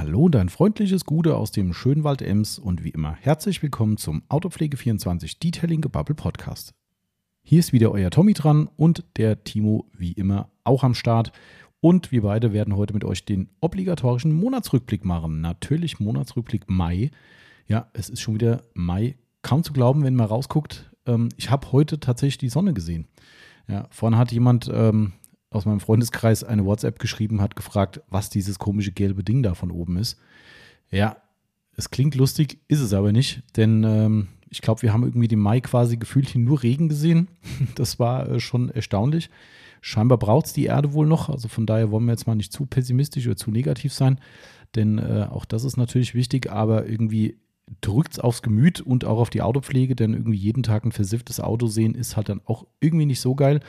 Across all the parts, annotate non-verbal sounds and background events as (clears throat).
Hallo, dein freundliches Gude aus dem Schönwald Ems und wie immer herzlich willkommen zum Autopflege24 Detailing Gebubble Podcast. Hier ist wieder euer Tommy dran und der Timo wie immer auch am Start. Und wir beide werden heute mit euch den obligatorischen Monatsrückblick machen. Natürlich Monatsrückblick Mai. Ja, es ist schon wieder Mai. Kaum zu glauben, wenn man rausguckt. Ähm, ich habe heute tatsächlich die Sonne gesehen. Ja, vorhin hat jemand ähm, aus meinem Freundeskreis eine WhatsApp geschrieben, hat gefragt, was dieses komische gelbe Ding da von oben ist. Ja, es klingt lustig, ist es aber nicht, denn ähm, ich glaube, wir haben irgendwie den Mai quasi gefühlt hier nur Regen gesehen. (laughs) Das war äh, schon erstaunlich. Scheinbar braucht es die Erde wohl noch, also von daher wollen wir jetzt mal nicht zu pessimistisch oder zu negativ sein, denn äh, auch das ist natürlich wichtig, aber irgendwie drückt es aufs Gemüt und auch auf die Autopflege, denn irgendwie jeden Tag ein versifftes Auto sehen ist halt dann auch irgendwie nicht so geil.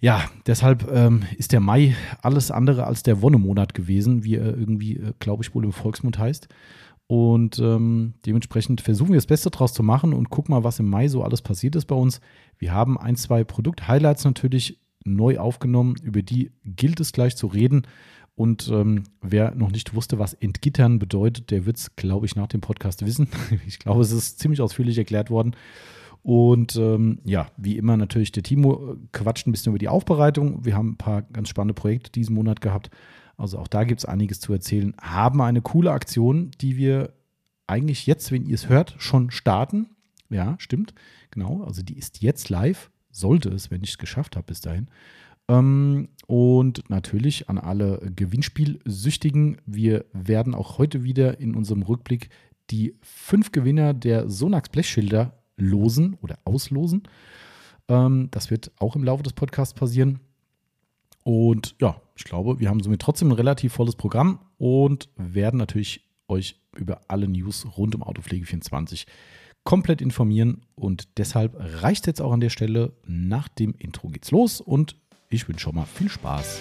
Ja, deshalb ähm, ist der Mai alles andere als der Wonnemonat gewesen, wie er irgendwie, äh, glaube ich, wohl im Volksmund heißt. Und ähm, dementsprechend versuchen wir das Beste draus zu machen und gucken mal, was im Mai so alles passiert ist bei uns. Wir haben ein, zwei Produkt-Highlights natürlich neu aufgenommen, über die gilt es gleich zu reden. Und ähm, wer noch nicht wusste, was Entgittern bedeutet, der wird es, glaube ich, nach dem Podcast wissen. (laughs) ich glaube, es ist ziemlich ausführlich erklärt worden. Und ähm, ja, wie immer natürlich der Timo quatscht ein bisschen über die Aufbereitung. Wir haben ein paar ganz spannende Projekte diesen Monat gehabt. Also auch da gibt es einiges zu erzählen. Haben eine coole Aktion, die wir eigentlich jetzt, wenn ihr es hört, schon starten. Ja, stimmt. Genau. Also die ist jetzt live. Sollte es, wenn ich es geschafft habe bis dahin. Ähm, und natürlich an alle Gewinnspielsüchtigen. Wir werden auch heute wieder in unserem Rückblick die fünf Gewinner der Sonax Blechschilder losen oder auslosen. Ähm, das wird auch im Laufe des Podcasts passieren. Und ja, ich glaube, wir haben somit trotzdem ein relativ volles Programm und werden natürlich euch über alle News rund um Autopflege 24 komplett informieren. Und deshalb reicht es jetzt auch an der Stelle. Nach dem Intro geht's los und ich wünsche schon mal viel Spaß.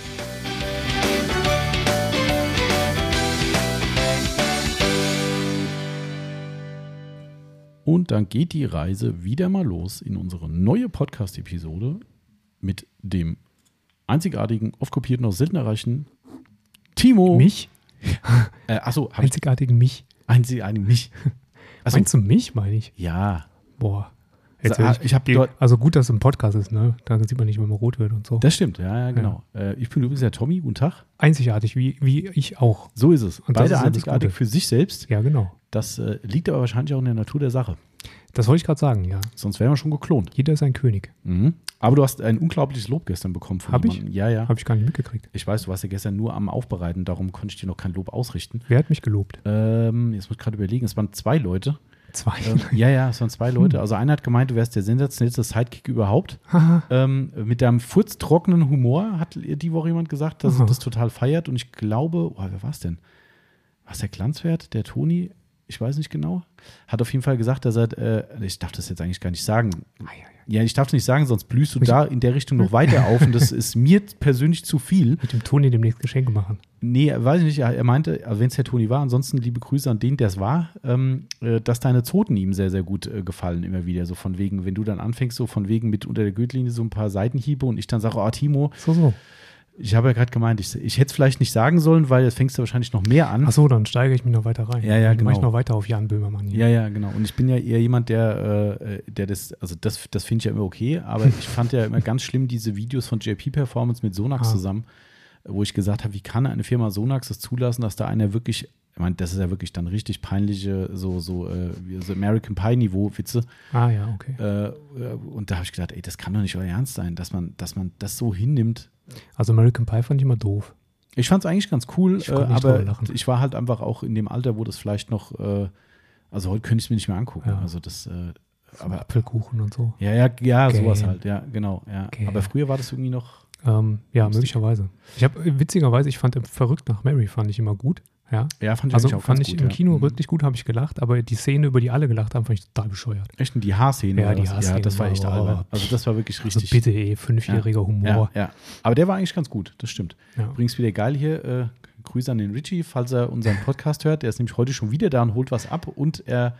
Und dann geht die Reise wieder mal los in unsere neue Podcast-Episode mit dem einzigartigen, oft kopierten, noch selten erreichten Timo. Mich? Äh, achso, einzigartigen mich. Einzigartigen mich. Achso. (laughs) Meinst du mich, meine ich? Ja. Boah. Jetzt ich, ich habe dort. Also gut, dass es im Podcast ist, ne? Da sieht man nicht, wenn man rot wird und so. Das stimmt, ja, ja genau. Ja. Äh, ich bin übrigens der Tommy, guten Tag. Einzigartig, wie, wie ich auch. So ist es. Und Beide einzigartig für sich selbst. Ja, genau. Das äh, liegt aber wahrscheinlich auch in der Natur der Sache. Das wollte ich gerade sagen, ja. Sonst wären wir schon geklont. Jeder ist ein König. Mhm. Aber du hast ein unglaubliches Lob gestern bekommen von Habe ich? Ja, ja. Habe ich gar nicht mitgekriegt. Ich weiß, du warst ja gestern nur am Aufbereiten, darum konnte ich dir noch kein Lob ausrichten. Wer hat mich gelobt? Ähm, jetzt muss ich gerade überlegen, es waren zwei Leute. Zwei? Ähm, ja, ja, es waren zwei Leute. Also einer hat gemeint, du wärst der sensationellste Sidekick überhaupt. ähm, mit deinem furztrockenen Humor hat die Woche jemand gesagt, dass er das total feiert. Und ich glaube, oh, wer war es denn? War es der Glanzwert, der Toni? Ich weiß nicht genau. Hat auf jeden Fall gesagt, dass er, äh, ich darf das jetzt eigentlich gar nicht sagen. Ah, ja, ich darf es nicht sagen, sonst blühst du da in der Richtung noch weiter auf und das ist mir persönlich zu viel. Mit dem Toni demnächst Geschenke machen. Nee, weiß ich nicht. Er meinte, also wenn es der Toni war, ansonsten liebe Grüße an den, der es war, ähm, äh, dass deine Zoten ihm sehr, sehr gut äh, gefallen immer wieder. So von wegen, wenn du dann anfängst, so von wegen mit unter der Gürtellinie so ein paar Seitenhiebe und ich dann sage, oh Timo, so, so. Ich habe ja gerade gemeint, ich, ich hätte es vielleicht nicht sagen sollen, weil jetzt fängst du wahrscheinlich noch mehr an. Ach so, dann steige ich mich noch weiter rein. Ja, ja, dann genau. Mache ich noch weiter auf Jan Böhmermann hier. Ja, ja, genau. Und ich bin ja eher jemand, der, äh, der das, also das, das finde ich ja immer okay, aber (laughs) ich fand ja immer ganz schlimm diese Videos von JP Performance mit Sonax ah. zusammen, wo ich gesagt habe, wie kann eine Firma Sonax das zulassen, dass da einer wirklich, ich meine, das ist ja wirklich dann richtig peinliche, so, so, äh, so American Pie-Niveau, Witze. Ah ja, okay. Äh, und da habe ich gedacht, ey, das kann doch nicht euer Ernst sein, dass man, dass man das so hinnimmt also American Pie fand ich immer doof. Ich fand es eigentlich ganz cool, ich äh, aber ich war halt einfach auch in dem Alter, wo das vielleicht noch, äh, also heute könnte ich es mir nicht mehr angucken. Ja. Also das, äh, aber Apfelkuchen und so. Ja, ja, ja, Gay. sowas halt, ja, genau. Ja. Aber früher war das irgendwie noch. Ähm, ja, möglicherweise. Ich habe witzigerweise, ich fand Verrückt nach Mary fand ich immer gut. Ja, ja fand ich also auch fand ich gut, im ja. Kino mhm. wirklich gut, habe ich gelacht, aber die Szene, über die alle gelacht haben, fand ich total bescheuert. Echt? Die Haarszene? Ja, die Haarszene. Ja, das war echt oh. albern. Also das war wirklich also richtig. bitte, ey, fünfjähriger ja, Humor. Ja, ja, aber der war eigentlich ganz gut, das stimmt. Übrigens wieder geil hier, äh, Grüße an den Richie, falls er unseren Podcast hört. Der ist nämlich heute schon wieder da und holt was ab und er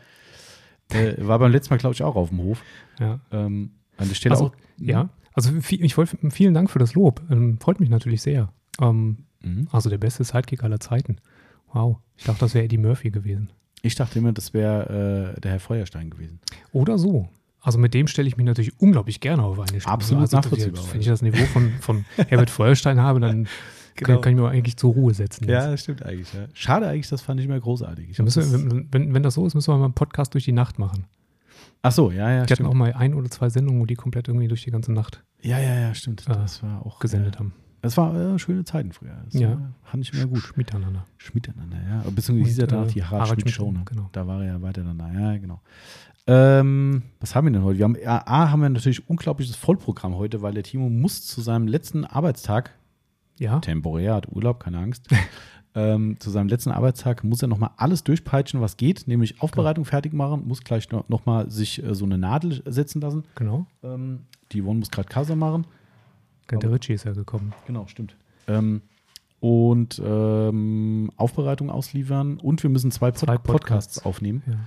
äh, war beim letzten Mal, glaube ich, auch auf dem Hof. Ja. Ähm, an der Stelle also, auch. Ja, also ich wollte, vielen Dank für das Lob. Ähm, freut mich natürlich sehr. Ähm, mhm. Also der beste Sidekick aller Zeiten. Wow. Ich dachte, das wäre Eddie Murphy gewesen. Ich dachte immer, das wäre äh, der Herr Feuerstein gewesen. Oder so. Also mit dem stelle ich mich natürlich unglaublich gerne auf eine Stufe. Absolut also, nachvollziehbar. Wenn ich das Niveau von, von Herbert Feuerstein habe, dann (laughs) kann, kann ich mich eigentlich zur Ruhe setzen. Ja, das stimmt eigentlich. Ja. Schade eigentlich, das fand ich immer großartig. Ich müssen das, wenn, wenn, wenn das so ist, müssen wir mal einen Podcast durch die Nacht machen. ach so, ja, ja, Die hatten stimmt. auch mal ein oder zwei Sendungen, wo die komplett irgendwie durch die ganze Nacht Ja, ja, ja, stimmt. äh, Das war auch gesendet äh, haben. Das war äh, schöne Zeiten früher. Das Ja. war, fand ich immer gut. Miteinander. Schmiteinander, ja. Beziehungsweise hieß er noch äh, die Harald, Harald Schmidt Show, ne? genau. Da war er ja weiter dann. Ja, genau. Ähm, was haben wir denn heute? Wir haben, ja, A, haben wir natürlich unglaubliches Vollprogramm heute, weil der Timo muss zu seinem letzten Arbeitstag, Ja, temporär, hat Urlaub, keine Angst, (laughs) ähm, zu seinem letzten Arbeitstag muss er nochmal alles durchpeitschen, was geht, nämlich Aufbereitung fertig machen, muss gleich noch, noch mal sich äh, so eine Nadel setzen lassen. genau. Ähm, die Yvonne muss gerade Kasse machen. Der Ritchie ist ja gekommen. Genau, stimmt. Ähm, und ähm, Aufbereitung ausliefern und wir müssen zwei, Pod Zwei Podcasts. Podcasts. aufnehmen. Ja.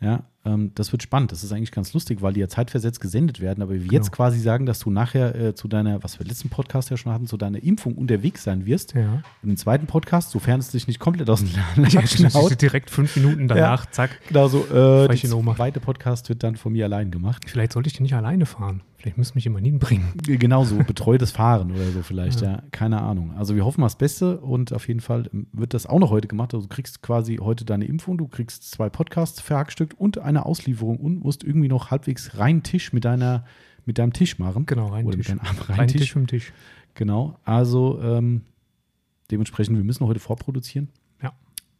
Ja, ähm, das wird spannend. Das ist eigentlich ganz lustig, weil die ja zeitversetzt gesendet werden. Aber wir Genau. jetzt quasi sagen, dass du nachher äh, zu deiner, was wir letzten Podcast ja schon hatten, zu deiner Impfung unterwegs sein wirst. Ja. Im zweiten Podcast, sofern es dich nicht komplett aus dem (laughs) Ja, haut. direkt fünf Minuten danach, zack. Genau so. Äh, der zweite Podcast wird dann von mir allein gemacht. Vielleicht sollte ich den nicht alleine fahren. Vielleicht müsste mich jemand hinbringen. Genau so, betreutes Fahren oder so vielleicht, ja. Ja. Keine Ahnung. Also wir hoffen mal das Beste und auf jeden Fall ähm, wird das auch noch heute gemacht. Also du kriegst quasi heute deine Impfung, du kriegst zwei Podcasts verhackstückt und eine Auslieferung und musst irgendwie noch halbwegs rein Tisch mit deiner mit deinem Tisch machen. Genau, rein Oder Tisch. mit deinem Arm rein Rein Tisch. Tisch im Tisch. Genau. Also ähm, dementsprechend, wir müssen heute vorproduzieren. Ja.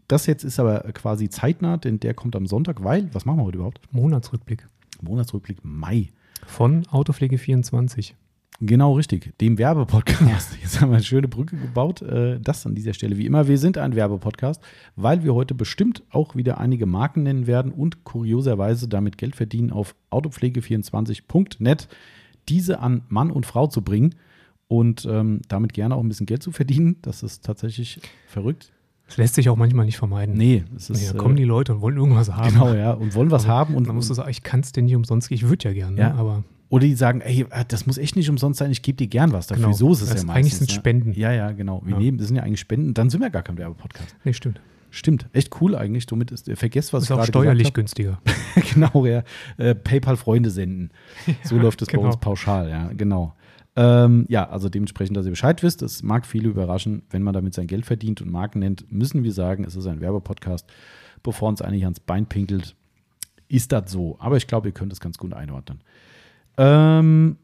Das jetzt ist aber quasi zeitnah, denn der kommt am Sonntag, weil, was machen wir heute überhaupt? Monatsrückblick Monatsrückblick Mai. von Autopflege24. Genau richtig, dem Werbepodcast. Jetzt haben wir eine schöne Brücke gebaut. Äh, Das an dieser Stelle. Wie immer, wir sind ein Werbepodcast, weil wir heute bestimmt auch wieder einige Marken nennen werden und kurioserweise damit Geld verdienen auf autopflege24.net, diese an Mann und Frau zu bringen und ähm, damit gerne auch ein bisschen Geld zu verdienen. Das ist tatsächlich verrückt. Das lässt sich auch manchmal nicht vermeiden. Nee, es ist. ja, kommen äh, die Leute und wollen irgendwas haben. Genau, ja, und wollen was Aber haben und dann musst du sagen, ich kann es dir nicht umsonst. Ich würde ja gerne, Ja. aber Oder die sagen, ey, äh, das muss echt nicht umsonst sein, ich gebe dir gern was dafür. Genau. So ist es Das- ja eigentlich meistens. sind's Spenden. Ja, ja, genau. Wir Ja. nehmen, das sind ja eigentlich Spenden. Dann sind wir gar kein Werbepodcast. nee, stimmt. Stimmt, echt cool eigentlich. Somit ist, vergesst, was ist ich auch steuerlich günstiger. (laughs) genau, ja. Äh, PayPal-Freunde senden. So läuft es genau. bei uns pauschal, ja, genau. Ähm, ja, also dementsprechend, dass ihr Bescheid wisst, es mag viele überraschen, wenn man damit sein Geld verdient und Marken nennt, müssen wir sagen, es ist ein Werbepodcast. Bevor uns eigentlich ans Bein pinkelt, ist das so. Aber ich glaube, ihr könnt es ganz gut einordnen. Ähm,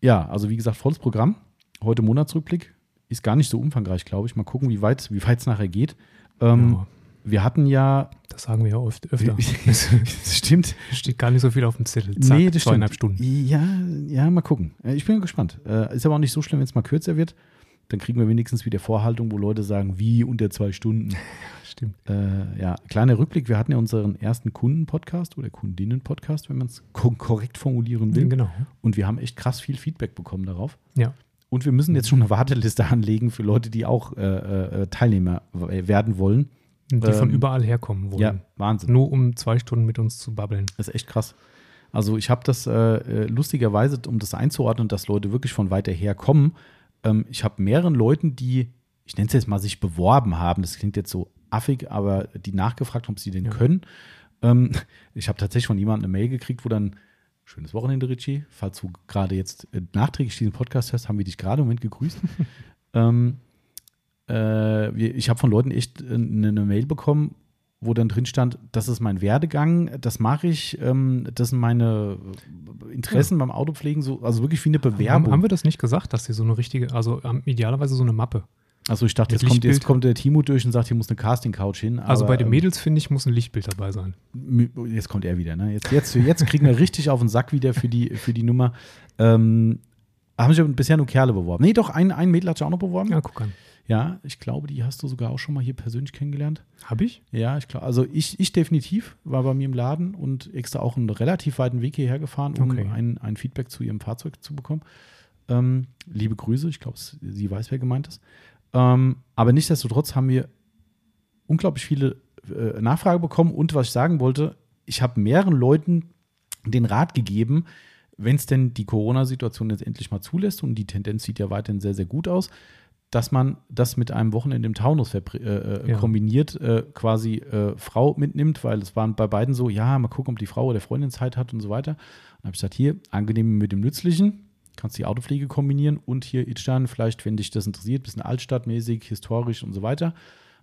ja, also wie gesagt, volles Programm. Heute Monatsrückblick. Ist gar nicht so umfangreich, glaube ich. Mal gucken, wie weit wie es nachher geht. Ähm, Ja, Wir hatten ja. das sagen wir ja oft öfter. (laughs) das stimmt. Steht gar nicht so viel auf dem Zettel. Zack, nee, das zweieinhalb stimmt. Stunden. Ja, ja, mal gucken. Äh, Ich bin gespannt. Äh, Ist aber auch nicht so schlimm, wenn es mal kürzer wird. Dann kriegen wir wenigstens wieder Vorhaltung, wo Leute sagen, wie unter zwei Stunden. (laughs) Stimmt. Äh, ja, kleiner Rückblick. Wir hatten ja unseren ersten Kunden-Podcast oder Kundinnen-Podcast, wenn man es ko korrekt formulieren will. Genau. Und wir haben echt krass viel Feedback bekommen darauf. Ja. Und wir müssen jetzt schon eine Warteliste anlegen für Leute, die auch äh, äh, Teilnehmer w- werden wollen. Die von Ähm, überall herkommen wollen. Ja, Wahnsinn. Nur um zwei Stunden mit uns zu babbeln. Das ist echt krass. Also ich habe das äh, äh, lustigerweise, um das einzuordnen, dass Leute wirklich von weiter her kommen. Ähm, ich habe mehreren Leuten, die, ich nenne es jetzt mal, sich beworben haben. Das klingt jetzt so affig, aber die nachgefragt haben, ob sie den Ja. können. Ähm, (laughs) ich habe tatsächlich von jemandem eine Mail gekriegt, wo dann, schönes Wochenende, Richie, falls du gerade jetzt äh, nachträglich diesen Podcast hörst, haben wir dich gerade im Moment gegrüßt. (laughs) ähm, äh, ich habe von Leuten echt äh, eine, eine Mail bekommen, wo dann drin stand, das ist mein Werdegang, das mache ich, ähm, das sind meine Interessen beim Autopflegen, so, also wirklich wie eine Haben, Bewerbung. haben wir das nicht gesagt, dass sie so eine richtige, also ähm, idealerweise so eine Mappe. also ich dachte, jetzt kommt, jetzt kommt der Timo durch und sagt, hier muss eine Casting-Couch hin. Also aber, bei den ähm, Mädels, finde ich, muss ein Lichtbild dabei sein. Jetzt kommt er wieder, ne? Jetzt, jetzt, jetzt kriegen wir richtig auf den Sack wieder für die, für die Nummer. Ähm, haben sich bisher nur Kerle beworben. Nee, doch, ein, ein Mädel hat sich auch noch beworben. Ja, guck an. Ja, ich glaube, die hast du sogar auch schon mal hier persönlich kennengelernt. Habe ich? Ja, ich glaube, also ich, ich definitiv war bei mir im Laden und extra auch einen relativ weiten Weg hierher gefahren, um Okay. ein, ein Feedback zu ihrem Fahrzeug zu bekommen. Ähm, liebe Grüße, ich glaube, sie weiß, wer gemeint ist. Ähm, aber nichtsdestotrotz haben wir unglaublich viele äh, Nachfrage bekommen und was ich sagen wollte, ich habe mehreren Leuten den Rat gegeben, wenn es denn die Corona-Situation jetzt endlich mal zulässt und die Tendenz sieht ja weiterhin sehr, sehr gut aus, dass man das mit einem Wochenende im Taunus äh, äh, Ja. kombiniert, äh, quasi äh, Frau mitnimmt, weil es waren bei beiden so, ja, mal gucken, ob die Frau oder Freundin Zeit hat und so weiter. Und habe ich gesagt, hier, angenehm mit dem Nützlichen, kannst die Autopflege kombinieren und hier Itstein, vielleicht, wenn dich das interessiert, bisschen altstadtmäßig, historisch und so weiter.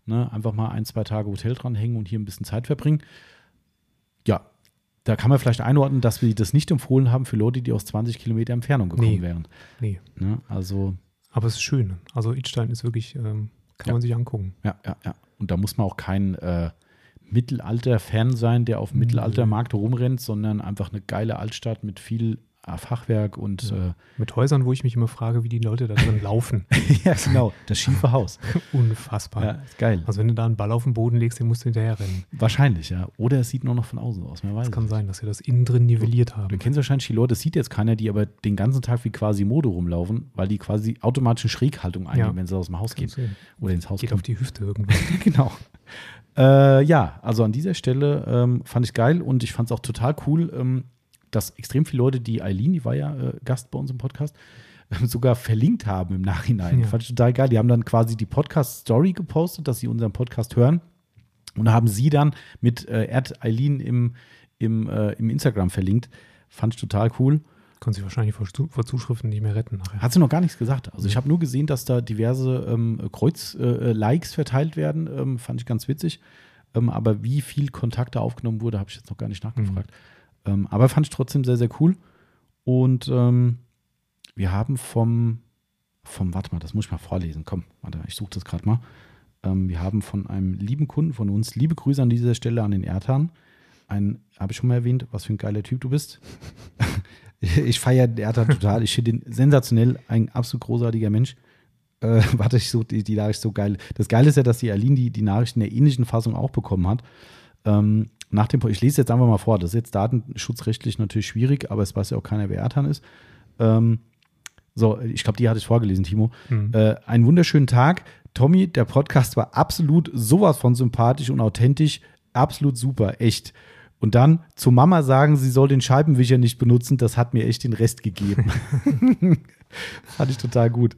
Ne, einfach mal ein, zwei Tage Hotel dranhängen und hier ein bisschen Zeit verbringen. Ja, da kann man vielleicht einordnen, dass wir das nicht empfohlen haben für Leute, die aus 20 Kilometer Entfernung gekommen Nee. wären. Nee. Ne, also Aber es ist schön. Also Idstein ist wirklich, ähm, kann Ja. man sich angucken. Ja, ja, ja. Und da muss man auch kein äh, Mittelalter-Fan sein, der auf dem Mittelaltermarkt rumrennt, sondern einfach eine geile Altstadt mit viel Fachwerk und Ja. Mit Häusern, wo ich mich immer frage, wie die Leute da drin (laughs) laufen. äh, ja, genau, das schiefe Haus. (laughs) Unfassbar. Ja, ist geil. Also wenn du da einen Ball auf den Boden legst, den musst du hinterher rennen. Wahrscheinlich, ja. Oder es sieht nur noch von außen aus, man weiß. Es kann es sein, dass sie das innen drin nivelliert Du haben. kennst wahrscheinlich die Leute, das sieht jetzt keiner, die aber den ganzen Tag wie quasi Mode rumlaufen, weil die quasi automatisch eine Schräghaltung einnehmen, Ja. wenn sie aus dem Haus gehen du- oder ins Haus Geht kommen. auf die Hüfte (laughs) irgendwann. genau. Äh, ja, also an dieser Stelle ähm, fand ich geil und ich fand es auch total cool, ähm, dass extrem viele Leute, die Eileen, die war ja äh, Gast bei uns im Podcast, (laughs) sogar verlinkt haben im Nachhinein. Ja. Fand ich total geil. Die haben dann quasi die Podcast-Story gepostet, dass sie unseren Podcast hören und haben sie dann mit äh, Erd Eileen im, im, äh, im Instagram verlinkt. Fand ich total cool. Können sich wahrscheinlich vor, vor Zuschriften nicht mehr retten nachher. Hat sie noch gar nichts gesagt. Also ich habe nur gesehen, dass da diverse ähm, Kreuz-Likes verteilt werden. Ähm, fand ich ganz witzig. Ähm, aber wie viel Kontakt da aufgenommen wurde, habe ich jetzt noch gar nicht nachgefragt. Ähm, aber fand ich trotzdem sehr, sehr cool. Und ähm, wir haben vom, vom, warte mal, das muss ich mal vorlesen. Komm, warte, ich suche das gerade mal. Ähm, wir haben von einem lieben Kunden von uns, liebe Grüße an dieser Stelle an den Ertan. Ein, habe ich schon mal erwähnt, was für ein geiler Typ du bist. (laughs) ich feiere den Ertan total. Ich finde ihn sensationell, ein absolut großartiger Mensch. Äh, (laughs) warte, ich suche die, die Nachricht so geil. Das Geile ist ja, dass die Aline die, die Nachricht in der ähnlichen Fassung auch bekommen hat. Ähm, nach dem, ich lese jetzt einfach mal vor, das ist jetzt datenschutzrechtlich natürlich schwierig, aber es weiß ja auch keiner, wer Ertan ist. Ähm, so, ich glaube, die hatte ich vorgelesen, Timo. Mhm. Äh, einen wunderschönen Tag. Tommy, der Podcast war absolut sowas von sympathisch und authentisch. Absolut super, echt. Und dann zu Mama sagen, sie soll den Scheibenwischer nicht benutzen, das hat mir echt den Rest gegeben. (laughs) (laughs) Fand ich total gut.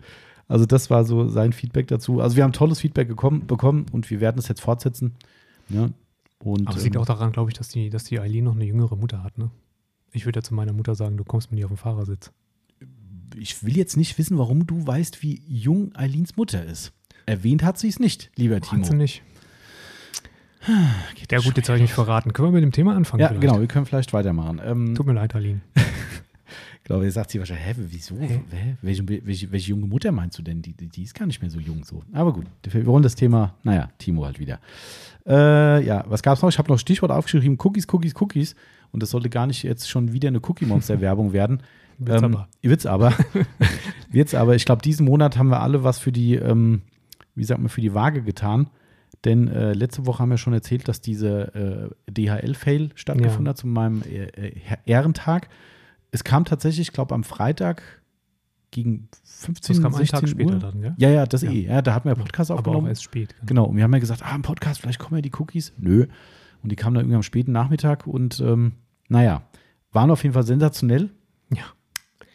Also, das war so sein Feedback dazu. Also, wir haben tolles Feedback gekommen, bekommen und wir werden es jetzt fortsetzen. Ja. Und, Aber es liegt ähm, auch daran, glaube ich, dass die, dass die Eileen noch eine jüngere Mutter hat. Ne? Ich würde ja zu meiner Mutter sagen, du kommst mir nicht auf den Fahrersitz. ich will jetzt nicht wissen, warum du weißt, wie jung Eileens Mutter ist. Erwähnt hat sie es nicht, lieber Hat Timo. sie nicht. Ja gut, jetzt habe ich mich verraten. Können wir mit dem Thema anfangen? Ja, vielleicht? genau, wir können vielleicht weitermachen. Ähm, Tut mir leid, Eileen. (laughs) ich glaube, jetzt sagt sie wahrscheinlich, hä, wieso? Hä? Welche, welche, welche junge Mutter meinst du denn? Die, die, ist gar nicht mehr so jung so. Aber gut, wir wollen das Thema, naja, Timo halt wieder. Äh, ja, was gab es noch? Ich habe noch Stichwort aufgeschrieben, Cookies, Cookies, Cookies. Und das sollte gar nicht jetzt schon wieder eine Cookie-Monster-Werbung werden. (laughs) Wird's ähm, aber. Wird's aber. (laughs) wird's aber. Ich glaube, diesen Monat haben wir alle was für die, ähm, wie sagt man, für die Waage getan. Denn äh, letzte Woche haben wir schon erzählt, dass dieser äh, DHL-Fail stattgefunden Ja. hat zu meinem äh, äh, Ehrentag. Es kam tatsächlich, ich glaube, am Freitag gegen 15 Das kam einen 16 Tag später Uhr. dann, ja? Ja, ja, das Ja. eh. Ja, da hatten wir Podcast Aber auch aufgenommen. erst spät. Genau, und wir haben ja gesagt, ah, im Podcast, vielleicht kommen ja die Cookies. Nö. Und die kamen dann irgendwie am späten Nachmittag und ähm, naja, waren auf jeden Fall sensationell. Ja.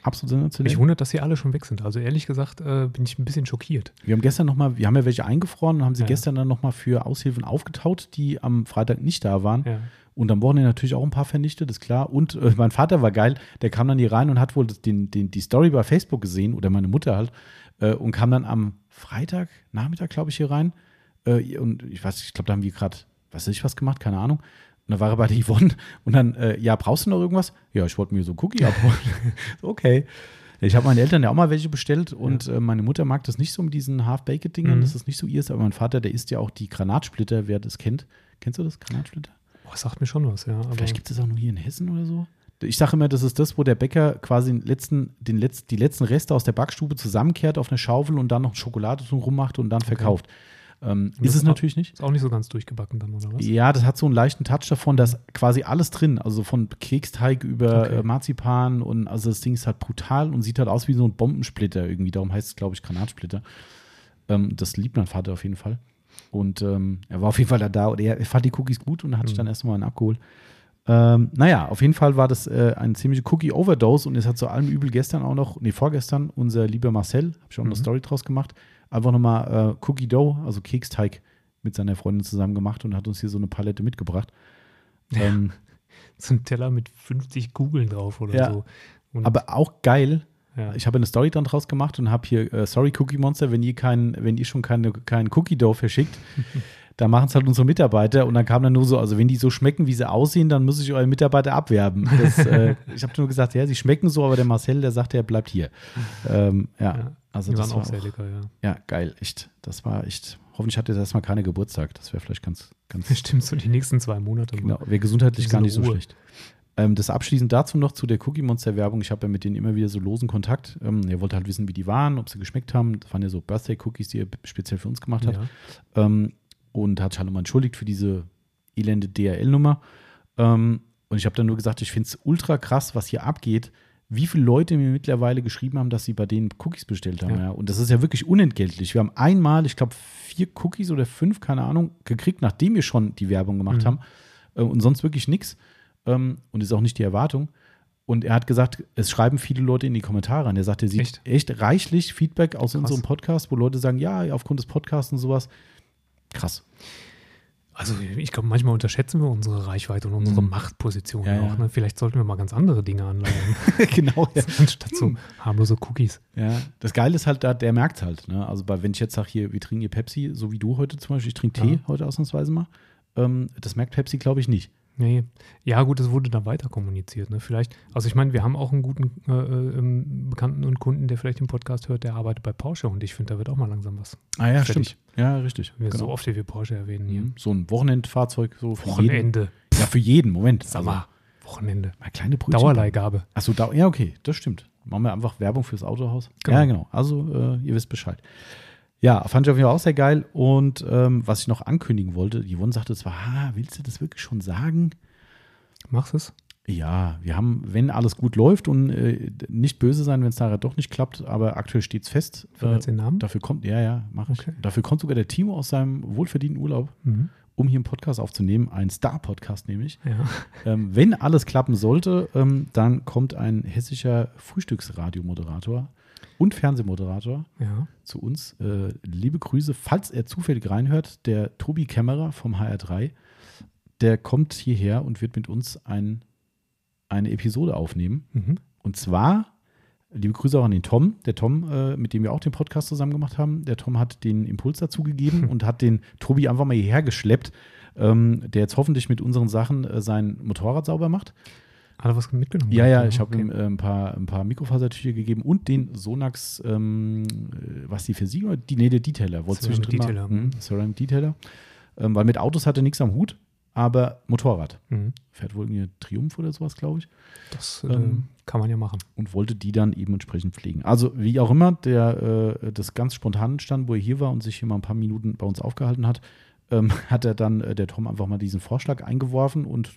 Absolut sensationell. Mich wundert, dass sie alle schon weg sind. Also ehrlich gesagt äh, bin ich ein bisschen schockiert. Wir haben gestern nochmal, wir haben ja welche eingefroren und haben sie Ja. gestern dann nochmal für Aushilfen aufgetaut, die am Freitag nicht da waren. Ja. Und am Wochenende natürlich auch ein paar vernichtet, ist klar. Und äh, mein Vater war geil, der kam dann hier rein und hat wohl das, den, den, die Story bei Facebook gesehen, oder meine Mutter halt, äh, und kam dann am Freitag, Nachmittag, glaube ich, hier rein. Äh, und ich weiß, ich glaube, da haben wir gerade, was weiß ich, was gemacht, keine Ahnung. Und da war er bei der (laughs) Yvonne und dann, äh, ja, brauchst du noch irgendwas? Ja, ich wollte mir so einen Cookie abholen. (laughs) okay. Ich habe meinen Eltern ja auch mal welche bestellt und äh, meine Mutter mag das nicht so mit diesen Half-Baked-Dingern, Mhm. das ist nicht so ihrs, aber mein Vater, der isst ja auch die Granatsplitter, wer das kennt. Kennst du das, Granatsplitter? Boah, das sagt mir schon was, ja. Vielleicht gibt es auch nur hier in Hessen oder so. Ich sage immer, das ist das, wo der Bäcker quasi den letzten, den letzten, die letzten Reste aus der Backstube zusammenkehrt auf eine Schaufel und dann noch Schokolade drum rummacht und dann verkauft. Ähm, das ist es natürlich nicht. ist auch nicht so ganz durchgebacken dann, oder was? Ja, das hat so einen leichten Touch davon, dass quasi alles drin, also von Keksteig über Okay. äh, Marzipan und also das Ding ist halt brutal und sieht halt aus wie so ein Bombensplitter irgendwie. Darum heißt es, glaube ich, Granatsplitter. Ähm, das liebt mein Vater auf jeden Fall. Und ähm, er war auf jeden Fall da, da und er, er fand die Cookies gut und hat sich Mhm. dann erstmal einen abgeholt. Ähm, naja, auf jeden Fall war das äh, eine ziemliche Cookie-Overdose und es hat zu allem Übel gestern auch noch, nee, vorgestern, unser lieber Marcel, habe ich auch noch eine Mhm. Story draus gemacht, einfach nochmal äh, Cookie Dough, also Keksteig, mit seiner Freundin zusammen gemacht und hat uns hier so eine Palette mitgebracht. Ähm, (laughs) So ein Teller mit 50 Kugeln drauf oder Ja. so. Und, aber auch geil. Ja. Ich habe eine Story dann draus gemacht und habe hier, äh, sorry Cookie Monster, wenn ihr, kein, wenn ihr schon keine, kein Cookie Dough verschickt, (laughs) dann machen es halt unsere Mitarbeiter und dann kam dann nur so, also wenn die so schmecken, wie sie aussehen, dann muss ich eure Mitarbeiter abwerben. Das, äh, (laughs) ich habe nur gesagt, ja, sie schmecken so, aber der Marcel, der sagt, er bleibt hier. Ähm, ja, ja. also das war auch sehr lecker, ja. Ja, geil, echt. Das war echt. Hoffentlich hat jetzt erstmal keine Geburtstag. Das wäre vielleicht ganz, ganz (laughs) Stimmt, so die nächsten zwei Monate. genau. Wäre gesundheitlich gar nicht so Ruhe. schlecht. Ähm, das abschließend dazu noch zu der Cookie Monster Werbung. Ich habe ja mit denen immer wieder so losen Kontakt. Ähm, er wollte halt wissen, wie die waren, ob sie geschmeckt haben. Das waren ja so Birthday Cookies, die er speziell für uns gemacht hat. Ja. Ähm, und hat sich halt nochmal entschuldigt für diese elende DRL-Nummer. Ähm, und ich habe dann nur gesagt, ich finde es ultra krass, was hier abgeht. Wie viele Leute mir mittlerweile geschrieben haben, dass sie bei denen Cookies bestellt haben. Ja. Ja. Und das ist ja wirklich unentgeltlich. Wir haben einmal, ich glaube, vier Cookies oder fünf, keine Ahnung, gekriegt, nachdem wir schon die Werbung gemacht Mhm. haben. Äh, und sonst wirklich nichts. Ähm, und ist auch nicht die Erwartung. Und er hat gesagt, es schreiben viele Leute in die Kommentare an. Er sagt, er sieht Echt? echt, reichlich Feedback aus Krass. unserem Podcast, wo Leute sagen, ja, aufgrund des Podcasts und sowas. Krass. Also ich glaube, manchmal unterschätzen wir unsere Reichweite und unsere Mhm. Machtposition Ja, auch. ja. Ne? Vielleicht sollten wir mal ganz andere Dinge anleiern, (laughs) genau. Ja. (laughs) anstatt so harmlose Cookies. ja. Das Geile ist halt, da, der merkt halt. Ne? Also bei, wenn ich jetzt sage, hier, wir trinken hier Pepsi, so wie du heute zum Beispiel, ich trinke Tee Ja. heute ausnahmsweise mal, ähm, das merkt Pepsi, glaube ich, nicht. Nee. Ja, gut, das wurde dann weiter kommuniziert. Ne? Vielleicht, also ich meine, wir haben auch einen guten äh, äh, ähm, Bekannten und Kunden, der vielleicht den Podcast hört, der arbeitet bei Porsche und ich finde, da wird auch mal langsam was. Ah ja, Fertig. stimmt. Ja, richtig. Wir Genau. So oft, wie wir Porsche erwähnen hier. Mhm. So ein Wochenendfahrzeug, so für jeden. Wochenende. Ja, für jeden, Moment. Sag mal, Wochenende. mal kleine Brötchen. Dauerleihgabe. Achso, da, ja, okay, das stimmt. Machen wir einfach Werbung fürs Autohaus. Genau. Ja, genau. Also, äh, ihr wisst Bescheid. Ja, fand ich auf jeden Fall auch sehr geil. Und ähm, was ich noch ankündigen wollte, Yvonne sagte zwar, ah, willst du das wirklich schon sagen? Machst es? Ja, wir haben, wenn alles gut läuft und äh, nicht böse sein, wenn es nachher doch nicht klappt, aber aktuell steht es fest. Äh, den Namen? dafür kommt, ja, ja, mache ich. Okay. Dafür kommt sogar der Timo aus seinem wohlverdienten Urlaub, Mhm. um hier einen Podcast aufzunehmen, einen Star-Podcast nämlich. Ja. Ähm, wenn alles klappen sollte, ähm, dann kommt ein hessischer Frühstücksradiomoderator und Fernsehmoderator ja. zu uns. Äh, liebe Grüße, falls er zufällig reinhört, der Tobi Kämmerer vom HR3, der kommt hierher und wird mit uns ein, eine Episode aufnehmen. Mhm. Und zwar, liebe Grüße auch an den Tom, der Tom, äh, mit dem wir auch den Podcast zusammen gemacht haben. Der Tom hat den Impuls dazu gegeben (laughs) und hat den Tobi einfach mal hierher geschleppt, ähm, der jetzt hoffentlich mit unseren Sachen äh, sein Motorrad sauber macht. Hat er was mitgenommen? Ja, ja, ich habe Okay. ihm äh, ein paar, ein paar Mikrofasertücher gegeben und den Sonax, ähm, äh, was die für Sie oder die, nee, der Detailer. Wollte zwischendrin mal- Detailer, Hm, mhm. Ceramic Detailer. Ähm, weil mit Autos hat er nichts am Hut, aber Motorrad. Mhm. Fährt wohl irgendwie Triumph oder sowas, glaube ich. Das äh, Ähm, kann man ja machen. Und wollte die dann eben entsprechend pflegen. Also, wie auch immer, der äh, das ganz spontan stand, wo er hier war und sich hier mal ein paar Minuten bei uns aufgehalten hat, ähm, (laughs) hat er dann äh, der Tom einfach mal diesen Vorschlag eingeworfen und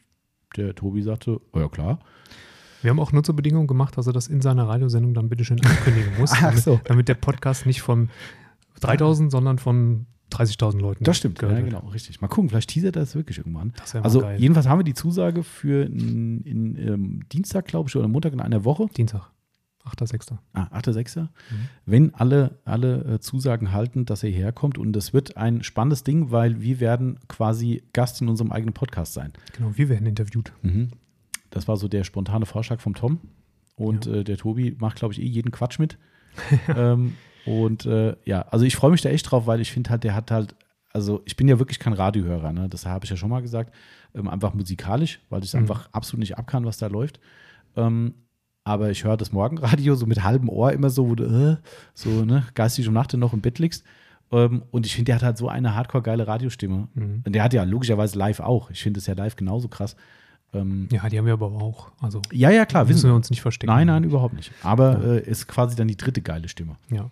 der Tobi sagte, oh ja klar. Wir haben auch Nutzerbedingungen gemacht, dass er das in seiner Radiosendung dann bitte schön ankündigen muss, (laughs) Ach damit, so. damit der Podcast nicht von 3000, sondern von 30.000 Leuten Das stimmt, ja, genau, richtig. Mal gucken, vielleicht teasert er das wirklich irgendwann. Das Also geil. jedenfalls haben wir die Zusage für in, in, ähm, Dienstag, glaube ich, oder Montag in einer Woche. Dienstag, 8.6. Ah, 8.6. Wenn alle, alle äh, Zusagen halten, dass er hierher kommt. Und das wird ein spannendes Ding, weil wir werden quasi Gast in unserem eigenen Podcast sein. Genau, wir werden interviewt. Das war so der spontane Vorschlag vom Tom. Und äh, der Tobi macht, glaube ich, eh jeden Quatsch mit. (laughs) ähm, und äh, ja, also ich freue mich da echt drauf, weil ich finde halt, der hat halt, also ich bin ja wirklich kein Radiohörer, ne? das habe ich ja schon mal gesagt, ähm, einfach musikalisch, weil ich es Mhm. einfach absolut nicht abkann, was da läuft. Ähm, aber ich höre das Morgenradio so mit halbem Ohr immer so, wo du äh, so ne, geistig um Nacht noch im Bett liegst. Ähm, und ich finde, der hat halt so eine hardcore geile Radiostimme. Mhm. Und der hat ja logischerweise live auch. Ich finde es ja live genauso krass. Ähm, Ja, die haben wir aber auch. Also ja, ja, klar, müssen wissen wir uns nicht verstecken. Nein, nein, überhaupt nicht. Aber Ja. äh, ist quasi dann die dritte geile Stimme. Ja.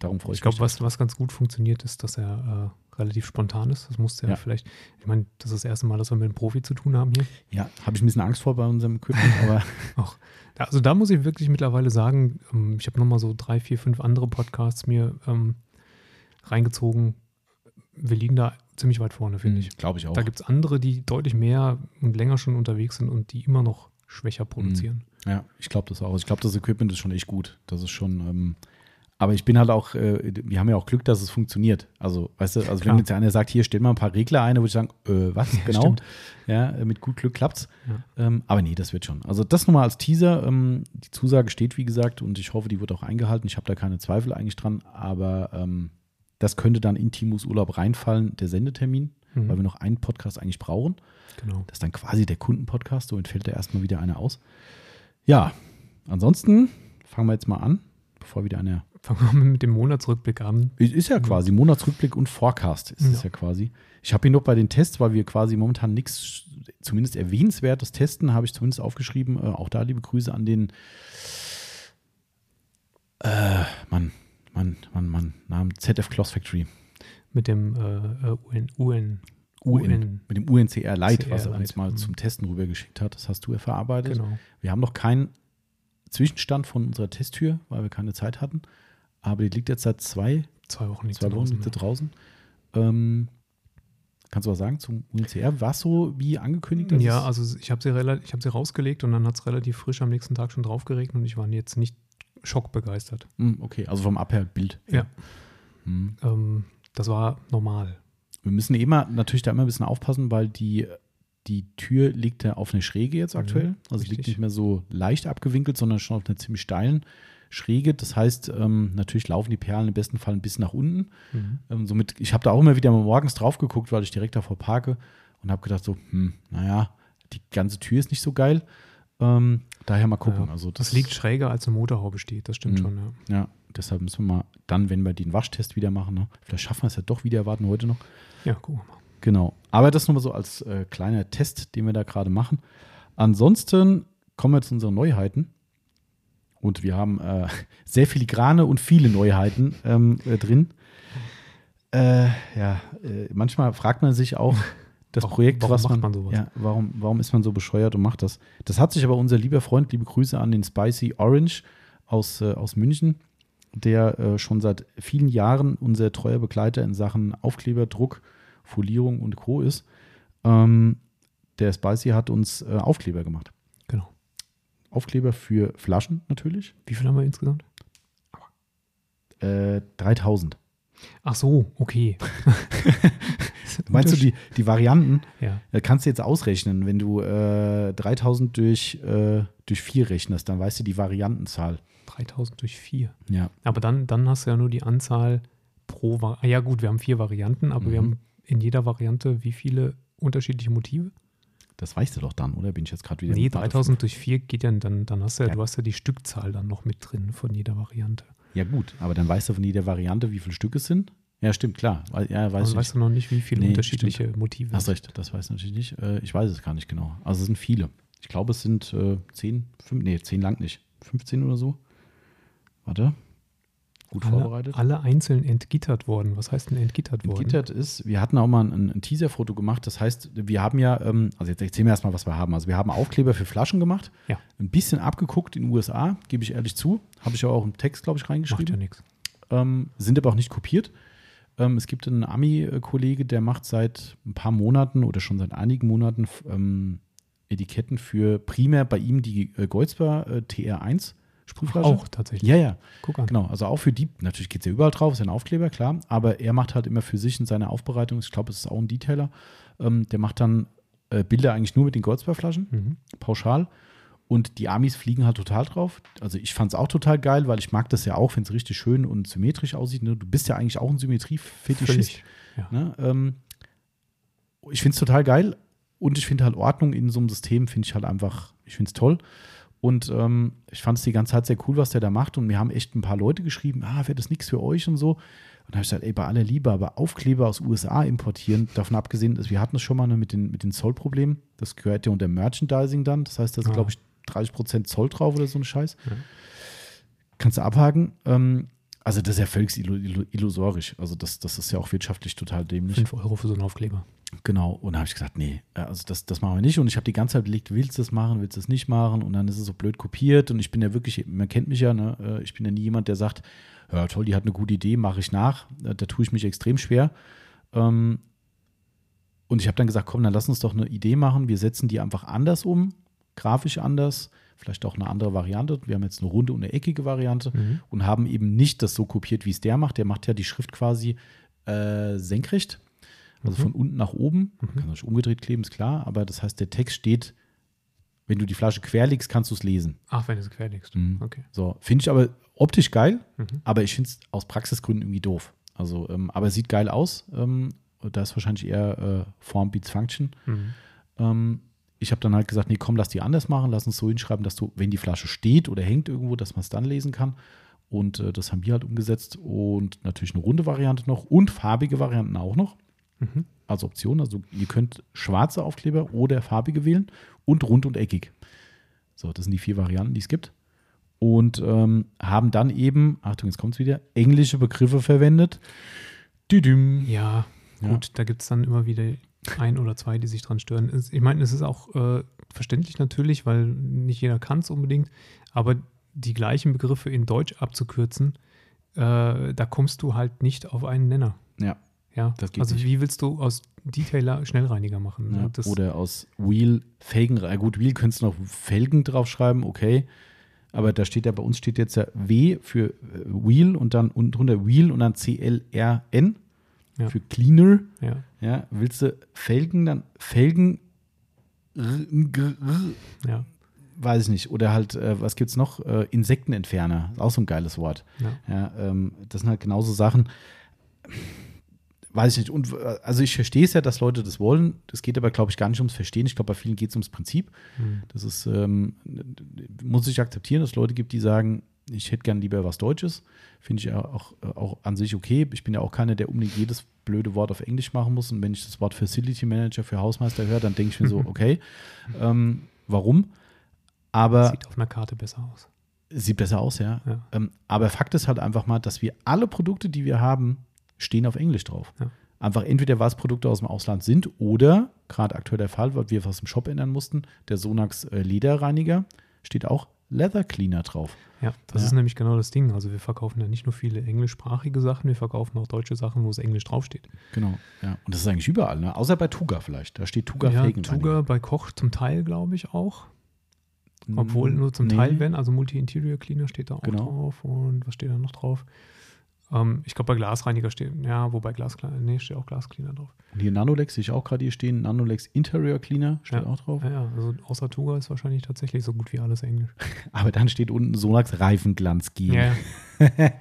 Darum freue ich, Ich glaube, mich. was, was ganz gut funktioniert, ist, dass er äh, relativ spontan ist. Das musste ja, Ja. vielleicht, ich meine, das ist das erste Mal, dass wir mit einem Profi zu tun haben hier. Ja, habe ich ein bisschen Angst vor bei unserem Equipment, aber (laughs) (laughs) Auch. Also da muss ich wirklich mittlerweile sagen, ähm, ich habe nochmal so drei, vier, fünf andere Podcasts mir ähm, reingezogen. Wir liegen da ziemlich weit vorne, finde ich. glaube ich auch. Da gibt es andere, die deutlich mehr und länger schon unterwegs sind und die immer noch schwächer produzieren. Ja, ich glaube das auch. Ich glaube, das Equipment ist schon echt gut. Das ist schon, ähm, Aber ich bin halt auch, äh, wir haben ja auch Glück, dass es funktioniert. Also, weißt du, also Klar. wenn jetzt einer sagt, hier stell mal ein paar Regler ein, dann würde ich sagen, äh, was, genau. stimmt. Ja, mit gut Glück klappt's. Ja. Ähm, aber nee, das wird schon. Also das nochmal als Teaser. Ähm, die Zusage steht, wie gesagt, und ich hoffe, die wird auch eingehalten. Ich habe da keine Zweifel eigentlich dran, aber ähm, das könnte dann in Timus Urlaub reinfallen, der Sendetermin, Mhm. weil wir noch einen Podcast eigentlich brauchen. Genau. Das ist dann quasi der Kundenpodcast, so entfällt da erstmal wieder einer aus. Ja, ansonsten fangen wir jetzt mal an, bevor wieder einer. Fangen wir mit dem Monatsrückblick an. Ist ja quasi Monatsrückblick und Forecast ist es Ja. ja quasi. Ich habe hier noch bei den Tests, weil wir quasi momentan nichts, zumindest erwähnenswertes testen, habe ich zumindest aufgeschrieben. Äh, auch da liebe Grüße an den äh, Mann, Mann, Mann, Mann, Namen ZF Cloth Factory. Mit dem äh, äh, UN, UN. UN, mit dem UNCR Lite, was er uns mal mhm. zum Testen rübergeschickt hat. Das hast du ja verarbeitet. Genau. Wir haben noch keinen Zwischenstand von unserer Testtür, weil wir keine Zeit hatten. Aber die liegt jetzt seit zwei, Zwei Wochen liegt zwei Wochen draußen, liegt sie draußen. Ähm, kannst du was sagen zum UNCR? War es so wie angekündigt? Ja, also ich habe sie, ich hab sie rausgelegt und dann hat es relativ frisch am nächsten Tag schon draufgeregnet und ich war jetzt nicht schockbegeistert. Hm, okay, also vom Abhörbild. Ja. Hm. Ähm, das war normal. Wir müssen immer natürlich da immer ein bisschen aufpassen, weil die, die Tür liegt ja auf einer Schräge jetzt Mhm, aktuell. Also liegt richtig. nicht mehr so leicht abgewinkelt, sondern schon auf einer ziemlich steilen Schräge. Das heißt, ähm, natürlich laufen die Perlen im besten Fall ein bisschen nach unten. Mhm. Ähm, somit, ich habe da auch immer wieder morgens drauf geguckt, weil ich direkt davor parke und habe gedacht so, hm, naja, die ganze Tür ist nicht so geil. Ähm, daher mal gucken. Ja, also Das liegt schräger, als eine Motorhaube steht, das stimmt Mhm. schon, ja. Ja, deshalb müssen wir mal dann, wenn wir den Waschtest wieder machen, ne? vielleicht schaffen wir es ja doch wieder, warten heute noch. Ja, gucken wir mal. Genau. Aber das nochmal so als äh, kleiner Test, den wir da gerade machen. Ansonsten kommen wir zu unseren Neuheiten. Und wir haben äh, (laughs) sehr filigrane und viele Neuheiten ähm, äh, drin. Äh, ja, äh, manchmal fragt man sich auch, (laughs) das Warum- Projekt, warum was man, man sowas? Ja, warum, warum ist man so bescheuert und macht das? Das hat sich aber unser lieber Freund, liebe Grüße an den Spicy Orange aus, äh, aus München, der äh, schon seit vielen Jahren unser treuer Begleiter in Sachen Aufkleber, Druck, Folierung und Co. ist. Ähm, der Spicy hat uns Aufkleber gemacht. Aufkleber für Flaschen natürlich. Wie viel haben wir insgesamt? Äh, 3000. Ach so, okay. (laughs) Meinst du die, die Varianten? Ja, Äh, kannst du jetzt ausrechnen, wenn du äh, 3000 durch, äh, durch 4 rechnest, dann weißt du die Variantenzahl. 3000 durch 4. Ja. Aber dann, dann hast du ja nur die Anzahl pro Variante. Ja, gut, wir haben vier Varianten, aber wir Mhm. haben in jeder Variante wie viele unterschiedliche Motive? Das weißt du doch dann, oder? Bin ich jetzt gerade wieder. Nee, mit Mathe 3000 durch 4 geht ja, dann, dann hast du ja, Ja. du hast ja die Stückzahl dann noch mit drin von jeder Variante. Ja, gut, aber dann weißt du von jeder Variante, wie viele Stück es sind. Ja, stimmt, klar. Ja, weiß Also weißt du noch nicht, wie viele Nee, unterschiedliche Motive Hast recht, das weiß ich natürlich nicht. Äh, ich weiß es gar nicht genau. Also es sind viele. Ich glaube, es sind äh, 10, 5, nee, 10 lang nicht. 15 oder so. Warte. Gut alle, vorbereitet. alle einzeln entgittert worden. Was heißt denn entgittert worden? Gittert ist, wir hatten auch mal ein, ein Teaser-Foto gemacht. Das heißt, wir haben ja, ähm, also jetzt erzählen wir erstmal, was wir haben. Also wir haben Aufkleber für Flaschen gemacht. Ja. Ein bisschen abgeguckt in den USA, gebe ich ehrlich zu. Habe ich ja auch im Text, glaube ich, Macht reingeschrieben. ja nichts. ähm, sind aber auch nicht kopiert. Ähm, es gibt einen Ami-Kollege, der macht seit ein paar Monaten oder schon seit einigen Monaten ähm, Etiketten für primär bei ihm die äh, Goldsper äh, TR1 Sprühflasche. Auch tatsächlich. Ja, ja, Guck an. genau. Also auch für die, natürlich geht es ja überall drauf, ist ja ein Aufkleber, klar. Aber er macht halt immer für sich in seiner Aufbereitung, ich glaube, es ist auch ein Detailer, ähm, der macht dann äh, Bilder eigentlich nur mit den Goldsper-Flaschen Mhm. pauschal. Und die Amis fliegen halt total drauf. Also ich fand es auch total geil, weil ich mag das ja auch, wenn es richtig schön und symmetrisch aussieht. Ne? Du bist ja eigentlich auch ein Symmetrie-Fetischist. Ja. Ne? Ähm, ich finde es total geil und ich finde halt Ordnung in so einem System, finde ich halt einfach, ich finde es toll. Und ähm, ich fand es die ganze Zeit sehr cool, was der da macht. Und mir haben echt ein paar Leute geschrieben, ah, wäre das nichts für euch und so. Und da habe ich gesagt, ey, bei aller Liebe, aber Aufkleber aus USA importieren, davon abgesehen, dass wir hatten es schon mal ne, mit den, mit den Zollproblemen. Das gehört ja unter Merchandising dann. Das heißt, da ist, Ah. glaube ich, 30% Zoll drauf oder so ein Scheiß. Ja. Kannst du abhaken. Ähm, also das ist ja völlig illu- illu- illusorisch. Also das, das ist ja auch wirtschaftlich total dämlich. 5 Euro für so einen Aufkleber. Genau. Und da habe ich gesagt, nee, äh, also das, das machen wir nicht. Und ich habe die ganze Zeit überlegt, willst du das machen, willst du das nicht machen? Und dann ist es so blöd kopiert. Und ich bin ja wirklich, man kennt mich ja, ne? äh, ich bin ja nie jemand, der sagt, ja toll, die hat eine gute Idee, mache ich nach. Äh, Da tue ich mich extrem schwer. Ähm, Und ich habe dann gesagt, komm, dann lass uns doch eine Idee machen. Wir setzen die einfach anders um. grafisch anders, vielleicht auch eine andere Variante. Wir haben jetzt eine runde und eine eckige Variante Mhm. und haben eben nicht das so kopiert, wie es der macht. Der macht ja die Schrift quasi äh, senkrecht, also Mhm. von unten nach oben. Mhm. Kann natürlich umgedreht kleben, ist klar, aber das heißt, der Text steht, wenn du die Flasche quer legst, kannst du es lesen. Ach, wenn du es quer legst. Mhm. Okay. So, finde ich aber optisch geil, Mhm. aber ich finde es aus Praxisgründen irgendwie doof. Also, ähm, aber es sieht geil aus. Ähm, da ist wahrscheinlich eher äh, Form beats Function. Mhm. Ähm, ich habe dann halt gesagt, nee, komm, lass die anders machen, lass uns so hinschreiben, dass du, wenn die Flasche steht oder hängt irgendwo, dass man es dann lesen kann. Und äh, das haben wir halt umgesetzt. Und natürlich eine runde Variante noch und farbige Varianten auch noch Mhm. als Option. Also ihr könnt schwarze Aufkleber oder farbige wählen und rund und eckig. So, das sind die vier Varianten, die es gibt. Und ähm, haben dann eben, Achtung, jetzt kommt es wieder, englische Begriffe verwendet. Düdüm. Ja, Ja. gut, da gibt es dann immer wieder ein oder zwei, die sich dran stören. Ich meine, es ist auch äh, verständlich natürlich, weil nicht jeder kann es unbedingt, aber die gleichen Begriffe in Deutsch abzukürzen, äh, da kommst du halt nicht auf einen Nenner. Ja. Ja, Das geht also nicht. wie willst du aus Detailer Schnellreiniger machen? Ja, Das, oder aus Wheel Felgen. äh, Gut, Wheel könntest du noch Felgen draufschreiben, okay. Aber da steht ja, bei uns steht jetzt ja W für äh, Wheel und dann unten drunter Wheel und dann C-L-R-N Ja. für Cleaner. ja. Ja, willst du Felgen, dann Felgen, ja, weiß ich nicht. Oder halt, äh, was gibt's noch? Äh, Insektenentferner, ist auch so ein geiles Wort. ja. Ja, ähm, das sind halt genauso Sachen. Weiß ich nicht. Und äh, also ich verstehe es ja, dass Leute das wollen. Es geht aber, glaube ich, gar nicht ums Verstehen. Ich glaube, bei vielen geht es ums Prinzip. Hm. Das ist, ähm, muss ich akzeptieren, dass es Leute gibt, die sagen, ich hätte gern lieber was Deutsches. Finde ich auch, auch an sich okay. Ich bin ja auch keiner, der unbedingt jedes blöde Wort auf Englisch machen muss. Und wenn ich das Wort Facility Manager für Hausmeister höre, dann denke ich mir so, (laughs) okay, ähm, warum? Aber Sieht auf einer Karte besser aus. sieht besser aus, ja. Ja. Ähm, aber Fakt ist halt einfach mal, dass wir alle Produkte, die wir haben, stehen auf Englisch drauf. Ja. Einfach entweder was Produkte aus dem Ausland sind oder, gerade aktuell der Fall, weil wir was im Shop ändern mussten, der Sonax äh, Lederreiniger steht auch Leather Cleaner drauf. Ja, das Ja. ist nämlich genau das Ding. Also wir verkaufen ja nicht nur viele englischsprachige Sachen, wir verkaufen auch deutsche Sachen, wo es Englisch draufsteht. Genau. Ja. Und das ist eigentlich überall, ne? Außer bei Tuga vielleicht. Da steht Tuga ja. Tuga bei Koch zum Teil, glaube ich, auch. Obwohl nur zum Nee. Teil, wenn, also Multi-Interior Cleaner steht da auch Genau. drauf. Und was steht da noch drauf? Ähm, ich glaube, bei Glasreiniger steht, ja, wobei Glaskleiner, nee, steht auch Glascleaner drauf. Und hier Nanolex sehe ich auch gerade hier stehen. Nanolex Interior Cleaner steht Ja. auch drauf. Ja, ja, also außer Tuga ist wahrscheinlich tatsächlich so gut wie alles Englisch. (laughs) Aber dann steht unten Sonax Reifenglanz Gel. Ja, ja, (laughs)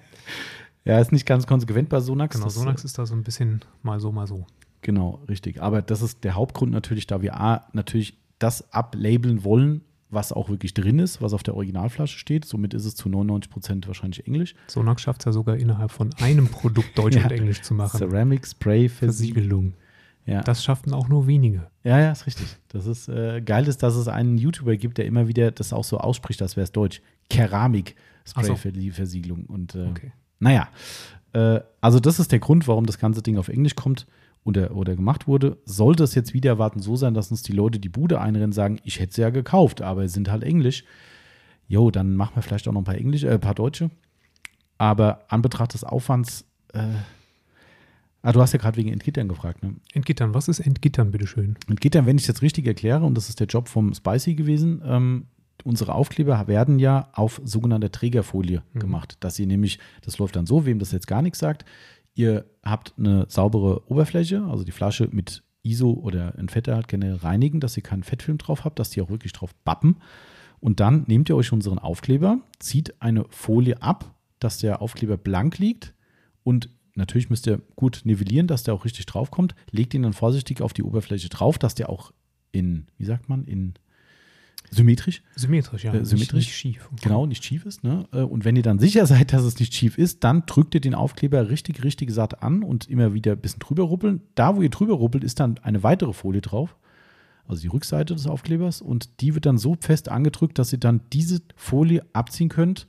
Ja, ist nicht ganz konsequent bei Sonax. genau. Das, äh, Sonax ist da so ein bisschen mal so, mal so. Genau, richtig. Aber das ist der Hauptgrund natürlich, da wir A, natürlich das ablabeln wollen, was auch wirklich drin ist, was auf der Originalflasche steht. Somit ist es zu 99 Prozent wahrscheinlich Englisch. Sonax schafft es ja sogar innerhalb von einem Produkt Deutsch (laughs) Ja. und Englisch zu machen. Ceramic Spray Versiegel. Versiegelung. Ja. Das schafften auch nur wenige. ja, ja, ist richtig. Das ist äh, geil, ist, dass es einen YouTuber gibt, der immer wieder das auch so ausspricht, als wäre es Deutsch. Keramik. Spray Versiegelung. Und äh, Okay. Naja, äh, also das ist der Grund, warum das ganze Ding auf Englisch kommt oder, oder gemacht wurde. Sollte es jetzt wieder erwarten so sein, dass uns die Leute die Bude einrennen, sagen, ich hätte sie ja gekauft, aber sie sind halt Englisch. Jo, dann machen wir vielleicht auch noch ein paar Englisch, äh, ein paar Deutsche. Aber an Betracht des Aufwands, äh, ah, du hast ja gerade wegen Entgittern gefragt, ne? Entgittern, was ist Entgittern, bitteschön? Entgittern, wenn ich es jetzt richtig erkläre, und das ist der Job vom Spicy gewesen, ähm, unsere Aufkleber werden ja auf sogenannter Trägerfolie Mhm. gemacht. Dass ihr nämlich, das läuft dann so, wem das jetzt gar nichts sagt, ihr habt eine saubere Oberfläche, also die Flasche mit ISO oder ein Fetter halt generell reinigen, dass ihr keinen Fettfilm drauf habt, dass die auch wirklich drauf bappen. Und dann nehmt ihr euch unseren Aufkleber, zieht eine Folie ab, dass der Aufkleber blank liegt und natürlich müsst ihr gut nivellieren, dass der auch richtig draufkommt. Legt ihn dann vorsichtig auf die Oberfläche drauf, dass der auch in, wie sagt man, in symmetrisch, Symmetrisch, ja. Äh, symmetrisch. Nicht, schief. genau, nicht schief ist. Ne? Äh, Und wenn ihr dann sicher seid, dass es nicht schief ist, dann drückt ihr den Aufkleber richtig, richtig satt an und immer wieder ein bisschen drüber ruppeln. Da, wo ihr drüber ruppelt, ist dann eine weitere Folie drauf. Also die Rückseite des Aufklebers und die wird dann so fest angedrückt, dass ihr dann diese Folie abziehen könnt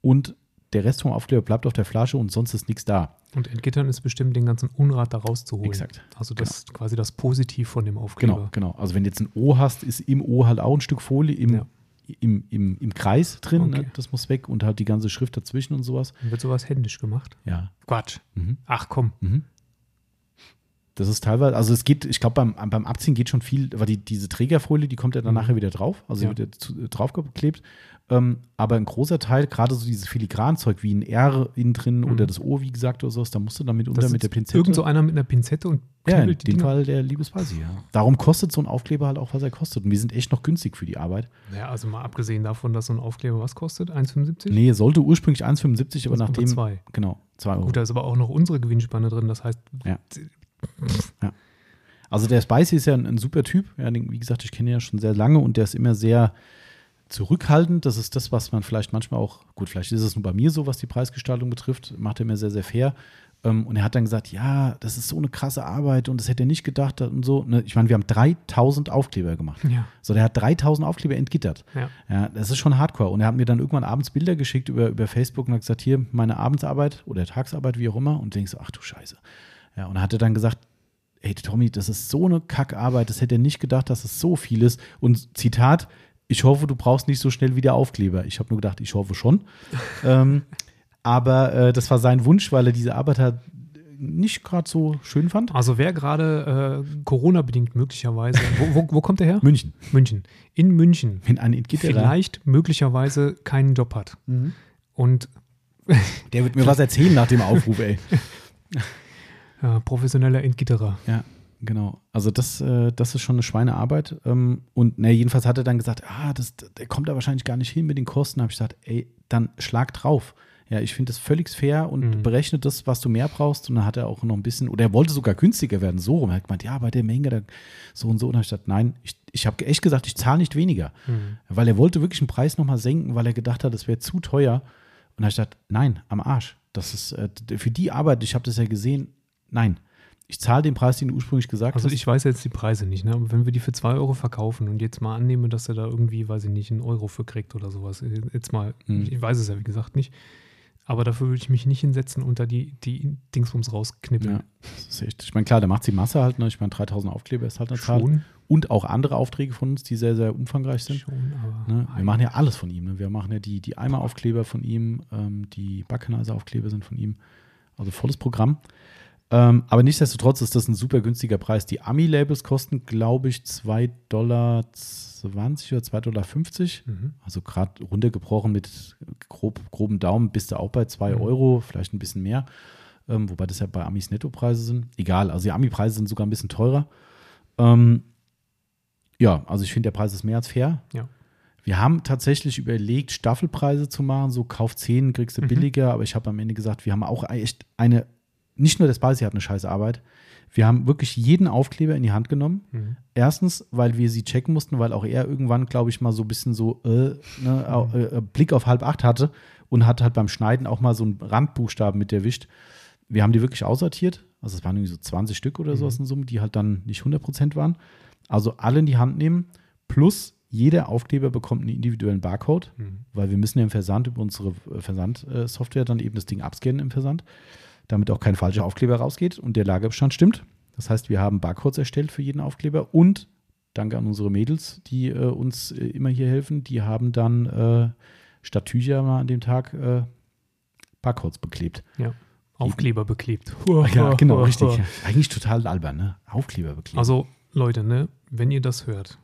und der Rest vom Aufkleber bleibt auf der Flasche und sonst ist nichts da. Und Entgittern ist bestimmt, den ganzen Unrat da rauszuholen. Exakt. Also das ist quasi das Positiv von dem Aufkleber. Genau, genau. Also wenn du jetzt ein O hast, ist im O halt auch ein Stück Folie im, Ja. im, im, im Kreis drin. Okay. Ne? Das muss weg und halt die ganze Schrift dazwischen und sowas. Dann wird sowas händisch gemacht. Ja. Quatsch. Mhm. Ach komm. Mhm. Das ist teilweise, also es geht, ich glaube, beim, beim Abziehen geht schon viel, weil die, diese Trägerfolie, die kommt ja dann Mhm. nachher wieder drauf, also Ja. wird ja zu, draufgeklebt. Ähm, aber ein großer Teil, gerade so dieses Filigranzeug wie ein R innen drin Mhm. oder das O, wie gesagt, oder sowas, da musst du dann mitunter Das mit der Pinzette. Irgend so einer mit einer Pinzette und ja, in dem Dinger. Fall der Liebesweise, ja. Darum kostet so ein Aufkleber halt auch, was er kostet. Und wir sind echt noch günstig für die Arbeit. Ja, also mal abgesehen davon, dass so ein Aufkleber was kostet, 1,75? Nee, sollte ursprünglich 1,75, aber nachdem. zwei. Genau, 2 Euro. Gut, da ist aber auch noch unsere Gewinnspanne drin. Das heißt, Ja. Also der Spicy ist ja ein, ein super Typ. Ja, den, wie gesagt, ich kenne ihn ja schon sehr lange und der ist immer sehr zurückhaltend. Das ist das, was man vielleicht manchmal auch, gut, vielleicht ist es nur bei mir so, was die Preisgestaltung betrifft, macht er mir sehr, sehr fair. Ähm, und er hat dann gesagt, ja, das ist so eine krasse Arbeit und das hätte er nicht gedacht und so. Ne? Ich meine, wir haben 3000 Aufkleber gemacht. ja, So, der hat 3000 Aufkleber entgittert. ja. Ja, das ist schon hardcore. Und er hat mir dann irgendwann abends Bilder geschickt über, über Facebook und hat gesagt, hier, meine Abendsarbeit oder Tagsarbeit, wie auch immer. Und denkst so, ach du Scheiße. Ja, und er hatte dann gesagt, ey Tommy, das ist so eine Kackarbeit, das hätte er nicht gedacht, dass es so viel ist. Und Zitat, ich hoffe, du brauchst nicht so schnell wieder Aufkleber. Ich habe nur gedacht, ich hoffe schon. (laughs) ähm, aber äh, das war sein Wunsch, weil er diese Arbeit halt nicht gerade so schön fand. Also wer gerade äh, Corona-bedingt möglicherweise, wo, wo, wo kommt der her? München. München. In München Wenn ein vielleicht möglicherweise keinen Job hat. Mhm. Und der wird mir was erzählen nach dem Aufruf, ey. (laughs) äh, professioneller Entgitterer. Ja, genau. Also das, äh, das ist schon eine Schweinearbeit. Ähm, und ne, jedenfalls hat er dann gesagt, ah, das, der kommt da wahrscheinlich gar nicht hin mit den Kosten. Da habe ich gesagt, ey, dann schlag drauf. Ja, ich finde das völlig fair und Mhm. berechne das, was du mehr brauchst. Und dann hat er auch noch ein bisschen, oder er wollte sogar günstiger werden, so rum. Er hat gemeint, ja, bei der Menge, da, so und so. Und dann habe ich gesagt, nein, ich, ich habe echt gesagt, ich zahle nicht weniger. Mhm. Weil er wollte wirklich den Preis nochmal senken, weil er gedacht hat, das wäre zu teuer. Und dann habe ich gesagt, nein, am Arsch. Das ist äh, für die Arbeit, ich habe das ja gesehen, nein. Ich zahle den Preis, den du ursprünglich gesagt Also hast. ich weiß jetzt die Preise nicht, ne? aber wenn wir die für 2 Euro verkaufen und jetzt mal annehme, dass er da irgendwie, weiß ich nicht, einen Euro für kriegt oder sowas, jetzt mal, Hm. ich weiß es ja wie gesagt nicht, aber dafür würde ich mich nicht hinsetzen und da die, die Dingsbums rausknippeln. Ja, das ist echt. Ich meine, klar, da macht die Masse halt. Ne? Ich meine, 3000 Aufkleber ist halt eine Zahl. Schon, Und auch andere Aufträge von uns, die sehr, sehr umfangreich sind. schon, aber Ne? Wir machen ja alles von ihm. Ne? Wir machen ja die, die Eimer-Aufkleber von ihm, ähm, die Backenizer-Aufkleber sind von ihm. Also volles Programm. Ähm, aber nichtsdestotrotz ist das ein super günstiger Preis. Die Ami-Labels kosten, glaube ich, 2,20 Dollar oder 2,50 Dollar. mhm. Also gerade runtergebrochen mit grob, groben Daumen bist du auch bei 2 Mhm. Euro, vielleicht ein bisschen mehr. Ähm, wobei das ja bei Amis Nettopreise sind. Egal, also die Ami-Preise sind sogar ein bisschen teurer. Ähm, ja, also ich finde, der Preis ist mehr als fair. Ja. Wir haben tatsächlich überlegt, Staffelpreise zu machen, so kauf 10, kriegst du Mhm. billiger, aber ich habe am Ende gesagt, wir haben auch echt eine, nicht nur der Spicy hat eine scheiß Arbeit, wir haben wirklich jeden Aufkleber in die Hand genommen. Mhm. Erstens, weil wir sie checken mussten, weil auch er irgendwann, glaube ich, mal so ein bisschen so äh, ne, au- äh, Blick auf halb acht hatte und hat halt beim Schneiden auch mal so einen Randbuchstaben mit erwischt. Wir haben die wirklich aussortiert. Also es waren irgendwie so 20 Stück oder sowas in Summe, die halt dann nicht 100% waren. Also alle in die Hand nehmen. Plus jeder Aufkleber bekommt einen individuellen Barcode, Mhm. weil wir müssen ja im Versand über unsere äh, Versandsoftware dann eben das Ding abscannen im Versand, damit auch kein falscher Aufkleber rausgeht und der Lagerbestand stimmt. Das heißt, wir haben Barcodes erstellt für jeden Aufkleber und danke an unsere Mädels, die äh, uns äh, immer hier helfen, die haben dann äh, statt Tücher mal an dem Tag äh, Barcodes beklebt. Aufkleber beklebt. (laughs) Ja, genau, richtig. (laughs) Eigentlich total albern, ne? Aufkleber beklebt. Also Leute, ne, wenn ihr das hört,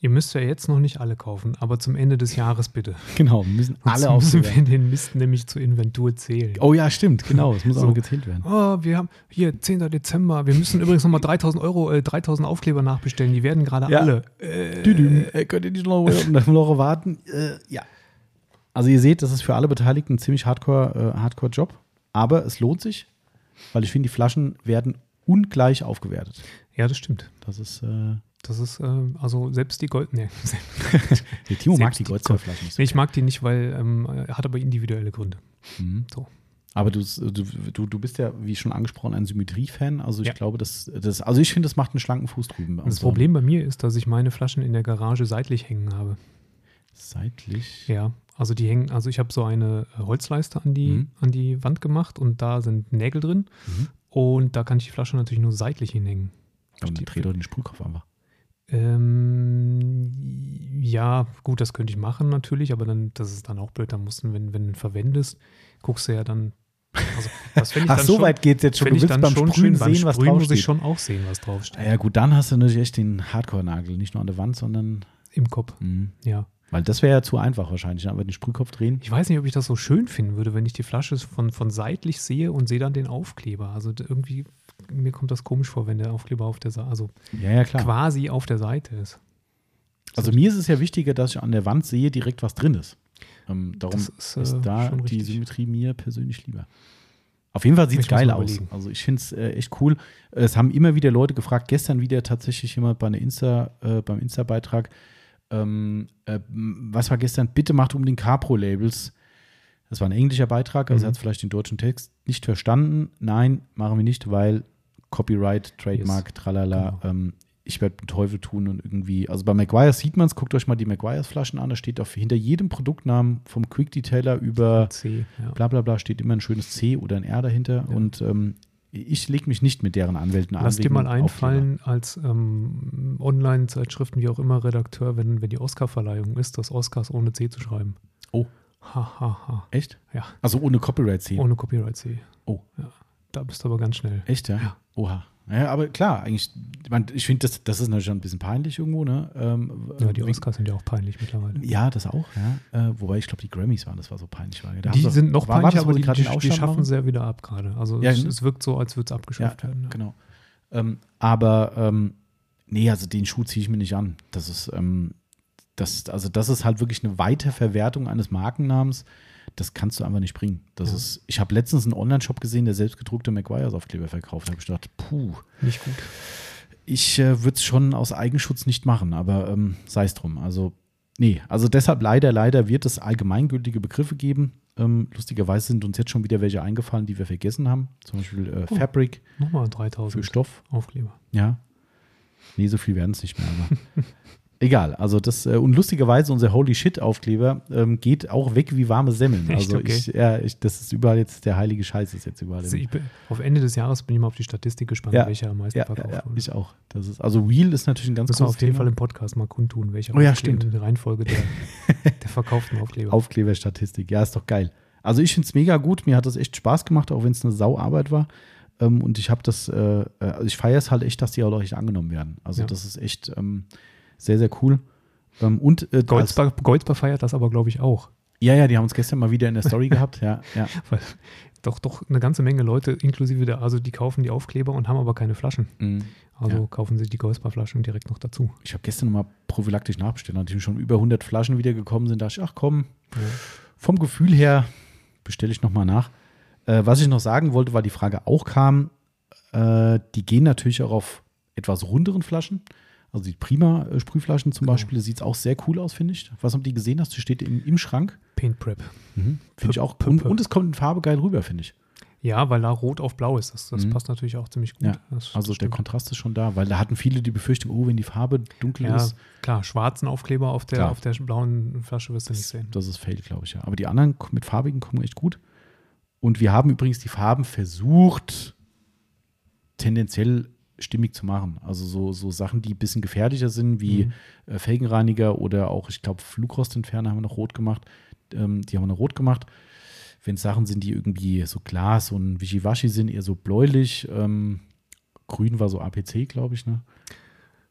ihr müsst ja jetzt noch nicht alle kaufen, aber zum Ende des Jahres bitte. (laughs) genau, wir müssen alle Sonst müssen wir den Mist nämlich zur Inventur zählen. Oh ja, stimmt, genau. Es muss So. auch gezählt werden. Oh, wir haben hier 10. Dezember. Wir müssen übrigens nochmal 3000 Euro, äh, 3000 Aufkleber nachbestellen. Die werden gerade Ja. alle. Äh, Düdüm. Äh, könnt ihr nicht noch eine Woche warten? Äh, ja. Also ihr seht, das ist für alle Beteiligten ein ziemlich hardcore, äh, hardcore Job. Aber es lohnt sich, weil ich finde, die Flaschen werden ungleich aufgewertet. ja, das stimmt. Das ist, äh, Das ist, äh, also selbst die Gold. Nee, (laughs) der Timo mag die Goldzerflaschen nicht so. nee ich mag die nicht, weil ähm, er hat aber individuelle Gründe. Mhm. So. Aber du, du, du, du bist ja, wie schon angesprochen, ein Symmetrie-Fan. Also ich Ja. glaube, das, das, also ich finde, das macht einen schlanken Fuß drüben. Das Also Problem bei mir ist, dass ich meine Flaschen in der Garage seitlich hängen habe. Seitlich. Ja, also die hängen, also ich habe so eine äh, Holzleiste an die, Mhm. an die Wand gemacht und da sind Nägel drin Mhm. und da kann ich die Flasche natürlich nur seitlich hinhängen. Und dann dreh doch den Sprühkopf einfach. Ähm, ja, gut, das könnte ich machen natürlich, aber dann, das ist dann auch blöd. Dann musst du, wenn, wenn du ihn verwendest, guckst du ja dann Also, das ich Ach, dann so schon, weit geht's jetzt schon. Du willst dann beim schon Sprühen schön. Beim sehen, was Sprühen muss ich draufsteht. schon auch sehen, was draufsteht. Ja gut, dann hast du natürlich echt den Hardcore-Nagel. Nicht nur an der Wand, sondern Im Kopf, mh. ja. Weil das wäre ja zu einfach wahrscheinlich, ne? aber den Sprühkopf drehen. Ich weiß nicht, ob ich das so schön finden würde, wenn ich die Flasche von, von seitlich sehe und sehe dann den Aufkleber. Also irgendwie, mir kommt das komisch vor, wenn der Aufkleber auf der Seite, also Ja, ja, quasi auf der Seite ist. Also mir ist es ja wichtiger, dass ich an der Wand sehe, direkt was drin ist. Ähm, darum ist, ist, äh, da schon die. Symmetrie mir persönlich lieber. Auf jeden Fall sieht es geil aus. Also ich finde es äh, echt cool. Es haben immer wieder Leute gefragt, gestern wieder tatsächlich jemand bei einer Insta, äh, beim Insta-Beitrag, ähm, äh, was war gestern? Bitte macht unbedingt Capro-Labels. Das war ein englischer Beitrag, also Mhm. er hat vielleicht den deutschen Text nicht verstanden. Nein, machen wir nicht, weil Copyright, Trademark, tralala. Genau. Ähm, ich werde den Teufel tun und irgendwie, also bei Maguires sieht man es, guckt euch mal die Maguires-Flaschen an, da steht auf hinter jedem Produktnamen vom Quick Detailer über C, ja. bla bla bla steht immer ein schönes C oder ein R dahinter Ja. und ähm, ich lege mich nicht mit deren Anwälten an. Lass dir mal einfallen, als ähm, Online-Zeitschriften, wie auch immer, Redakteur, wenn, wenn die Oscar-Verleihung ist, das Oscars ohne C zu schreiben. Oh. Ha, ha, ha. Echt? Ja, Also ohne Copyright C. ohne Copyright C. Oh. Ja, da bist du aber ganz schnell. Echt, ja? Ja. Oha. Ja, aber klar, eigentlich, ich, finde, das, das ist natürlich schon ein bisschen peinlich irgendwo, ne? Ähm, Ja, die Oscars sind ja auch peinlich mittlerweile. Ja, das auch, ja. Äh, wobei ich glaube, die Grammys waren, das war so peinlich. War. Da Die sind noch war, war peinlicher, das, aber die, die, die schaffen machen? sehr wieder ab gerade. Also Ja, es, es wirkt so, als würde es abgeschafft werden. Ja. Genau. Ähm, aber ähm, nee, also den Schuh ziehe ich mir nicht an. Das ist, ähm, das, also das ist halt wirklich eine Weiterverwertung eines Markennamens. Das kannst du einfach nicht bringen. Das Ja. ist, ich habe letztens einen Online-Shop gesehen, der selbstgedruckte Maguires-Aufkleber verkauft. Da habe ich gedacht, puh, Nicht gut. ich äh, würde es schon aus Eigenschutz nicht machen, aber ähm, sei es drum. Also, nee, also deshalb leider, leider wird es allgemeingültige Begriffe geben. Ähm, lustigerweise sind uns jetzt schon wieder welche eingefallen, die wir vergessen haben. Zum Beispiel äh, Oh. Fabric Nochmal für 3000 Stoff. Aufkleber. Ja. Nee, so viel werden es nicht mehr, aber (laughs) egal. Also das, äh, und lustigerweise, unser Holy Shit-Aufkleber ähm, geht auch weg wie warme Semmeln. Echt? Also Okay. ich, ja, ich, das ist überall jetzt, der heilige Scheiß ist jetzt überall. Also ich auf Ende des Jahres bin ich mal auf die Statistik gespannt, Ja. welcher am meisten ja, verkauft ja, wurde. ich auch. Das ist, also Wheel ist natürlich ein ganz großes auf jeden Thema. Fall im Podcast mal kundtun, welcher Oh ja, Aufkleber- stimmt. die Reihenfolge der, (laughs) der verkauften Aufkleber. Aufkleberstatistik. Ja, ist doch geil. Also ich finde es mega gut. Mir hat das echt Spaß gemacht, auch wenn es eine Sauarbeit war. Ähm, und ich habe das, äh, äh, also ich feiere es halt echt, dass die auch echt angenommen werden. Also das ist echt ähm, sehr, sehr cool. Ähm, und äh, Goldsbar, Goldsbar feiert das aber, glaube ich, auch. ja, ja, die haben uns gestern mal wieder in der Story (laughs) gehabt. Ja, ja. Weil doch, doch eine ganze Menge Leute, inklusive der, also die kaufen die Aufkleber und haben aber keine Flaschen. Mhm. Also Ja. kaufen sie die Goldsbar-Flaschen direkt noch dazu. Ich habe gestern nochmal prophylaktisch nachbestellt, nachdem schon über 100 Flaschen wieder gekommen sind. Da dachte ich, ach komm, Ja. vom Gefühl her bestelle ich nochmal nach. Äh, was ich noch sagen wollte, weil die Frage auch kam, äh, die gehen natürlich auch auf etwas runderen Flaschen. Also die Prima-Sprühflaschen zum Genau. Beispiel, sieht es auch sehr cool aus, finde ich. Was habt ihr gesehen hast, die steht im, im Schrank. Paint Prep. Finde ich auch. Und, und es kommt in Farbe geil rüber, finde ich. Ja, weil da rot auf blau ist. Das, das Mhm. passt natürlich auch ziemlich gut. Ja, Also der. Kontrast ist schon da, weil da hatten viele die Befürchtung, oh, wenn die Farbe dunkel Ja, ist, klar, schwarzen Aufkleber auf der, Klar. auf der blauen Flasche wirst du nicht das, sehen. das ist Fail, glaube ich, ja. Aber die anderen mit farbigen kommen echt gut. Und wir haben übrigens die Farben versucht, tendenziell stimmig zu machen. Also so, so Sachen, die ein bisschen gefährlicher sind, wie Mhm. äh, Felgenreiniger oder auch, ich glaube, Flugrostentferner haben wir noch rot gemacht. Ähm, die haben wir noch rot gemacht. Wenn es Sachen sind, die irgendwie so Glas und Wischiwaschi sind, eher so bläulich. Ähm, grün war so APC, glaube ich, ne?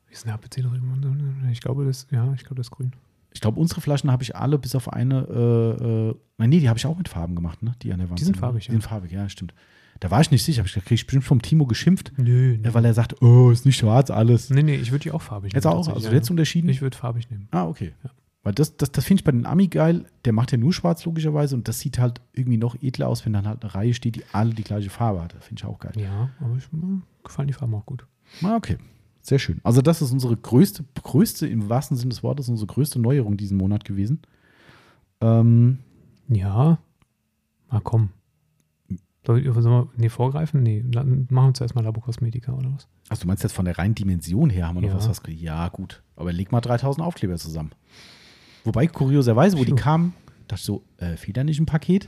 Wie ist denn der APC drin? Ich glaube, das, ja, ich glaube, das ist grün. Ich glaube, unsere Flaschen habe ich alle bis auf eine, äh, äh, nein, nee, die habe ich auch mit Farben gemacht, ne? Die an der Wand Die sind ne? farbig, Die ja. sind farbig, ja, stimmt. Da war ich nicht sicher, habe ich gekriegt, ich bestimmt vom Timo geschimpft, Nö, äh, weil er sagt, oh, ist nicht schwarz alles. Nee, nee, ich würde die auch farbig Jetzt auch, also jetzt unterschieden? Ich würde farbig nehmen. ah, okay. Ja. Weil das, das, das finde ich bei den Ami geil, der macht ja nur schwarz logischerweise und das sieht halt irgendwie noch edler aus, wenn dann halt eine Reihe steht, die alle die gleiche Farbe hat. Das finde ich auch geil. Ja, aber ich, mir gefallen die Farben auch gut. Ah, okay. Sehr schön. Also, das ist unsere größte, größte, im wahrsten Sinne des Wortes, unsere größte Neuerung diesen Monat gewesen. Ähm, Ja. Na komm. Soll sollen wir nee, vorgreifen? Nee, dann machen wir zuerst mal Labokosmetika oder was? Ach, du meinst jetzt von der reinen Dimension her haben wir noch Ja. was, was Ja, gut. Aber leg mal 3000 Aufkleber zusammen. Wobei, kurioserweise, wo die Puh. kamen, dachte ich so, äh, fehlt da nicht ein Paket?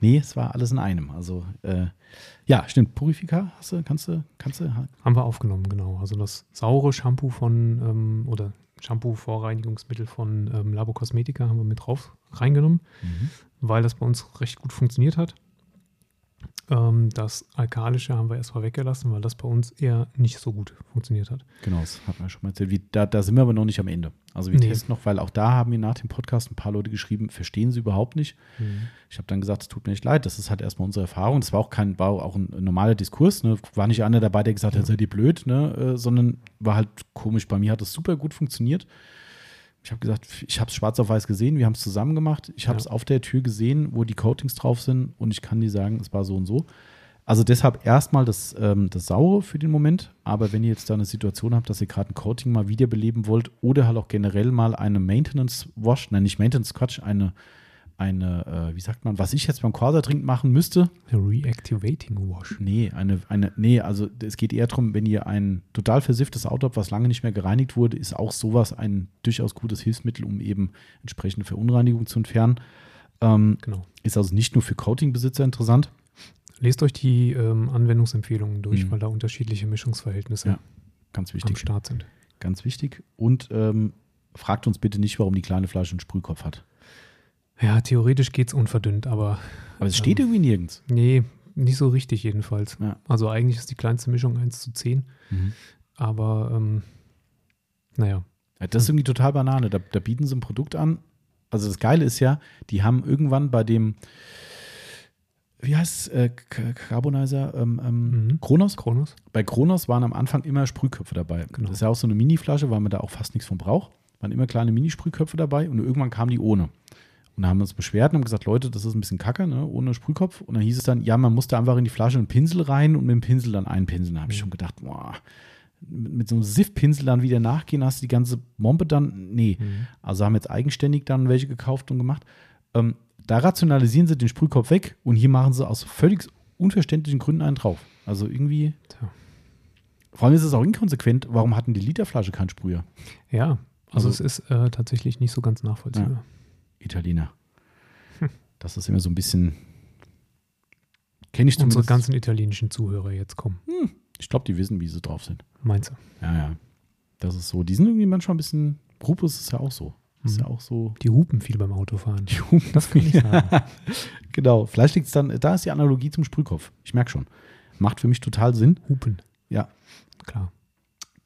Nee, es war alles in einem. Also, äh, ja, stimmt. Purifika hast du, kannst du, kannst du, Haben wir aufgenommen, genau. Also das saure Shampoo von, ähm, oder Shampoo-Vorreinigungsmittel von ähm, Labo Cosmetica haben wir mit drauf reingenommen, Mhm. weil das bei uns recht gut funktioniert hat. Ähm, das Alkalische haben wir erstmal weggelassen, weil das bei uns eher nicht so gut funktioniert hat. Genau, das hat man schon mal erzählt. Wie, da, da sind wir aber noch nicht am Ende. Also wir Nee. testen noch, weil auch da haben mir nach dem Podcast ein paar Leute geschrieben, verstehen sie überhaupt nicht. Ich habe dann gesagt, es tut mir echt leid, das ist halt erstmal unsere Erfahrung. Das war auch kein, war auch ein normaler Diskurs, ne? War nicht einer dabei, der gesagt hat, seid ihr blöd, ne? Äh, sondern war halt komisch. Bei mir hat es super gut funktioniert. Ich habe gesagt, ich habe es schwarz auf weiß gesehen, wir haben es zusammen gemacht. Ich habe es Ja. auf der Tür gesehen, wo die Coatings drauf sind und ich kann dir sagen, es war so und so. Also deshalb erstmal das, ähm, das Saure für den Moment. Aber wenn ihr jetzt da eine Situation habt, dass ihr gerade ein Coating mal wiederbeleben wollt oder halt auch generell mal eine Maintenance Wash, nein, nicht Maintenance Quatsch, eine, eine äh, wie sagt man, was ich jetzt beim Corsa Drink machen müsste. Reactivating Wash. Nee, eine, eine, nee, also es geht eher darum, wenn ihr ein total versifftes Auto habt, was lange nicht mehr gereinigt wurde, ist auch sowas ein durchaus gutes Hilfsmittel, um eben entsprechende Verunreinigungen zu entfernen. Ähm, Genau. ist also nicht nur für Coating-Besitzer interessant. Lest euch die ähm, Anwendungsempfehlungen durch, Mhm. weil da unterschiedliche Mischungsverhältnisse Ja, Ganz am wichtig. Start sind. Ganz wichtig. Und ähm, fragt uns bitte nicht, warum die kleine Flasche einen Sprühkopf hat. Ja, theoretisch geht es unverdünnt, aber Aber es steht Ähm. irgendwie nirgends. nee, nicht so richtig jedenfalls. Ja. Also eigentlich ist die kleinste Mischung 1 zu 10, aber ähm, naja, Ja, das ist irgendwie total Banane. Da, da bieten sie ein Produkt an. Also das Geile ist ja, die haben irgendwann bei dem, wie heißt es, äh, Carbonizer, ähm, ähm, Mhm. Kronos? Kronos. Bei Kronos waren am Anfang immer Sprühköpfe dabei. Genau. Das ist ja auch so eine Mini-Flasche, weil man da auch fast nichts von braucht. Waren immer kleine Mini-Sprühköpfe dabei und irgendwann kamen die ohne. Und da haben wir uns beschwert und haben gesagt, Leute, das ist ein bisschen kacke, ne? ohne Sprühkopf. Und dann hieß es dann, ja, man musste einfach in die Flasche einen Pinsel rein und mit dem Pinsel dann einpinseln. Da habe ich schon gedacht, boah, mit, so einem Siff-Pinsel dann wieder nachgehen, hast du die ganze Mompe dann, nee. Mhm. Also haben jetzt eigenständig dann welche gekauft und gemacht. Ähm, da rationalisieren sie den Sprühkopf weg und hier machen sie aus völlig unverständlichen Gründen einen drauf. Also irgendwie, Tja. vor allem ist es auch inkonsequent, warum hatten die Literflasche keinen Sprüher? Ja, also, Also- es ist äh, tatsächlich nicht so ganz nachvollziehbar. Italiener. Hm. Das ist immer so ein bisschen, kenne ich Unsere zumindest. ganzen italienischen Zuhörer jetzt kommen. ich glaube, die wissen, wie sie drauf sind. Meinst du? Ja, ja. Das ist so. Die sind irgendwie manchmal ein bisschen, Rupus ist ja auch so. Ist Mhm. ja auch so. Die hupen viel beim Autofahren. Die Hupen- Das kann ich sagen. (laughs) Genau, vielleicht liegt es dann, da ist die Analogie zum Sprühkopf. Ich merke schon. Macht für mich total Sinn. Hupen. Ja. Klar.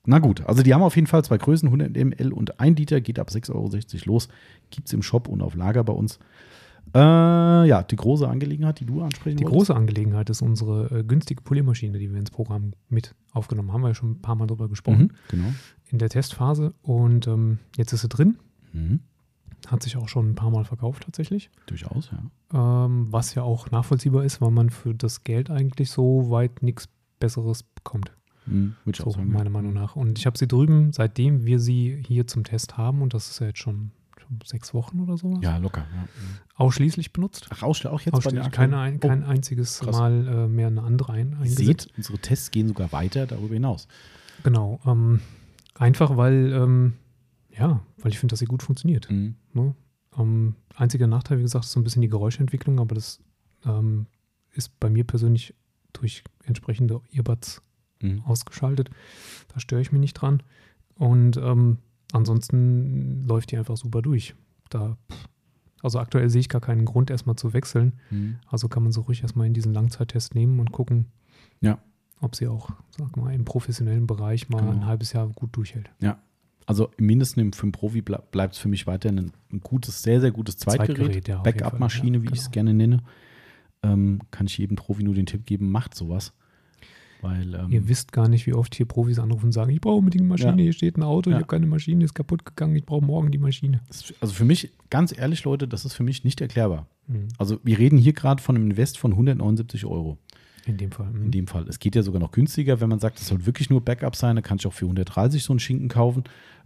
Na gut, also die haben auf jeden Fall zwei Größen, 100 ml und 1 Liter, geht ab 6,60 Euro los. Gibt es im Shop und auf Lager bei uns. Äh, ja, die große Angelegenheit, die du ansprechen Die wolltest. große Angelegenheit ist unsere äh, günstige Poliermaschine, die wir ins Programm mit aufgenommen haben. Haben wir ja schon ein paar Mal drüber gesprochen Mhm, genau. in der Testphase. Und ähm, jetzt ist sie drin. Mhm. Hat sich auch schon ein paar Mal verkauft tatsächlich. Durchaus, ja. Ähm, was ja auch nachvollziehbar ist, weil man für das Geld eigentlich so weit nichts Besseres bekommt. Mhm, Würde ich So auch sagen. meiner Meinung nach. Und ich habe sie drüben, seitdem wir sie hier zum Test haben, und das ist ja jetzt schon, schon sechs Wochen oder so, Ja, locker. Ja. ausschließlich benutzt. Ach, auch jetzt Ausschließlich, den keine, aktuellen- ein, kein einziges krass. Mal äh, mehr eine andere ein, Ihr eingesetzt. seht, unsere Tests gehen sogar weiter darüber hinaus. Genau. Ähm, einfach weil, ähm, ja, weil ich finde, dass sie gut funktioniert. Mhm. Ne? Ähm, einziger Nachteil, wie gesagt, ist so ein bisschen die Geräuschentwicklung, aber das ähm, ist bei mir persönlich durch entsprechende Earbuds Mhm. ausgeschaltet. Da störe ich mich nicht dran. Und ähm, ansonsten läuft die einfach super durch. Da, also aktuell sehe ich gar keinen Grund, erstmal zu wechseln. Mhm. Also kann man so ruhig erstmal in diesen Langzeittest nehmen und gucken, Ja. ob sie auch, sag mal, im professionellen Bereich mal Genau. ein halbes Jahr gut durchhält. Also im Mindesten für einen Profi bleibt es für mich weiterhin ein, gutes, sehr, sehr gutes Zweitgerät. Zweitgerät, ja, Backup-Maschine, ja, wie ich es genau. gerne nenne. Ähm, kann ich jedem Profi nur den Tipp geben, macht sowas. Weil, ähm, Ihr wisst gar nicht, wie oft hier Profis anrufen und sagen, ich brauche unbedingt eine Maschine, Ja. hier steht ein Auto, Ja. ich habe keine Maschine, ist kaputt gegangen, ich brauche morgen die Maschine. das also für mich, ganz ehrlich, Leute, das ist für mich nicht erklärbar. Mhm. Also wir reden hier gerade von einem Invest von 179 Euro. In dem Fall. mhm. In dem Fall. Es geht ja sogar noch günstiger, wenn man sagt, es soll wirklich nur Backup sein, dann kann ich auch für 130 so einen Schinken kaufen.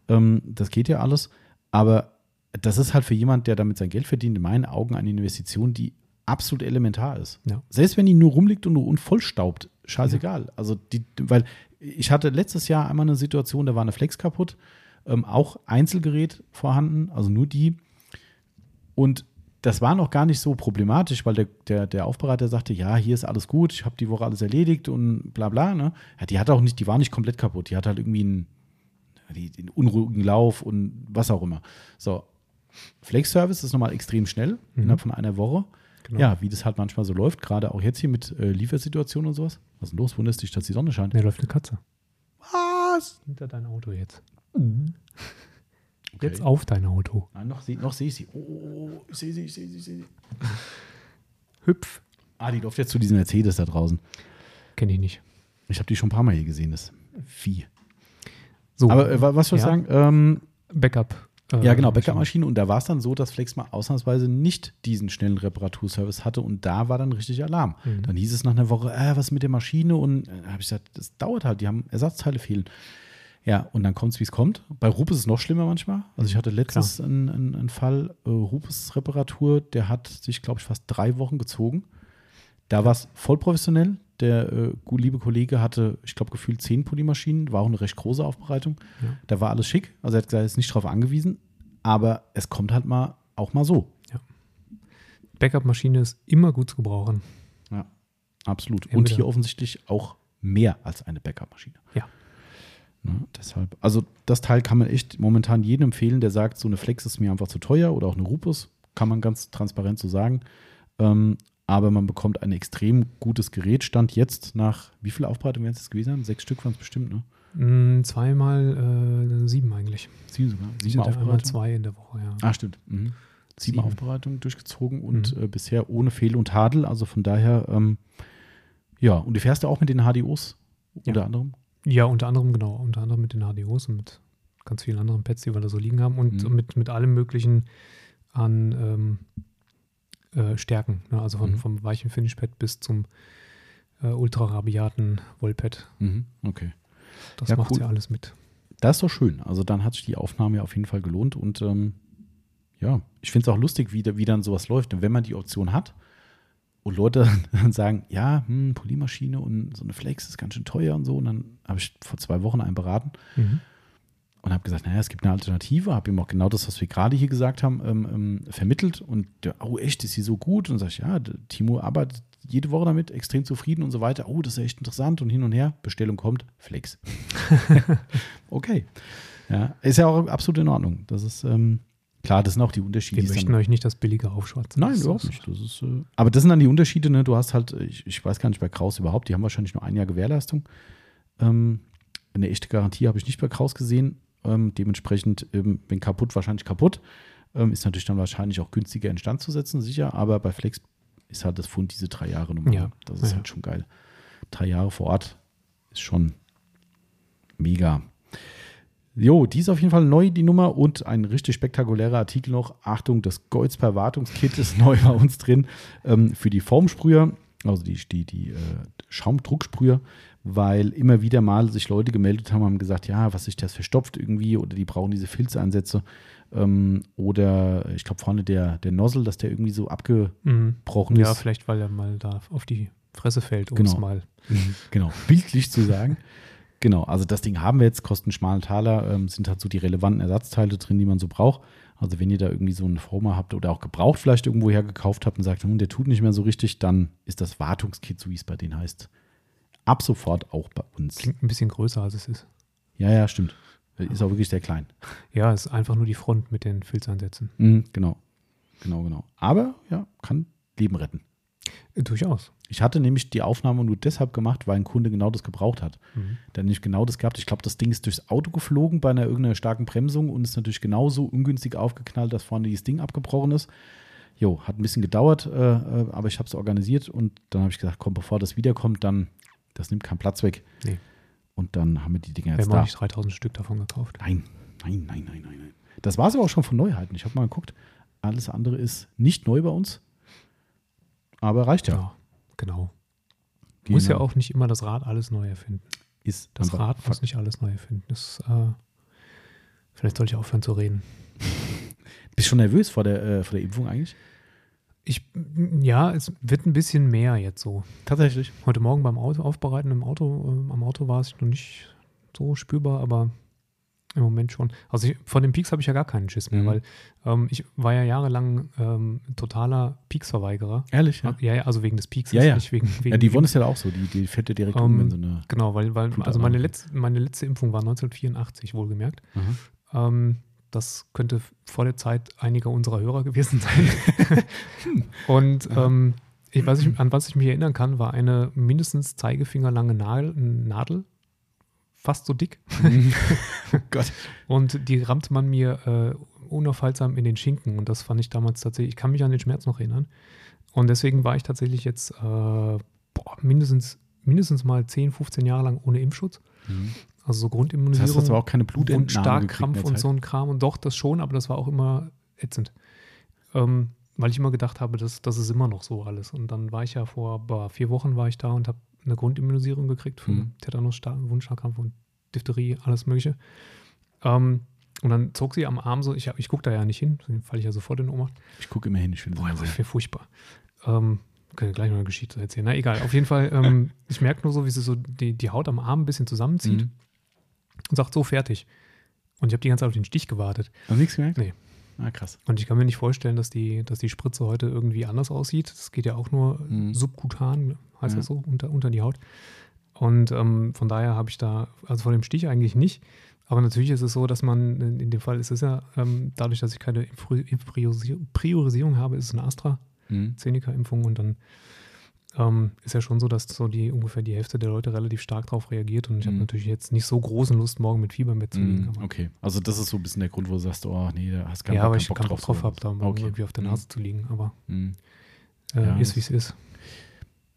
Ähm, das geht ja alles. Aber das ist halt für jemand, der damit sein Geld verdient, in meinen Augen eine Investition, die absolut elementar ist. Ja. Selbst wenn die nur rumliegt und, und vollstaubt, scheißegal. Also die, weil ich hatte letztes Jahr einmal eine Situation, da war eine Flex kaputt, ähm, auch Einzelgerät vorhanden, also nur die. Und das war noch gar nicht so problematisch, weil der, der, der Aufbereiter sagte, ja, hier ist alles gut, ich habe die Woche alles erledigt und bla bla. Ne? Ja, die hat auch nicht, die war nicht komplett kaputt, die hat halt irgendwie einen, die, den unruhigen Lauf und was auch immer. So, Flex Service ist nochmal extrem schnell, Mhm. innerhalb von einer Woche. Genau. Ja, wie das halt manchmal so läuft, gerade auch jetzt hier mit äh, Liefersituationen und sowas. Was ist denn los? Wunderst dich, dass die Sonne scheint? Da läuft eine Katze. Was? Hinter dein Auto jetzt. Okay. Jetzt auf dein Auto. Nein, noch, noch sehe ich sie. Oh, oh, oh, ich sehe sie, ich sehe sie, ich sehe sie. Hüpf. Ah, die läuft jetzt zu diesem Mercedes da draußen. Kenne ich nicht. Ich habe die schon ein paar Mal hier gesehen, das Vieh. So, Aber äh, wa- was soll ich Ja. sagen? Ähm, Backup. Ja, genau, Maschine. Backup-Maschine. Und da war es dann so, dass Flex mal ausnahmsweise nicht diesen schnellen Reparaturservice hatte. Und da war dann richtig Alarm. Mhm. Dann hieß es nach einer Woche, äh, was mit der Maschine? Und äh, da habe ich gesagt, das dauert halt, die haben Ersatzteile fehlen. Ja, und dann kommt es, wie es kommt. Bei Rupes ist es noch schlimmer manchmal. Also ich hatte letztens einen, einen, einen Fall, äh, Rupes Reparatur, der hat sich, glaube ich, fast drei Wochen gezogen. Da war es voll professionell. Der äh, liebe Kollege hatte, ich glaube, gefühlt zehn Polymaschinen, war auch eine recht große Aufbereitung. Ja. Da war alles schick. Also er hat gesagt, er ist nicht drauf angewiesen. Aber es kommt halt mal auch mal so. Backup-Maschine ist immer gut zu gebrauchen. Ja, absolut. Ja, Und hier offensichtlich auch mehr als eine Backup-Maschine. Ja. Ne, deshalb, also das Teil kann man echt momentan jedem empfehlen, der sagt, so eine Flex ist mir einfach zu teuer oder auch eine Rupus, kann man ganz transparent so sagen. Ähm, aber man bekommt ein extrem gutes Gerät. Stand jetzt nach, wie viele Aufbereitungen werden es jetzt gewesen sein? Sechs Stück waren es bestimmt, ne? Mm, zweimal äh, sieben eigentlich. Sieben sogar. Sieben hatte einmal Aufbereitungen. zwei in der Woche, ja. Ah, stimmt. Mhm. Sieben, Sieben. Aufbereitungen durchgezogen und Mhm. äh, bisher ohne Fehl und Tadel. Also von daher, ähm, ja, und du fährst ja auch mit den HDOs Ja. unter anderem. Ja, unter anderem, genau, unter anderem mit den HDOs und mit ganz vielen anderen Pads, die wir da so liegen haben und Mhm. mit, mit allem möglichen an ähm, äh, Stärken. Ne? Also von, Mhm. vom weichen Finish-Pad bis zum äh, ultra rabiaten Wollpad. Mhm. Okay. Das Ja, macht cool. ja alles mit. Das ist doch schön. Also dann hat sich die Aufnahme ja auf jeden Fall gelohnt und ähm, ja, ich finde es auch lustig, wie, wie dann sowas läuft. Und wenn man die Option hat und Leute (laughs) dann sagen, ja, hm, Polymaschine und so eine Flex ist ganz schön teuer und so, und dann habe ich vor zwei Wochen einen beraten Mhm. Und habe gesagt, naja, es gibt eine Alternative, habe ihm auch genau das, was wir gerade hier gesagt haben, ähm, ähm, vermittelt und der, oh echt, ist sie so gut? Und sag ich, ja, Timo arbeitet jede Woche damit, extrem zufrieden und so weiter. Oh, das ist echt interessant und hin und her. Bestellung kommt, Flex. (laughs) okay. Ja, ist ja auch absolut in Ordnung. Das ist, ähm, klar, das sind auch die Unterschiede. Wir möchten euch nicht das billige aufschwatzen. Nein, Das überhaupt ist- nicht. Das ist, äh, aber das sind dann die Unterschiede, ne? Du hast halt, ich, ich weiß gar nicht bei Kraus überhaupt, die haben wahrscheinlich nur ein Jahr Gewährleistung. Ähm, eine echte Garantie habe ich nicht bei Kraus gesehen. Ähm, dementsprechend, ähm, wenn kaputt, wahrscheinlich kaputt. Ähm, ist natürlich dann wahrscheinlich auch günstiger instand zu setzen, sicher. Aber bei Flex ist halt das Fund diese drei Jahre Nummer. Ja. Das ist Ja. halt schon geil. Drei Jahre vor Ort ist schon mega. Jo, die ist auf jeden Fall neu, die Nummer. Und ein richtig spektakulärer Artikel noch. Achtung, das Goldsper Wartungskit ist (laughs) neu bei uns drin. Ähm, für die Formsprüher, also die, die, die äh, Schaumdrucksprüher, weil immer wieder mal sich Leute gemeldet haben, haben gesagt, ja, was sich das verstopft irgendwie oder die brauchen diese Filzeinsätze. Ähm, oder ich glaube vorne der, der Nozzle, dass der irgendwie so abgebrochen Mhm. Ja, ist. vielleicht, weil er mal da auf die Fresse fällt, um Genau. es mal. Genau, bildlich zu sagen. Genau, also das Ding haben wir jetzt, kosten schmalen Taler, ähm, sind halt so die relevanten Ersatzteile drin, die man so braucht. Also wenn ihr da irgendwie so einen Former habt oder auch gebraucht vielleicht irgendwo her gekauft habt und sagt, hm, der tut nicht mehr so richtig, dann ist das Wartungskit, so wie es bei denen heißt, ab sofort auch bei uns. Klingt ein bisschen größer, als es ist. Ja, ja, stimmt. Ist auch wirklich sehr klein. Ja, es ist einfach nur die Front mit den Filzansätzen. Mhm, genau, genau, genau. Aber ja, kann Leben retten. Durchaus. Ich hatte nämlich die Aufnahme nur deshalb gemacht, weil ein Kunde genau das gebraucht hat. Mhm. Der hat nämlich genau das gehabt. Ich glaube, das Ding ist durchs Auto geflogen bei einer irgendeiner starken Bremsung und ist natürlich genauso ungünstig aufgeknallt, dass vorne dieses Ding abgebrochen ist. Jo, hat ein bisschen gedauert, äh, äh, aber ich habe es organisiert und dann habe ich gesagt, komm, bevor das wiederkommt, dann, das nimmt keinen Platz weg. Nee. Und dann haben wir die Dinger Wir jetzt haben auch da. nicht 3000 Stück davon gekauft. Nein, nein, nein, nein, nein, nein. Das war es aber auch schon von Neuheiten. Ich habe mal geguckt, alles andere ist nicht neu bei uns, aber reicht ja. Ja, genau. Muss ja Genau. auch nicht immer das Rad alles neu erfinden. Ist Das Rad Fakt. muss nicht alles neu erfinden. Das, äh, vielleicht sollte ich aufhören zu reden. (laughs) Bist du schon nervös vor der, äh, vor der Impfung eigentlich? Ich, ja, es wird ein bisschen mehr jetzt so. Tatsächlich. Heute Morgen beim Auto, Aufbereiten im Auto, ähm, am Auto war es noch nicht so spürbar, aber im Moment schon. Also ich, von den Peaks habe ich ja gar keinen Schiss mehr, Mhm. weil ähm, ich war ja jahrelang ähm, totaler Peaks-Verweigerer. Ehrlich? Ja. ja, also wegen des Peaks, Ja, ja. nicht wegen, wegen Ja, die Yvonne ist ja auch so, die, die fährt ja direkt um, Ähm, wenn so eine. Genau, weil, weil also meine nicht. letzte, meine letzte Impfung war 1984, wohlgemerkt. Aha. Ähm, Das könnte vor der Zeit einiger unserer Hörer gewesen sein. (laughs) (laughs) und ähm, ich weiß nicht, an was ich mich erinnern kann, war eine mindestens zeigefingerlange Nadel, Nadel fast so dick. (laughs) oh Gott. Und die rammte man mir äh, unaufhaltsam in den Schinken. Und das fand ich damals tatsächlich, ich kann mich an den Schmerz noch erinnern. Und deswegen war ich tatsächlich jetzt äh, boah, mindestens, mindestens mal 10, 15 Jahre lang ohne Impfschutz. Mhm. Also so Grundimmunisierung. Das heißt, das war auch keine Blutentnahme und Starkkrampf und so ein Kram. Und doch, das schon, aber das war auch immer ätzend. Ähm, weil ich immer gedacht habe, das, das ist immer noch so alles. Und dann war ich ja vor boah, vier Wochen war ich da und habe eine Grundimmunisierung gekrikt für Mhm. Tetanus, Wundstarkrampf und Diphtherie, alles Mögliche. Ähm, und dann zog sie am Arm so, ich, ich gucke da ja nicht hin, dann falle ich ja sofort in Ohnmacht. Ich gucke immer hin, ich finde es das wäre furchtbar. Ähm, können wir gleich noch eine Geschichte erzählen. Na egal, auf jeden Fall, ähm, (laughs) ich merke nur so, wie sie so die, die Haut am Arm ein bisschen zusammenzieht Mhm. und sagt, so fertig. Und ich habe die ganze Zeit auf den Stich gewartet. Hast du nichts gemerkt? Nee. Ah, krass. Und ich kann mir nicht vorstellen, dass die, dass die Spritze heute irgendwie anders aussieht. Das geht ja auch nur Mhm. subkutan, heißt Ja. das so, unter, unter die Haut. Und ähm, von daher habe ich da, also vor dem Stich eigentlich nicht. Aber natürlich ist es so, dass man, in in dem Fall ist es ja, ähm, dadurch, dass ich keine Priorisierung habe, ist es eine Mhm. AstraZeneca-Impfung und dann ähm, ist ja schon so, dass so die ungefähr die Hälfte der Leute relativ stark darauf reagiert. Und ich habe Mhm. natürlich jetzt nicht so großen Lust, morgen mit Fieber im Bett zu liegen. Mhm. Okay, also das ist so ein bisschen der Grund, wo du sagst, oh nee, da hast keinen ja, Bock, weil keinen ich Bock keinen Bock drauf habe, da morgen Okay. irgendwie auf der Mhm. Nase zu liegen. Aber Mhm. äh, Ja, ist, wie es ist.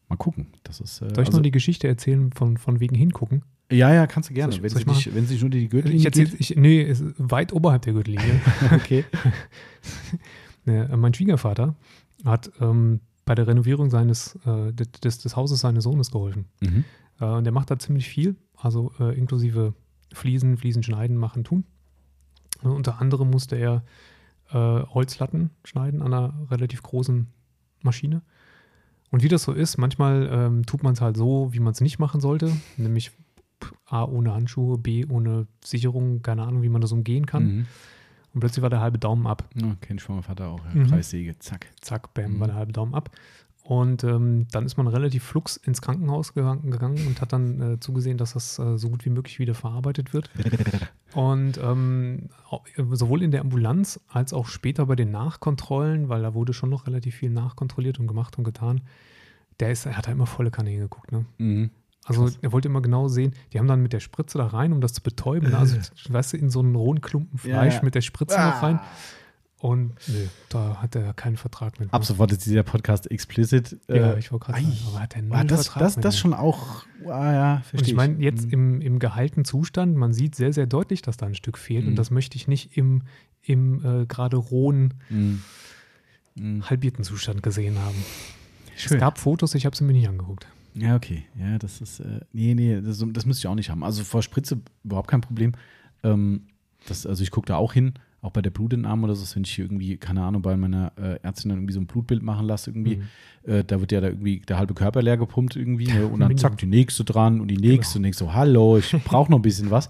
Mal gucken. Das ist, äh, Soll ich also, noch die Geschichte erzählen von, von wegen hingucken? ja, ja, kannst du gerne. Ich- wenn, sie ich dich, wenn sich nur die Gürtellinie Ich erzähl, ich, nee, ist weit oberhalb der Gürtellinie. (laughs) Okay. (laughs) Ne, mein Schwiegervater hat ähm, bei der Renovierung seines, äh, des, des Hauses seines Sohnes geholfen. Mhm. Äh, und der macht da ziemlich viel, also äh, inklusive Fliesen, Fliesen schneiden, machen, tun. Äh, unter anderem musste er äh, Holzlatten schneiden an einer relativ großen Maschine. Und wie das so ist, manchmal ähm, tut man es halt so, wie man es nicht machen sollte, nämlich A ohne Handschuhe, B ohne Sicherung, keine Ahnung, wie man das umgehen kann. Mhm. Und plötzlich war der halbe Daumen ab. Ja, kenn ich von meinem Vater auch. Ja. Mhm. Kreissäge, zack. Zack, bam, Mhm. war der halbe Daumen ab. Und ähm, dann ist man relativ flugs ins Krankenhaus gegangen, und hat dann äh, zugesehen, dass das äh, so gut wie möglich wieder verarbeitet wird. (laughs) Und ähm, sowohl in der Ambulanz als auch später bei den Nachkontrollen, weil da wurde schon noch relativ viel nachkontrolliert und gemacht und getan, der ist, er hat da immer volle Kanne hingeguckt. Ne? Mhm. Also Krass. er wollte immer genau sehen, die haben dann mit der Spritze da rein, um das zu betäuben. ne? Also, weißt du, in so einen rohen Klumpen Ja, Fleisch ja. mit der Spritze noch rein. Ah. Und nö, da hat er keinen Vertrag mit. Ab sofort ist dieser Podcast explicit. Ja, Äh, ich wollte gerade sagen, aber hat er null ah, das, Vertrag das, mit das schon auch. Ah, ja, verstehe Und ich meine, jetzt Mhm. im, im gehaltenen Zustand, man sieht sehr, sehr deutlich, dass da ein Stück fehlt. Mhm. Und das möchte ich nicht im, im äh, gerade rohen, Mhm. Mhm. halbierten Zustand gesehen haben. Schön. Es gab Fotos, ich habe sie mir nicht angeguckt. Ja, okay. Ja, das ist. Äh, nee, nee, das, das müsste ich auch nicht haben. Also vor Spritze überhaupt kein Problem. Ähm, das, also ich gucke da auch hin, auch bei der Blutentnahme oder so, wenn ich hier irgendwie, keine Ahnung, bei meiner äh, Ärztin dann irgendwie so ein Blutbild machen lasse, irgendwie, Mhm. äh, da wird ja da irgendwie der halbe Körper leer gepumpt irgendwie. Ne? (laughs) Und dann Minimum. zack, die nächste dran und die nächste Genau. und denkst so, hallo, ich brauche noch ein bisschen was.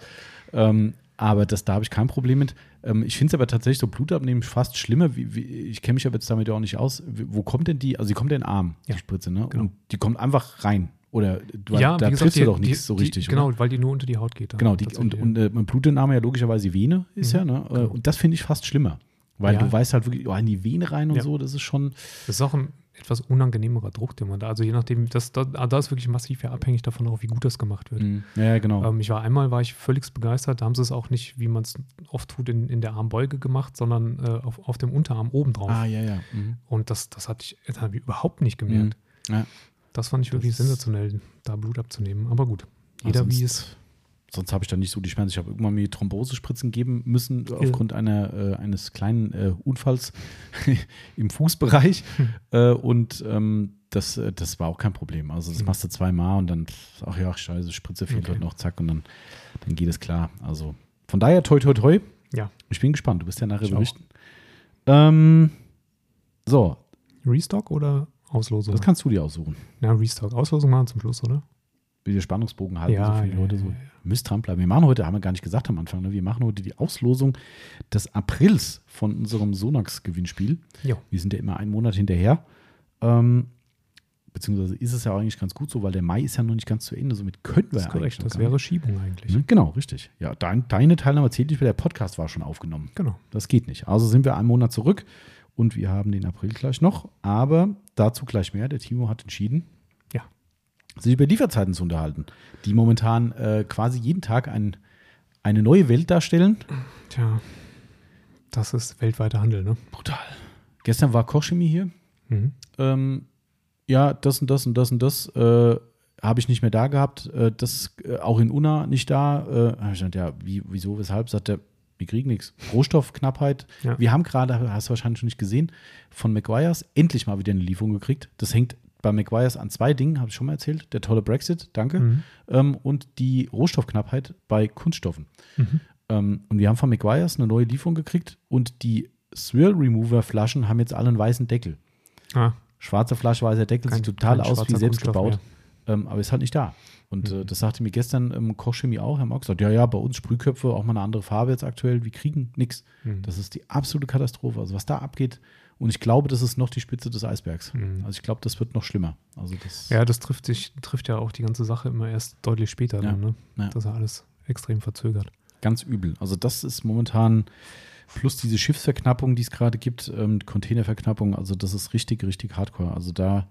Ähm, aber das, da habe ich kein Problem mit. Ähm, ich finde es aber tatsächlich so Blutabnehmen fast schlimmer. Wie, wie, ich kenne mich aber jetzt damit ja auch nicht aus. Wo kommt denn die? Also die kommt in den Arm, Ja, die Spritze, ne? genau. Und die kommt einfach rein. Oder du, ja, da triffst die, du doch die, nichts so die, richtig, Genau, oder? weil die nur unter die Haut geht. dann Genau, die, und, und äh, Blutentnahme ja logischerweise Vene ist Mhm, ja, ne? Genau. Und das finde ich fast schlimmer. Weil Ja. du weißt halt wirklich, oh, in die Vene rein und Ja. so, das ist schon. Das ist auch ein etwas unangenehmerer Druck, den man da, also je nachdem, das, da, da ist wirklich massiv ja abhängig davon auch, wie gut das gemacht wird. Mhm. Ja, genau. Ähm, ich war einmal, war ich völlig begeistert, da haben sie es auch nicht, wie man es oft tut, in, in der Armbeuge gemacht, sondern äh, auf, auf dem Unterarm oben drauf. ah, ja, ja. Mhm. Und das, das hatte ich, das habe ich überhaupt nicht gemerkt. Mhm. Ja. Das fand ich wirklich Das sensationell, da Blut abzunehmen. Aber gut, Ah, jeder sonst- wie es. Sonst habe ich da nicht so die Schmerzen. Ich habe irgendwann mir Thrombosespritzen geben müssen aufgrund einer, äh, eines kleinen äh, Unfalls (laughs) im Fußbereich. Hm. (laughs) Äh, und ähm, das, äh, das war auch kein Problem. Also das Mhm. machst du zweimal und dann, ach ja, scheiße, Spritze fehlt Okay. heute noch, zack, und dann, dann geht es klar. Also von daher, toi, toi, toi. Ja. Ich bin gespannt. Du bist ja nachher Ich berichten. Ähm, so, Restock oder Auslosung? das kannst du dir aussuchen. Na, Restock. Auslosung machen zum Schluss, oder? Wie der Spannungsbogen halten, Ja, so viele ja, Leute ja, so. ja. Müsst dranbleiben. Wir machen heute, haben wir gar nicht gesagt am Anfang, ne? wir machen heute die Auslosung des Aprils von unserem Sonax-Gewinnspiel. Wir sind ja immer einen Monat hinterher. Ähm, beziehungsweise ist es ja eigentlich ganz gut so, weil der Mai ist ja noch nicht ganz zu Ende. Somit könnten wir Das ist ja korrekt. Das wäre. Schiebung eigentlich. Mhm, Genau, richtig. Ja, dein, deine Teilnahme zählt nicht, weil der Podcast war schon aufgenommen. Genau. Das geht nicht. Also sind wir einen Monat zurück und wir haben den April gleich noch. Aber dazu gleich mehr. Der Timo hat entschieden. Sich über Lieferzeiten zu unterhalten, die momentan äh, quasi jeden Tag ein, eine neue Welt darstellen. Tja, das ist weltweiter Handel, ne? Brutal. Gestern war Kochchemie hier. Mhm. Ähm, ja, das und das und das und das äh, habe ich nicht mehr da gehabt. Äh, das äh, auch in Unna nicht da. Äh, ich gedacht, ja, wie, wieso, weshalb? Sagt er, wir kriegen nichts. Rohstoffknappheit. Ja. Wir haben gerade, hast du wahrscheinlich schon nicht gesehen, von McGuire's endlich mal wieder eine Lieferung gekriegt. Das hängt bei McGuire's an zwei Dingen, habe ich schon mal erzählt. Der tolle Brexit, danke. Mhm. Ähm, und die Rohstoffknappheit bei Kunststoffen. Mhm. Ähm, und wir haben von McGuire's eine neue Lieferung gekriegt und die Swirl Remover Flaschen haben jetzt alle einen weißen Deckel. Ah, Schwarze Flasche, weißer Deckel, Kein- sieht total aus wie selbst gebaut. Ähm, aber ist halt nicht da. Und Mhm. äh, das sagte mir gestern ähm, Kochchemie auch. Haben auch gesagt, ja, ja, bei uns Sprühköpfe auch mal eine andere Farbe jetzt aktuell. Wir kriegen nichts. Mhm. Das ist die absolute Katastrophe. Also was da abgeht. Und ich glaube, das ist noch die Spitze des Eisbergs. Mhm. Also ich glaube, das wird noch schlimmer. Also das, Ja, das trifft sich, trifft ja auch die ganze Sache immer erst deutlich später Ja. dann, ne? Ja. Das ist ja alles extrem verzögert. ganz übel. Also das ist momentan plus diese Schiffsverknappung, die es gerade gibt, ähm, Containerverknappung. Also das ist richtig, richtig hardcore. Also da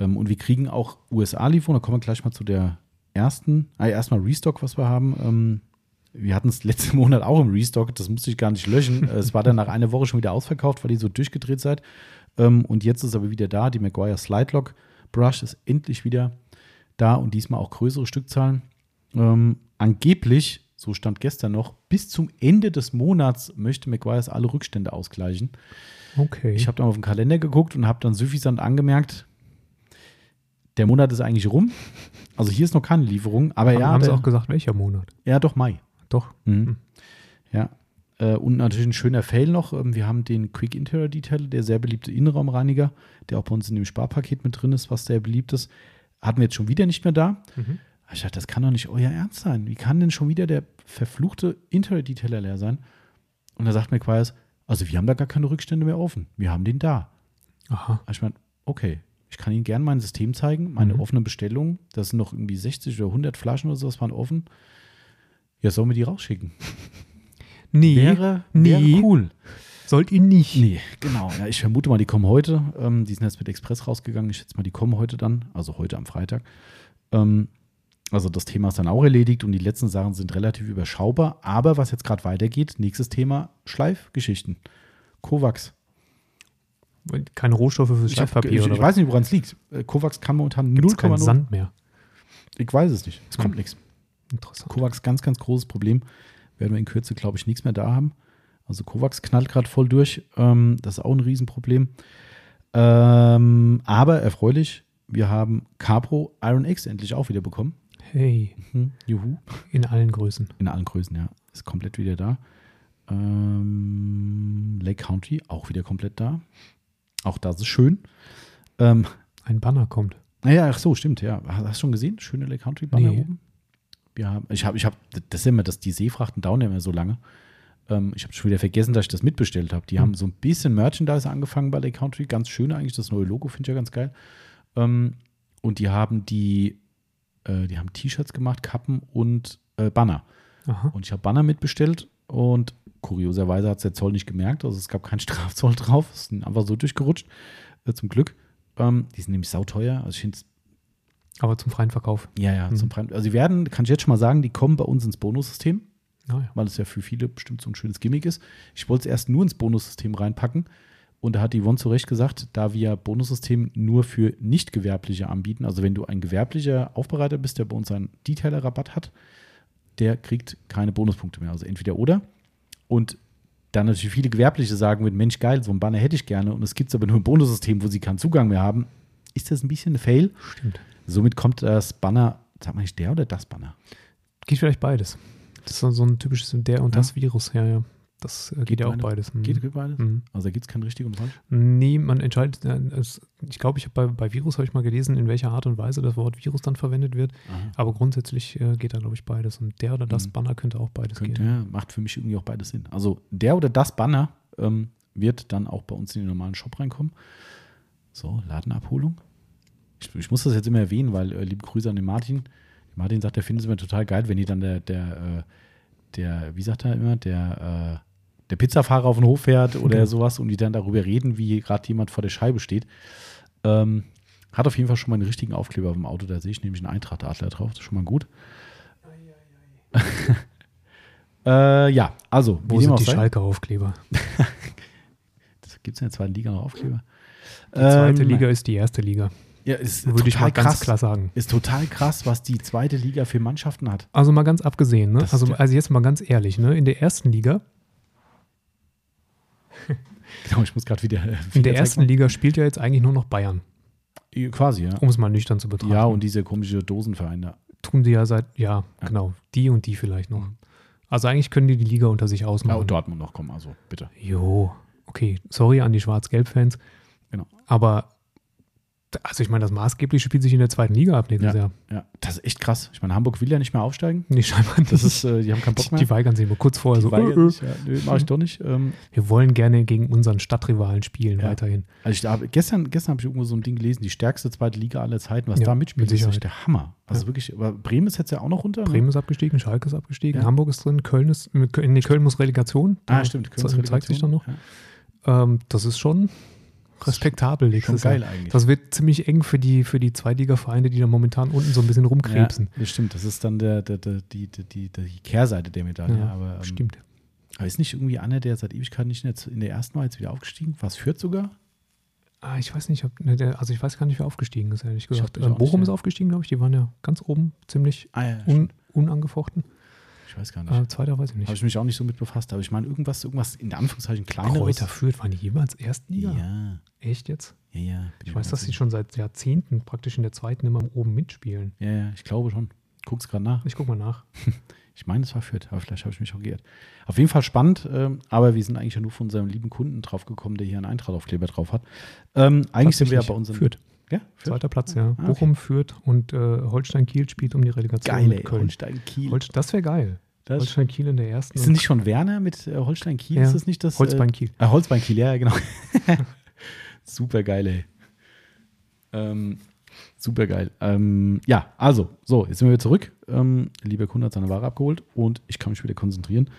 ähm, und wir kriegen auch USA-Lieferung. Da kommen wir gleich mal zu der ersten. Ah, erstmal Restock, was wir haben. Ähm, wir hatten es letzten (laughs) Monat auch im Restock. Das musste ich gar nicht löschen. (laughs) Es war dann nach einer Woche schon wieder ausverkauft, weil ihr so durchgedreht seid. Ähm, und jetzt ist aber wieder da. Die Maguire Slide Lock Brush ist endlich wieder da und diesmal auch größere Stückzahlen. Ähm, angeblich, so stand gestern noch, bis zum Ende des Monats möchte McGuire's alle Rückstände ausgleichen. Okay. Ich habe dann auf den Kalender geguckt und habe dann suffisant angemerkt, der Monat ist eigentlich rum. Also hier ist noch keine Lieferung, aber haben, ja, haben sie auch gesagt, welcher Monat? ja, doch Mai. Doch. Mhm. Ja. Äh, und natürlich ein schöner Fail noch. Ähm, Wir haben den Quick Interior Detail, der sehr beliebte Innenraumreiniger, der auch bei uns in dem Sparpaket mit drin ist, was sehr beliebt ist. Hatten wir jetzt schon wieder nicht mehr da. Mhm. Ich dachte, das kann doch nicht euer Ernst sein. Wie kann denn schon wieder der verfluchte Interior Detailer leer sein? Und da sagt McQuires, also wir haben da gar keine Rückstände mehr offen. Wir haben den da. Aha. Ich meine, okay, ich kann Ihnen gerne mein System zeigen, meine Mhm. offenen Bestellungen. Das sind noch irgendwie 60 oder 100 Flaschen oder sowas waren offen. Ja, sollen wir die rausschicken? Nee, Wäre, nee. wäre cool. sollt ihr nicht. Nee, genau. Ja, ich vermute mal, die kommen heute. Ähm, die sind jetzt mit Express rausgegangen. Ich schätze mal, die kommen heute dann, also heute am Freitag. Ähm, also das Thema ist dann auch erledigt und die letzten Sachen sind relativ überschaubar. Aber was jetzt gerade weitergeht, nächstes Thema, Schleifgeschichten. Kovacs. Keine Rohstoffe für Ich, hab, Schleifpapier ich, oder ich weiß nicht, woran es liegt. Äh, Kovacs kann momentan Gibt's keinen 0,0. Sand mehr. Ich weiß es nicht. Es kommt Hm. nichts. Interessant. Kovacs ganz, ganz großes Problem. Werden wir in Kürze, glaube ich, nichts mehr da haben. Also Kovacs knallt gerade voll durch. Ähm, das ist auch ein Riesenproblem. Ähm, aber erfreulich, wir haben Capro Iron X endlich auch wieder bekommen. Hey, Hm, juhu. in allen Größen. In allen Größen, ja. Ist komplett wieder da. Ähm, Lake County auch wieder komplett da. Auch das ist schön. Ähm, Ein Banner kommt. naja, ach so, stimmt, ja. Hast hast du schon gesehen? Schöne Lake Country Banner Nee. oben. Haben, ich habe, ich habe, das ist immer, dass die Seefrachten dauern ja immer so lange. Ähm, ich habe schon wieder vergessen, dass ich das mitbestellt habe. Die Hm. haben so ein bisschen Merchandise angefangen bei Lake Country. Ganz schön eigentlich, das neue Logo finde ich ja ganz geil. Ähm, und die haben die, äh, die haben T-Shirts gemacht, Kappen und äh, Banner. Aha. Und ich habe Banner mitbestellt und kurioserweise hat es der Zoll nicht gemerkt. Also es gab keinen (laughs) Strafzoll drauf. Es sind einfach so durchgerutscht. Äh, zum Glück. Ähm, die sind nämlich sauteuer. Also ich finde Aber zum freien Verkauf. ja, ja, Mhm. zum Prime. Also sie werden, kann ich jetzt schon mal sagen, die kommen bei uns ins Bonussystem, Naja. weil es ja für viele bestimmt so ein schönes Gimmick ist. Ich wollte es erst nur ins Bonussystem reinpacken. Und da hat Yvonne zu Recht gesagt, da wir Bonussystem nur für Nicht-Gewerbliche anbieten, also wenn du ein gewerblicher Aufbereiter bist, der bei uns einen Detailer-Rabatt hat, der kriegt keine Bonuspunkte mehr. Also entweder oder. Und dann natürlich viele Gewerbliche sagen mit, Mensch, geil, so ein Banner hätte ich gerne. Und es gibt aber nur ein Bonussystem, wo sie keinen Zugang mehr haben. Ist das ein bisschen ein Fail? Stimmt. Somit kommt das Banner, sag mal nicht der oder das Banner? Geht vielleicht beides. Das ist so ein typisches der und Ja. das Virus. Ja, ja. Das äh, geht, Geht ja auch beide- beides. Mhm. Geht, geht beides? Mhm. Also da gibt es kein richtig und falsch? Nee, man entscheidet, äh, ich glaube, ich habe bei, bei Virus habe ich mal gelesen, in welcher Art und Weise das Wort Virus dann verwendet wird. Aber grundsätzlich äh, geht da, glaube ich, beides. Und der oder das Mhm. Banner könnte auch beides Könnte, gehen. ja, macht für mich irgendwie auch beides Sinn. Also der oder das Banner ähm, wird dann auch bei uns in den normalen Shop reinkommen. So, Ladenabholung. ich, ich muss das jetzt immer erwähnen, weil äh, liebe Grüße an den Martin. Martin sagt, er findet es immer total geil, wenn die dann der, der, äh, der wie sagt er immer, der, äh, der Pizzafahrer auf den Hof fährt oder Genau. sowas und die dann darüber reden, wie gerade jemand vor der Scheibe steht. Ähm, hat auf jeden Fall schon mal einen richtigen Aufkleber auf dem Auto, da sehe ich nämlich einen Eintracht-Adler drauf, das ist schon mal gut. (laughs) äh, ja, also, Wo sind die. Schalke-Aufkleber? (laughs) Gibt es in der zweiten Liga noch Aufkleber? Die zweite Ähm, Liga ist die erste Liga. Ja, ist Würde ich mal ganz krass. klar sagen. Ist total krass, was die zweite Liga für Mannschaften hat. Also mal ganz abgesehen, ne? Also, also jetzt mal ganz ehrlich, ne? In der ersten Liga, (laughs) Genau, ich muss gerade wieder. äh, in der ersten Liga spielt ja jetzt eigentlich nur noch Bayern. Quasi, ja. um es mal nüchtern zu betrachten. Ja, und diese komische Dosenverein da. tun die ja seit, ja, Ja. genau, die und die vielleicht noch. Also eigentlich können die die Liga unter sich Ja, ausmachen. und Dortmund noch kommen, also bitte. Jo, okay, sorry an die Schwarz-Gelb-Fans. Genau. Aber, also ich meine, das Maßgebliche spielt sich in der zweiten Liga ab nächstes Ja. Jahr. Ja, das ist echt krass. Ich meine, Hamburg will ja nicht mehr aufsteigen. Nee, scheinbar nicht. Das ist, äh, die haben keinen Bock mehr. die weigern sich immer kurz vorher Die so. weigern äh, äh. ja, nö, mach ich doch nicht. Ähm, Wir wollen gerne gegen unseren Stadtrivalen spielen Ja. weiterhin. also ich gestern, gestern habe ich irgendwo so ein Ding gelesen, die stärkste zweite Liga aller Zeiten, was Ja, da mitspielt, mit ist echt der Hammer. Also wirklich, aber Bremen ist jetzt ja auch noch runter. ne? Bremen ist abgestiegen, Schalke ist abgestiegen. Hamburg ist drin, Köln ist, nee, Köln muss Relegation. Ah, stimmt. Köln ze- zeigt sich dann noch. Ähm, das ist schon respektabel Schon nächstes geil Jahr. eigentlich. Das wird ziemlich eng für die, für die Zweitliga-Vereine, die da momentan unten so ein bisschen rumkrebsen. Ja, das stimmt. Das ist dann der, der, der, die, die, die, Kehrseite der Medaille. Ja, aber, ähm, stimmt. aber ist nicht irgendwie einer, der seit Ewigkeit nicht in der, in der ersten war, jetzt wieder aufgestiegen? Was führt sogar? Ah, ich weiß nicht, ob, ne, also ich weiß gar nicht, wer aufgestiegen ist, ehrlich gesagt. Ähm, Bochum nicht, ist ja. aufgestiegen, glaube ich. Die waren ja ganz oben, ziemlich Ah ja, un, unangefochten. Ich weiß gar nicht. Äh, Zweiter weiß ich Habe nicht. ich mich auch nicht so mit befasst. Aber ich meine, irgendwas, irgendwas in Anführungszeichen kleineres. Kräuter führt, waren die jemals Erstliga? Ja, Echt jetzt? ja, ja. Ich weiß, dass sie schon seit Jahrzehnten praktisch in der zweiten immer oben mitspielen. Ja, ja, ich glaube schon. Guck's gerade nach. Ich guck mal nach. (laughs) Ich meine, es war Fürth, aber vielleicht habe ich mich auch geirrt. Auf jeden Fall spannend, ähm, aber wir sind eigentlich ja nur von unserem lieben Kunden drauf gekommen, der hier einen Eintrag-Aufkleber drauf hat. Ähm, eigentlich sind wir ja bei unseren. Fürth. Ja, Fürth. Zweiter Platz, ja. okay. Bochum führt und äh, Holstein-Kiel spielt um die Relegation Geil, ey. Köln. Holstein Kiel. Holst das wäre geil. Das, Holstein-Kiel in der ersten. ist das nicht schon Werner mit äh, Holstein Kiel? Ja. Ist das nicht das? Holzbein-Kiel. Äh, äh, Holzbein Kiel, ja, genau. (laughs) super geil, ey. Ähm, super geil. Ähm, ja, also, so, jetzt sind wir wieder zurück. Ähm, lieber Kunde hat seine Ware abgeholt und ich kann mich wieder konzentrieren.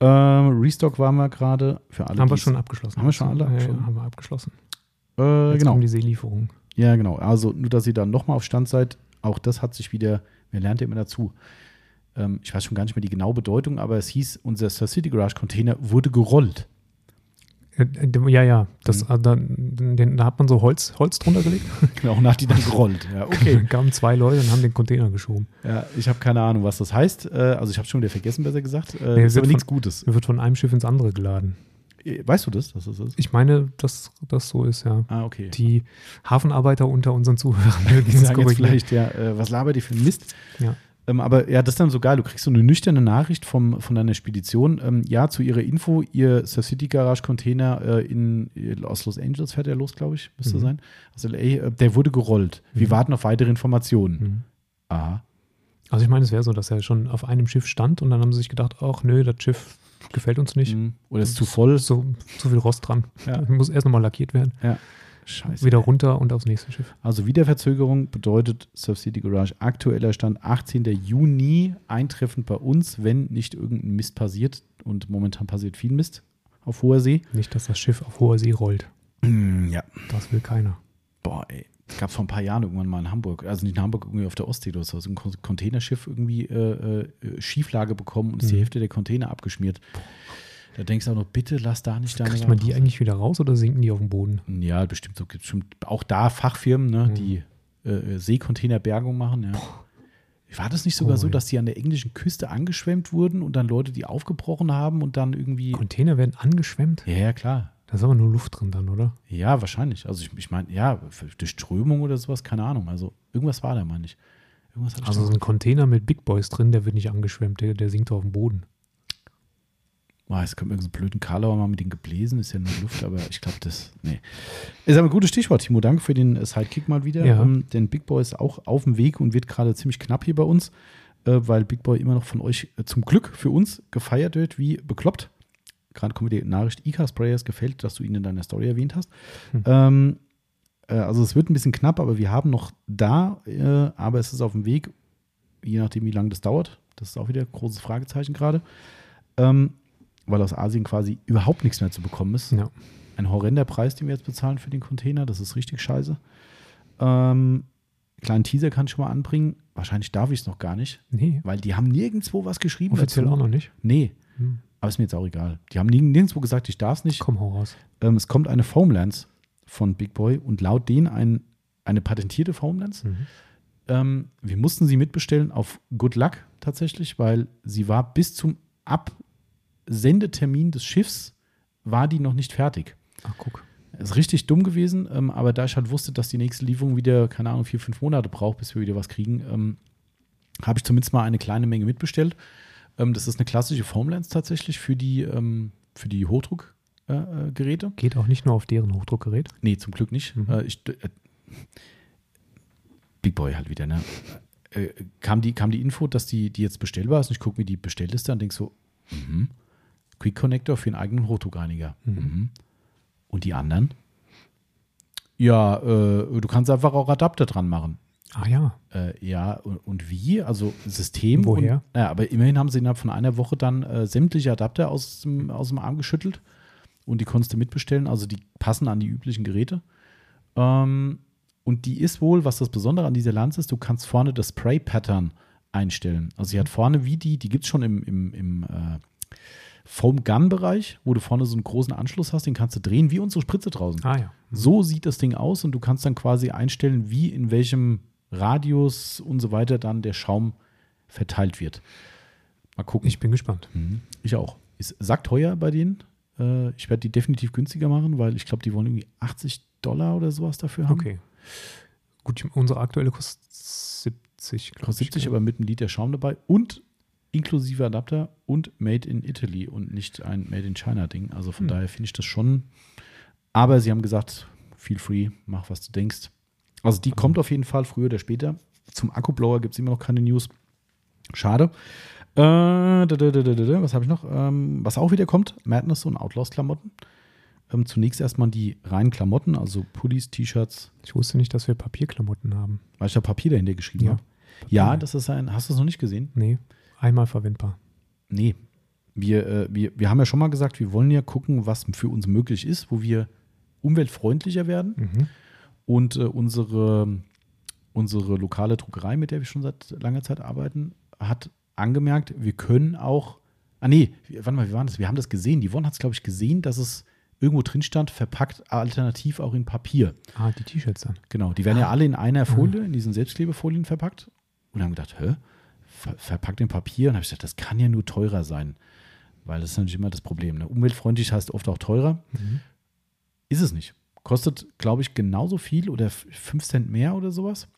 Ähm, Restock waren wir gerade für alle. haben wir schon abgeschlossen. Haben wir schon alle Ja, ja, abgeschlossen? haben wir abgeschlossen. Äh, Jetzt genau. kommen die Seelieferungen. Ja, genau. Also nur, dass ihr dann nochmal auf Stand seid, auch das hat sich wieder, wir lernt ja immer dazu. Ähm, ich weiß schon gar nicht mehr die genaue Bedeutung, aber es hieß, unser Star City Garage Container wurde gerollt. Äh, äh, Ja, ja. Das, Mhm. äh, da, den, da hat man so Holz, Holz drunter gelegt. (laughs) Genau, und hat die dann gerollt. Ja, okay. Dann (laughs) kamen zwei Leute und haben den Container geschoben. ja, ich habe keine Ahnung, was das heißt. Also ich habe schon wieder vergessen, besser gesagt. Nee, ist wird aber nichts Gutes. Er wird von einem Schiff ins andere geladen. Äh, Weißt du das, dass das ist? Ich meine, dass das so ist, ja. Ah, okay. Die Hafenarbeiter unter unseren Zuhörern (laughs) mögen jetzt korrigieren. vielleicht, ja, äh, was labert ihr für Mist? Ja. Ähm, aber ja, das ist dann so geil. Du kriegst so eine nüchterne Nachricht vom, von deiner Spedition. Ähm, ja, zu ihrer Info, ihr Star City Garage Container äh, in, aus Los Angeles fährt er los, glaube ich, müsste Mhm. sein. Aus LA, äh, der wurde gerollt. Wir Mhm. warten auf weitere Informationen. Mhm. Aha. Also ich meine, es wäre so, dass er schon auf einem Schiff stand und dann haben sie sich gedacht, ach nö, das Schiff gefällt uns nicht. Mhm. Oder ist zu voll. So zu viel Rost dran. Ja. (laughs) Muss erst nochmal lackiert werden. Scheiße. Wieder runter und aufs nächste Schiff. Also Wiederverzögerung bedeutet Surf City Garage aktueller Stand 18. Juni eintreffend bei uns, wenn nicht irgendein Mist passiert. Und momentan passiert viel Mist auf hoher See. Nicht, dass das Schiff auf hoher See rollt. Ja. Das will keiner. Boah, ey. Es gab vor ein paar Jahren irgendwann mal in Hamburg, also nicht in Hamburg, irgendwie auf der Ostsee oder so, so ein Containerschiff irgendwie äh, äh, Schieflage bekommen und ist die Mhm. Hälfte der Container abgeschmiert. Da denkst du auch noch, bitte lass da nicht deine Kriegt man die eigentlich wieder raus oder sinken die auf dem Boden? Ja, bestimmt so. Bestimmt auch da Fachfirmen, ne, Mhm. die äh, Seecontainerbergung machen. Ja. War das nicht sogar so, Ui. dass die an der englischen Küste angeschwemmt wurden und dann Leute die aufgebrochen haben und dann irgendwie. Container werden angeschwemmt? Ja, ja, klar. Da ist aber nur Luft drin dann, oder? Ja, wahrscheinlich. Also ich, ich meine, ja, durch Strömung oder sowas, keine Ahnung. Also irgendwas war da, meine ich. Irgendwas ich Also da- so ein Container mit Big Boys drin, der wird nicht angeschwemmt, der, der sinkt auf dem Boden. Boah, es kommt irgendein so blöden Karlauer mal mit den gebläsen, ist ja nur Luft, aber ich glaube, das, nee. Ist aber ein gutes Stichwort, Timo. Danke für den äh, Sidekick mal wieder. Ja. Ähm, denn Big Boy ist auch auf dem Weg und wird gerade ziemlich knapp hier bei uns, äh, weil Big Boy immer noch von euch äh, zum Glück für uns gefeiert wird, wie bekloppt. Gerade kommt mir die Nachricht, IK Sprayers gefällt, dass du ihn in deiner Story erwähnt hast. Hm. Ähm, Äh, also es wird ein bisschen knapp, aber wir haben noch da, äh, aber es ist auf dem Weg, je nachdem, wie lange das dauert. Das ist auch wieder ein großes Fragezeichen gerade. Ähm, weil aus Asien quasi überhaupt nichts mehr zu bekommen ist. Ja. Ein horrender Preis, den wir jetzt bezahlen für den Container. Das ist richtig scheiße. Ähm, kleinen Teaser kann ich schon mal anbringen. Wahrscheinlich darf ich es noch gar nicht, Nee, weil die haben nirgendwo was geschrieben. offiziell dazu. auch noch nicht. Nee, Hm. Aber ist mir jetzt auch egal. Die haben nirg- nirgendwo gesagt, ich darf es nicht. Komm, hau raus. Ähm, es kommt eine Foamlens von Big Boy und laut denen ein, eine patentierte Foamlens. Mhm. Ähm, wir mussten sie mitbestellen auf Good Luck tatsächlich, weil sie war bis zum Absendetermin des Schiffs war die noch nicht fertig. Ach, guck. Ist richtig dumm gewesen, ähm, aber da ich halt wusste, dass die nächste Lieferung wieder, keine Ahnung, vier, fünf Monate braucht, bis wir wieder was kriegen, ähm, habe ich zumindest mal eine kleine Menge mitbestellt. Ähm, das ist eine klassische Foamlens tatsächlich für die, ähm, für die Hochdruckgeräte. Äh, Geräte. Geht auch nicht nur auf deren Hochdruckgerät. Nee, zum Glück nicht. Mhm. Äh, ich, äh, Big Boy halt wieder, ne? Äh, kam, die, kam die Info, dass die, die jetzt bestellbar ist und ich gucke mir die Bestellliste an und denke so, mhm. Quick Connector für einen eigenen Hochdruckreiniger. Mhm. Mhm. Und die anderen? Ja, äh, du kannst einfach auch Adapter dran machen. Ah ja. Äh, ja, und, und wie? Also System. Woher? Und, ja, aber immerhin haben sie innerhalb von einer Woche dann äh, sämtliche Adapter aus dem, aus dem Arm geschüttelt und die konntest du mitbestellen. Also die passen an die üblichen Geräte. Ähm, und die ist wohl, was das Besondere an dieser Lanze ist, du kannst vorne das Spray-Pattern einstellen. Also sie hat vorne wie die, die gibt es schon im, im, im äh, Foam-Gun-Bereich, wo du vorne so einen großen Anschluss hast, den kannst du drehen, wie unsere Spritze draußen. Ah ja. So sieht das Ding aus und du kannst dann quasi einstellen, wie in welchem Radius und so weiter dann der Schaum verteilt wird. Mal gucken. Ich bin gespannt. Mhm. Ich auch. Ist sackteuer bei denen. Äh, ich werde die definitiv günstiger machen, weil ich glaube, die wollen irgendwie 80 Dollar oder sowas dafür haben. Okay. Gut, ich- unsere aktuelle kostet 70, glaube Kostet ich. 70, gell? aber mit einem Liter Schaum dabei und inklusive Adapter und Made in Italy und nicht ein Made in China Ding. Also von Hm. daher finde ich das schon. Aber sie haben gesagt, feel free, mach was du denkst. Also die kommt auf jeden Fall früher oder später. Zum Akkublower gibt es immer noch keine News. Schade. Äh, was habe ich noch? Ähm, was auch wieder kommt, Madness und Outlaws-Klamotten. Ähm, zunächst erstmal die reinen Klamotten, also Pullis, T-Shirts, Ich wusste nicht, dass wir Papierklamotten haben. weil ich da Papier dahinter geschrieben Ja. habe. Ja, das ist ein, hast du es noch nicht gesehen? Nee, einmal verwendbar. Nee. Wir, äh, wir, wir haben ja schon mal gesagt, wir wollen ja gucken, was für uns möglich ist, wo wir umweltfreundlicher werden. Mhm. Und äh, unsere, unsere lokale Druckerei, mit der wir schon seit langer Zeit arbeiten, hat angemerkt, wir können auch. Ah, nee, warte mal, wie war das? Wir haben das gesehen. Die Yvonne hat es, glaube ich, gesehen, dass es irgendwo drin stand, verpackt alternativ auch in Papier. Ah, die T-Shirts dann. Genau, die werden ja alle in einer Folie, in diesen Selbstklebefolien verpackt. Und haben gedacht, hä? Ver verpackt in Papier? Und habe ich gesagt, das kann ja nur teurer sein. Weil das ist natürlich immer das Problem. Ne? Umweltfreundlich heißt oft auch teurer. Mhm. Ist es nicht. Kostet, glaube ich, genauso viel oder 5 Cent mehr oder sowas.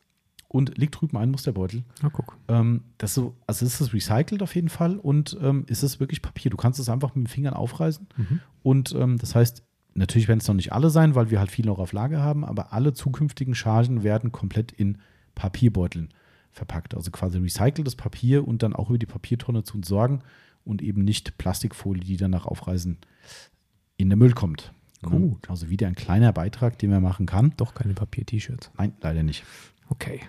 Und liegt drüben ein Musterbeutel. Na, guck. Ähm, das so, also ist es recycelt auf jeden Fall und ähm, ist es wirklich Papier. Du kannst es einfach mit den Fingern aufreißen. Mhm. Und ähm, das heißt, natürlich werden es noch nicht alle sein, weil wir halt viel noch auf Lager haben, aber alle zukünftigen Chargen werden komplett in Papierbeuteln verpackt. Also quasi recyceltes Papier und dann auch über die Papiertonne zu entsorgen und eben nicht Plastikfolie, die dann nach Aufreißen in den Müll kommt. Gut. Also wieder ein kleiner Beitrag, den man machen kann. Doch keine Papier-T-Shirts. Nein, leider nicht. Okay.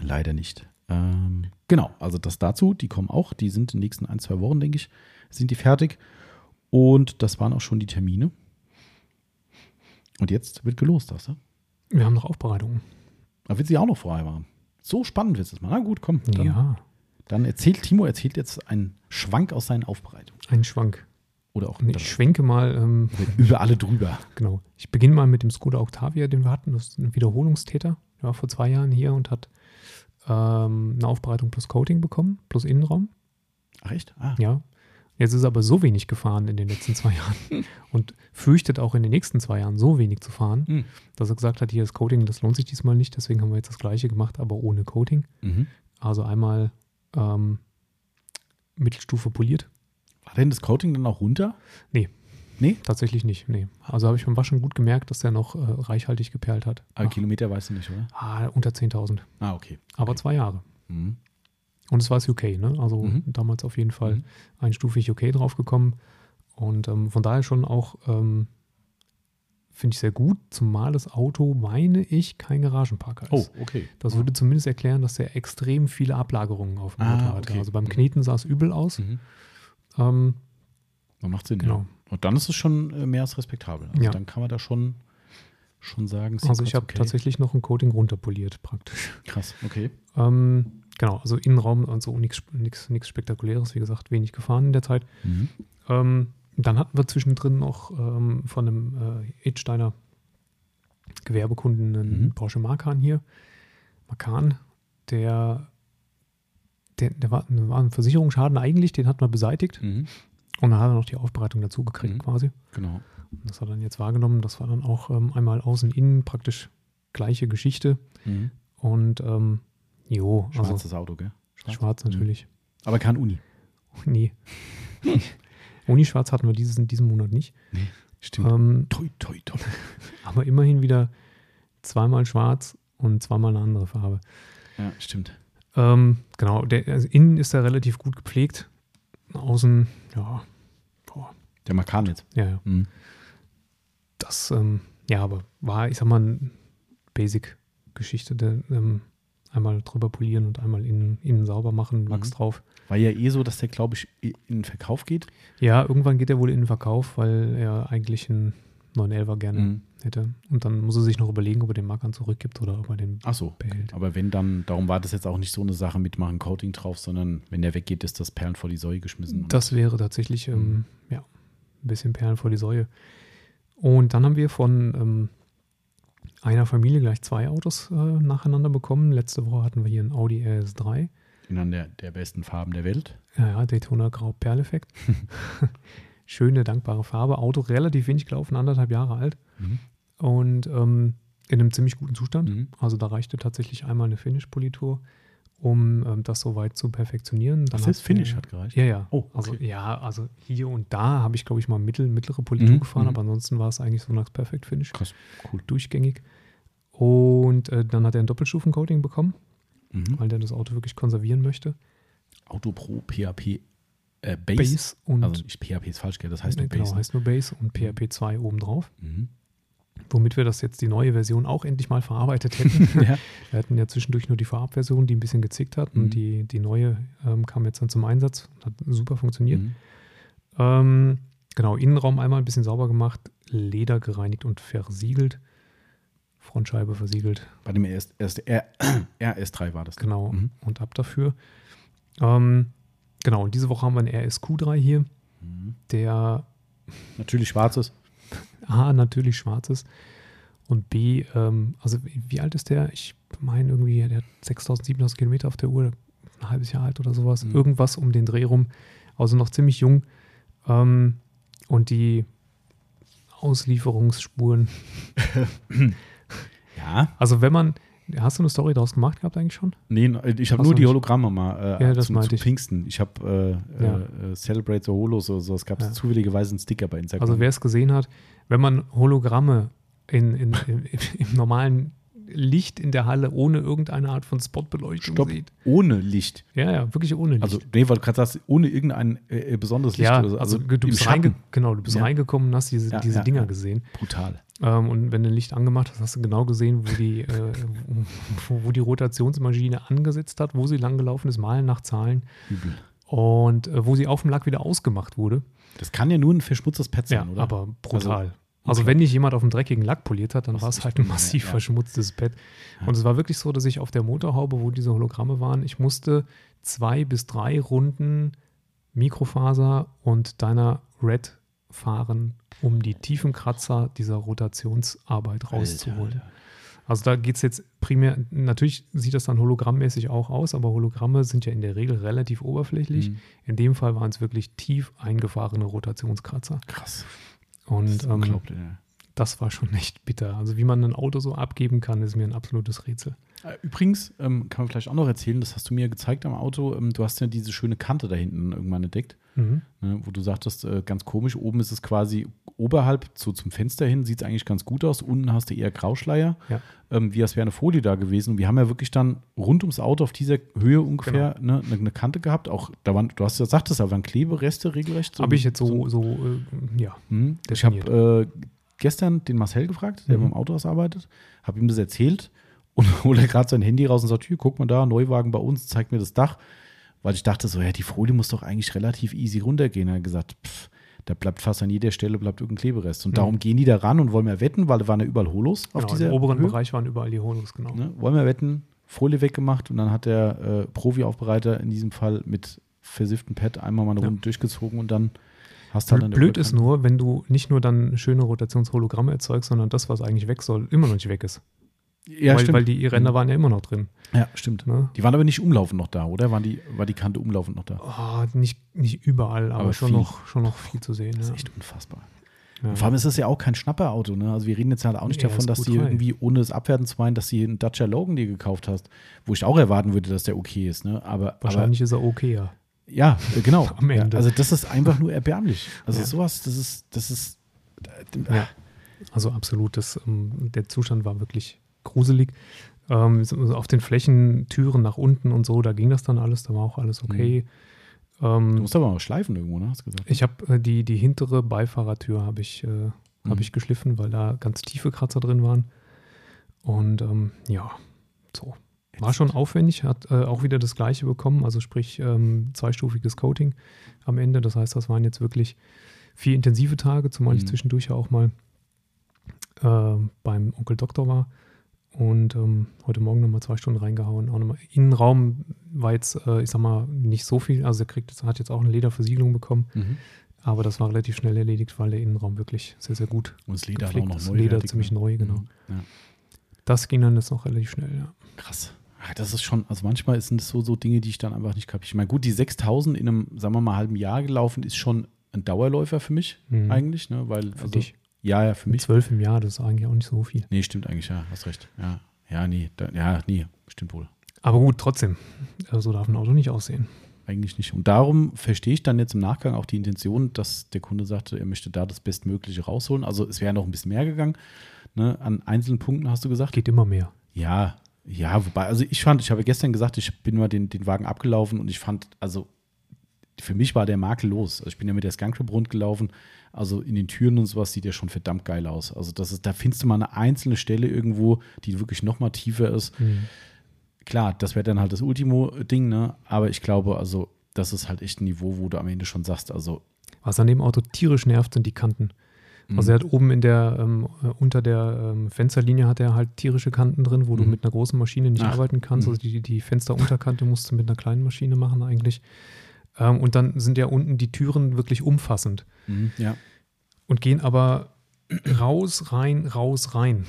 Leider nicht. Ähm, genau, also das dazu, die kommen auch, die sind in den nächsten ein, zwei Wochen, denke ich, sind die fertig. Und das waren auch schon die Termine. Und jetzt wird gelost, hast du? Wir haben noch Aufbereitungen. Da wird sie auch noch frei machen. So spannend wird es mal. Na gut, komm. Dann, ja, dann erzählt Timo erzählt jetzt einen Schwank aus seinen Aufbereitungen. ein Schwank. Oder auch Ich schwenke mal, ähm, (laughs) über alle drüber. genau. Ich beginne mal mit dem Skoda Octavia, den wir hatten. Das ist ein Wiederholungstäter. Der war vor zwei Jahren hier und hat ähm, eine Aufbereitung plus Coating bekommen, plus Innenraum. Ach echt? Ah, Ja. Jetzt ist er aber so wenig gefahren in den letzten zwei Jahren (laughs) und fürchtet auch in den nächsten zwei Jahren so wenig zu fahren, Hm. dass er gesagt hat, hier das Coating, das lohnt sich diesmal nicht, deswegen haben wir jetzt das gleiche gemacht, aber ohne Coating. Mhm. Also einmal ähm, Mittelstufe poliert. Denn das Coating dann auch runter? Nee. Nee? Tatsächlich nicht, nee. Also habe ich beim Waschen gut gemerkt, dass der noch äh, reichhaltig geperlt hat. Aber Ach, Kilometer weißt du nicht, oder? ah, unter 10.000, Ah, okay. aber Okay. zwei Jahre. Mhm. Und es war das UK, ne? Also Mhm. damals auf jeden Fall Mhm. einstufig UK draufgekommen. Und ähm, von daher schon auch ähm, finde ich sehr gut, zumal das Auto, meine ich, kein Garagenparker ist. Oh, okay. Das würde zumindest erklären, dass er extrem viele Ablagerungen auf dem Ah, Motor hatte. okay. Also beim Mhm. Kneten sah es übel aus. Ähm, Das macht Sinn. Genau. Ja. Und dann ist es schon äh, mehr als respektabel. Also Ja. dann kann man da schon, schon sagen, also ich habe okay. tatsächlich noch ein Coating runterpoliert praktisch. Krass, okay. Ähm, genau, also Innenraum und so nichts Spektakuläres, wie gesagt, wenig gefahren in der Zeit. Mhm. Ähm, dann hatten wir zwischendrin noch ähm, von einem äh, Edsteiner Gewerbekunden einen Mhm. Porsche Macan hier. Macan, der, der, der war, war ein Versicherungsschaden eigentlich, den hat man beseitigt. Mhm. Und dann hat er noch die Aufbereitung dazu gekriegt Mhm. quasi. Genau. Und das hat er dann jetzt wahrgenommen. Das war dann auch ähm, einmal außen, innen praktisch gleiche Geschichte. Mhm. Und ähm, jo, also Schwarzes Auto, gell? schwarz, Mhm. natürlich. Aber kein Uni. Nee. (laughs) Unischwarz hatten wir dieses in diesem Monat nicht. Stimmt. Ähm, toi, toi, toi. aber immerhin wieder zweimal schwarz und zweimal eine andere Farbe. Ja, stimmt. Ähm, genau, der, also innen ist er relativ gut gepflegt. Außen, ja, boah, Der Makan jetzt. ja, ja. Mhm. Das, ähm, ja, aber war, ich sag mal, eine Basic-Geschichte. Ähm, einmal drüber polieren und einmal innen, innen sauber machen, Wachs Mhm. drauf. War ja eh so, dass der, glaube ich, in den Verkauf geht. Ja, irgendwann geht er wohl in den Verkauf, weil er eigentlich einen 911er gerne Mhm. hätte. Und dann muss er sich noch überlegen, ob er den Makan zurückgibt oder ob er den Ach so. behält. Aber wenn dann, darum war das jetzt auch nicht so eine Sache mit machen Coating drauf, sondern wenn der weggeht, ist das Perlen vor die Säue geschmissen. Das wäre tatsächlich ähm, Mhm. ja, ein bisschen Perlen vor die Säue. Und dann haben wir von ähm, einer Familie gleich zwei Autos äh, nacheinander bekommen. Letzte Woche hatten wir hier einen Audi RS3. in einer der, der besten Farben der Welt. Ja, ja, Daytona Grau Perleffekt. (laughs) Schöne, dankbare Farbe. Auto relativ wenig gelaufen, anderthalb Jahre alt. Mhm. Und ähm, in einem ziemlich guten Zustand. Mhm. Also da reichte tatsächlich einmal eine Finish-Politur, um ähm, das soweit zu perfektionieren. Dann Das heißt, Finish hat gereicht. Ja, ja. Oh, Also okay. ja, also hier und da habe ich, glaube ich, mal mittel, mittlere Politur Mhm, gefahren, mhm. aber ansonsten war es eigentlich so nach Perfect Finish Krass, cool. durchgängig. Und äh, dann hat er ein Doppelstufen-Coating bekommen, Mhm. weil der das Auto wirklich konservieren möchte. Auto Pro PHP äh, Base. Base und Also PHP ist falsch, gell? Das heißt nur genau, Base. ne? heißt nur Base und PHP 2 obendrauf. Mhm. Womit wir das jetzt die neue Version auch endlich mal verarbeitet hätten. (laughs) ja. Wir hatten ja zwischendurch nur die Vorabversion, die ein bisschen gezickt hat. Mhm. Und die, die neue ähm, kam jetzt dann zum Einsatz. Hat super funktioniert. Mhm. Ähm, genau, Innenraum einmal ein bisschen sauber gemacht, Leder gereinigt und versiegelt. Frontscheibe versiegelt, Bei dem RS, erst, R, (clears throat) RS3 war das. genau, Mhm. und ab dafür. Ähm, genau, und diese Woche haben wir einen RSQ3 hier, Mhm. der Natürlich schwarzes. (laughs) A natürlich schwarz ist und B, ähm, also wie, alt ist der? Ich meine irgendwie, der hat 6000, 7000 Kilometer auf der Uhr, ein halbes Jahr alt oder sowas, Mhm. irgendwas um den Dreh rum, also noch ziemlich jung. Ähm, und die Auslieferungsspuren, (laughs) Ja. also wenn man, hast du eine Story daraus gemacht gehabt eigentlich schon? Nee, ich habe nur die. Hologramme mal äh, Ja, das zum, meinte zu ich. Pfingsten. Ich habe äh, Ja. äh, Celebrate the Holo, so, so es gab Ja. zufälligerweise einen Sticker bei Instagram. Also wer es gesehen hat, wenn man Hologramme in, in, (laughs) im, im normalen Licht in der Halle ohne irgendeine Art von Spotbeleuchtung Stopp, sieht. ohne Licht. Ja, ja, wirklich ohne Licht. Also, nee, weil du gerade sagst, ohne irgendein äh, äh, besonderes Licht ja, oder so. also, du im bist, reinge genau, du bist Ja. reingekommen und hast diese, Ja, diese Dinger gesehen. Brutal. Ähm, und wenn du Licht angemacht hast, hast du genau gesehen, wo die, äh, wo, wo die Rotationsmaschine angesetzt hat, wo sie langgelaufen ist, Malen nach Zahlen Übel. und äh, wo sie auf dem Lack wieder ausgemacht wurde. Das kann ja nur ein verschmutztes Pad sein, Ja, oder? aber brutal. Also, unglaublich. wenn nicht jemand auf dem dreckigen Lack poliert hat, dann war es halt ein dumm, (laughs) ja, massiv ja. verschmutztes Pad. Ja. Und es war wirklich so, dass ich auf der Motorhaube, wo diese Hologramme waren, ich musste zwei bis drei Runden Mikrofaser und deiner Red fahren, um die tiefen Kratzer dieser Rotationsarbeit rauszuholen. Alter. Also da geht es jetzt primär, natürlich sieht das dann hologrammmäßig auch aus, aber Hologramme sind ja in der Regel relativ oberflächlich. Mhm. In dem Fall waren es wirklich tief eingefahrene Rotationskratzer. Krass. Und Das ähm, ja. das war schon echt bitter. Also wie man ein Auto so abgeben kann, ist mir ein absolutes Rätsel. Äh, Übrigens, ähm, kann man vielleicht auch noch erzählen, das hast du mir gezeigt am Auto. Ähm, du hast ja diese schöne Kante da hinten irgendwann entdeckt, Mhm. ne, wo du sagtest, äh, ganz komisch, oben ist es quasi oberhalb, so zum Fenster hin, sieht es eigentlich ganz gut aus. Unten hast du eher Grauschleier, Ja. ähm, wie als wäre eine Folie da gewesen. Und wir haben ja wirklich dann rund ums Auto auf dieser Höhe ungefähr Genau. ne, eine, eine Kante gehabt. Auch da waren, du hast ja sagtest, da waren Klebereste regelrecht. Habe ich jetzt so, so, äh, ja. Hm. Ich habe äh, gestern den Marcel gefragt, der Mhm. beim Autohaus arbeitet, habe ihm das erzählt und (laughs) holt er gerade sein Handy raus und sagt, hier, guck mal da, Neuwagen bei uns, zeigt mir das Dach. Weil ich dachte so, ja, die Folie muss doch eigentlich relativ easy runtergehen. Er hat gesagt, pff, da bleibt fast an jeder Stelle bleibt irgendein Kleberest. Und Mhm. darum gehen die da ran und wollen wir wetten, weil da waren ja überall Holos auf Genau, dieser Im oberen Höhe. Bereich waren überall die Holos, genau. Ne? Wollen wir wetten, Folie weggemacht und dann hat der äh, Profi-Aufbereiter in diesem Fall mit versifften Pad einmal mal eine Ja. Runde durchgezogen und dann hast du halt an der Blöd ist nur, wenn du nicht nur dann schöne Rotationshologramme erzeugst, sondern das, was eigentlich weg soll, immer noch nicht weg ist. Ja, weil, stimmt. weil die Ränder Mhm. waren ja immer noch drin. Ja, stimmt. Ne? Die waren aber nicht umlaufend noch da, oder? Waren die, war die Kante umlaufend noch da? Oh, nicht, nicht überall, aber, Aber schon, viel. noch, schon noch viel zu sehen. Das ist Ja. echt unfassbar. Ja. Vor allem ist das ja auch kein Schnapperauto, ne? Also wir reden jetzt halt auch nicht Ja, davon, dass die rein. irgendwie, ohne es abwerten zu meinen, dass du einen Dacia Logan dir gekauft hast, wo ich auch erwarten würde, dass der okay ist, ne? Aber, Wahrscheinlich ist er okay, ja. aber ja, äh, genau. (laughs) Am Ende. Ja, also das ist einfach nur erbärmlich. Also sowas, das ist, das ist, Ja. Also absolut, das, ähm, der Zustand war wirklich gruselig. Ähm, so auf den Flächen, Türen nach unten und so, da ging das dann alles, da war auch alles okay. du Ähm, musst aber mal schleifen irgendwo, ne? Hast du gesagt. ich habe äh, die, die hintere Beifahrertür habe ich, äh, Mhm. hab ich geschliffen, weil da ganz tiefe Kratzer drin waren. Und ähm, ja, so. War schon aufwendig, hat äh, auch wieder das gleiche bekommen, also sprich ähm, zweistufiges Coating am Ende. Das heißt, das waren jetzt wirklich vier intensive Tage, zumal ich Mhm. zwischendurch ja auch mal äh, beim Onkel Doktor war. Und ähm, heute Morgen nochmal zwei Stunden reingehauen. Auch nochmal Innenraum war jetzt, äh, ich sag mal, nicht so viel. Also er kriegt, hat jetzt auch eine Lederversiegelung bekommen, Mhm. aber das war relativ schnell erledigt, weil der Innenraum wirklich sehr, sehr gut. Und das Leder hat auch gepflegt noch ist. neu. Leder fertig, ziemlich ne? neu, genau. Mhm. Ja. Das ging dann jetzt noch relativ schnell, ja. Krass. Ja, Das ist schon, also manchmal sind es so, so Dinge, die ich dann einfach nicht kapiere. Ich meine, gut, die 6000 in einem, sagen wir mal, halben Jahr gelaufen, ist schon ein Dauerläufer für mich Mhm. eigentlich, ne? Weil, Für also, dich. Ja, ja, für mich. zwölf im Jahr, das ist eigentlich auch nicht so viel. Nee, stimmt eigentlich, ja, hast recht. Ja, ja, nee, da, ja, nee, stimmt wohl. Aber gut, trotzdem. äh, So darf ein Auto nicht aussehen. Eigentlich nicht. Und darum verstehe ich dann jetzt im Nachgang auch die Intention, dass der Kunde sagte, er möchte da das Bestmögliche rausholen. Also es wäre noch ein bisschen mehr gegangen. Ne? An einzelnen Punkten hast du gesagt. Geht immer mehr. Ja, ja, wobei, also ich fand, ich habe gestern gesagt, ich bin mal den, den Wagen abgelaufen und ich fand, also für mich war der makellos. Also ich bin ja mit der Skunk Club rund gelaufen. Also in den Türen und sowas sieht der schon verdammt geil aus. Also das ist, da findest du mal eine einzelne Stelle irgendwo, die wirklich noch mal tiefer ist. Mhm. Klar, das wäre dann halt das Ultimo-Ding, ne? Aber ich glaube, also das ist halt echt ein Niveau, wo du am Ende schon sagst, also Was an dem Auto tierisch nervt, sind die Kanten. Also er hat oben in der, ähm, äh, unter der ähm, Fensterlinie hat er halt tierische Kanten drin, wo du Mhm. mit einer großen Maschine nicht Ach, arbeiten kannst. mhm. Also die, die Fensterunterkante musst du mit einer kleinen Maschine machen eigentlich. Ähm, und dann sind ja unten die Türen wirklich umfassend Mhm, ja. und gehen aber raus, rein, raus, rein.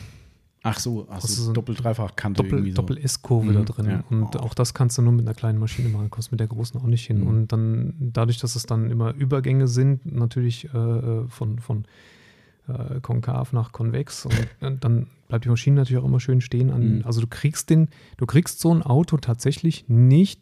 Ach so, ach Das ist so ein Doppel-Dreifach-Kante so. Doppel-S-Kurve da Mhm, drin. ja. Und Oh. auch das kannst du nur mit einer kleinen Maschine machen, kommst mit der großen auch nicht hin. Mhm. Und dann, dadurch, dass es dann immer Übergänge sind, natürlich äh, von, von äh, konkav nach konvex, und (laughs) äh, dann bleibt die Maschine natürlich auch immer schön stehen. An, Mhm. Also du kriegst den, du kriegst so ein Auto tatsächlich nicht,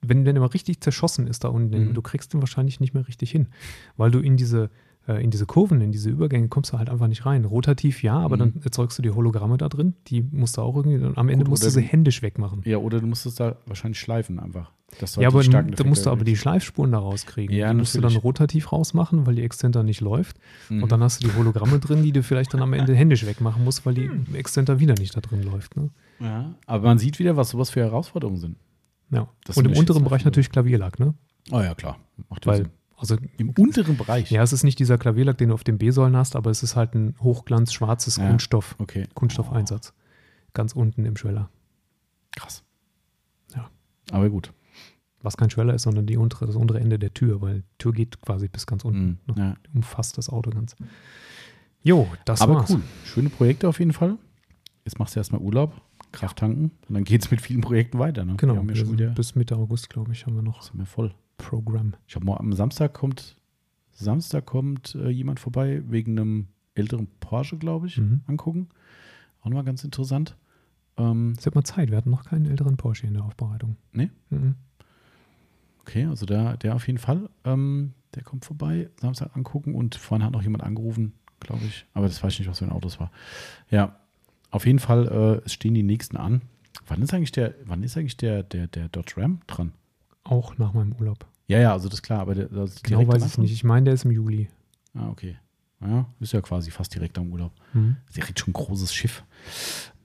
wenn der mal richtig zerschossen ist da unten, Mhm. du kriegst den wahrscheinlich nicht mehr richtig hin, weil du in diese äh, in diese Kurven, in diese Übergänge kommst du halt einfach nicht rein. Rotativ ja, aber Mhm. dann erzeugst du die Hologramme da drin, die musst du auch irgendwie, und am Ende Gut, musst du sie händisch wegmachen. Ja, oder du musst es da wahrscheinlich schleifen einfach. Ja, aber da musst du aber die. Schleifspuren da rauskriegen. Ja, die musst du dann rotativ rausmachen, weil die Exzenter nicht läuft. Mhm. Und dann hast du die Hologramme drin, die du vielleicht dann am Ende (laughs) händisch wegmachen musst, weil die Exzenter wieder nicht da drin läuft. Ne? ja, aber man sieht wieder, was sowas für Herausforderungen sind. Ja. Und im unteren Bereich natürlich Klavierlack, ne? Oh ja, klar. Macht Weil, Sinn. also, Im unteren Bereich. ja, es ist nicht dieser Klavierlack, den du auf den B-Säulen hast, aber es ist halt ein hochglanz schwarzes Ja. Kunststoff, Okay. Kunststoffeinsatz. Ganz unten im Schweller. Krass. Ja. Aber gut. Was kein Schweller ist, sondern die untere, das untere Ende der Tür, weil die Tür geht quasi bis ganz unten. Mhm. ne? Ja. Umfasst das Auto ganz. Jo, das Aber war's. cool. Schöne Projekte auf jeden Fall. Jetzt machst du erstmal Urlaub, Kraft tanken und dann geht es mit vielen Projekten weiter. Ne? Genau, ja bis Mitte August, glaube ich, haben wir noch sind wir voll. Programm. Ich habe am Samstag kommt, Samstag kommt äh, jemand vorbei wegen einem älteren Porsche, glaube ich, Mhm. angucken. Auch nochmal ganz interessant. Ähm, Es wird mal Zeit, wir hatten noch keinen älteren Porsche in der Aufbereitung. Nee? Mhm. okay, also der, der auf jeden Fall. Ähm, der kommt vorbei, Samstag angucken und vorhin hat noch jemand angerufen, glaube ich. Aber das weiß ich nicht, was für ein Auto es war. Ja, auf jeden Fall, äh, es stehen die nächsten an. Wann ist eigentlich der, wann ist eigentlich der, der, der Dodge Ram dran? Auch nach meinem Urlaub. Ja, ja, also das ist klar, aber der, das Genau weiß ich nicht. Ich meine, der ist im Juli. Ah, okay. Ja, ist ja quasi fast direkt am Urlaub. Mhm. Direkt schon ein großes Schiff.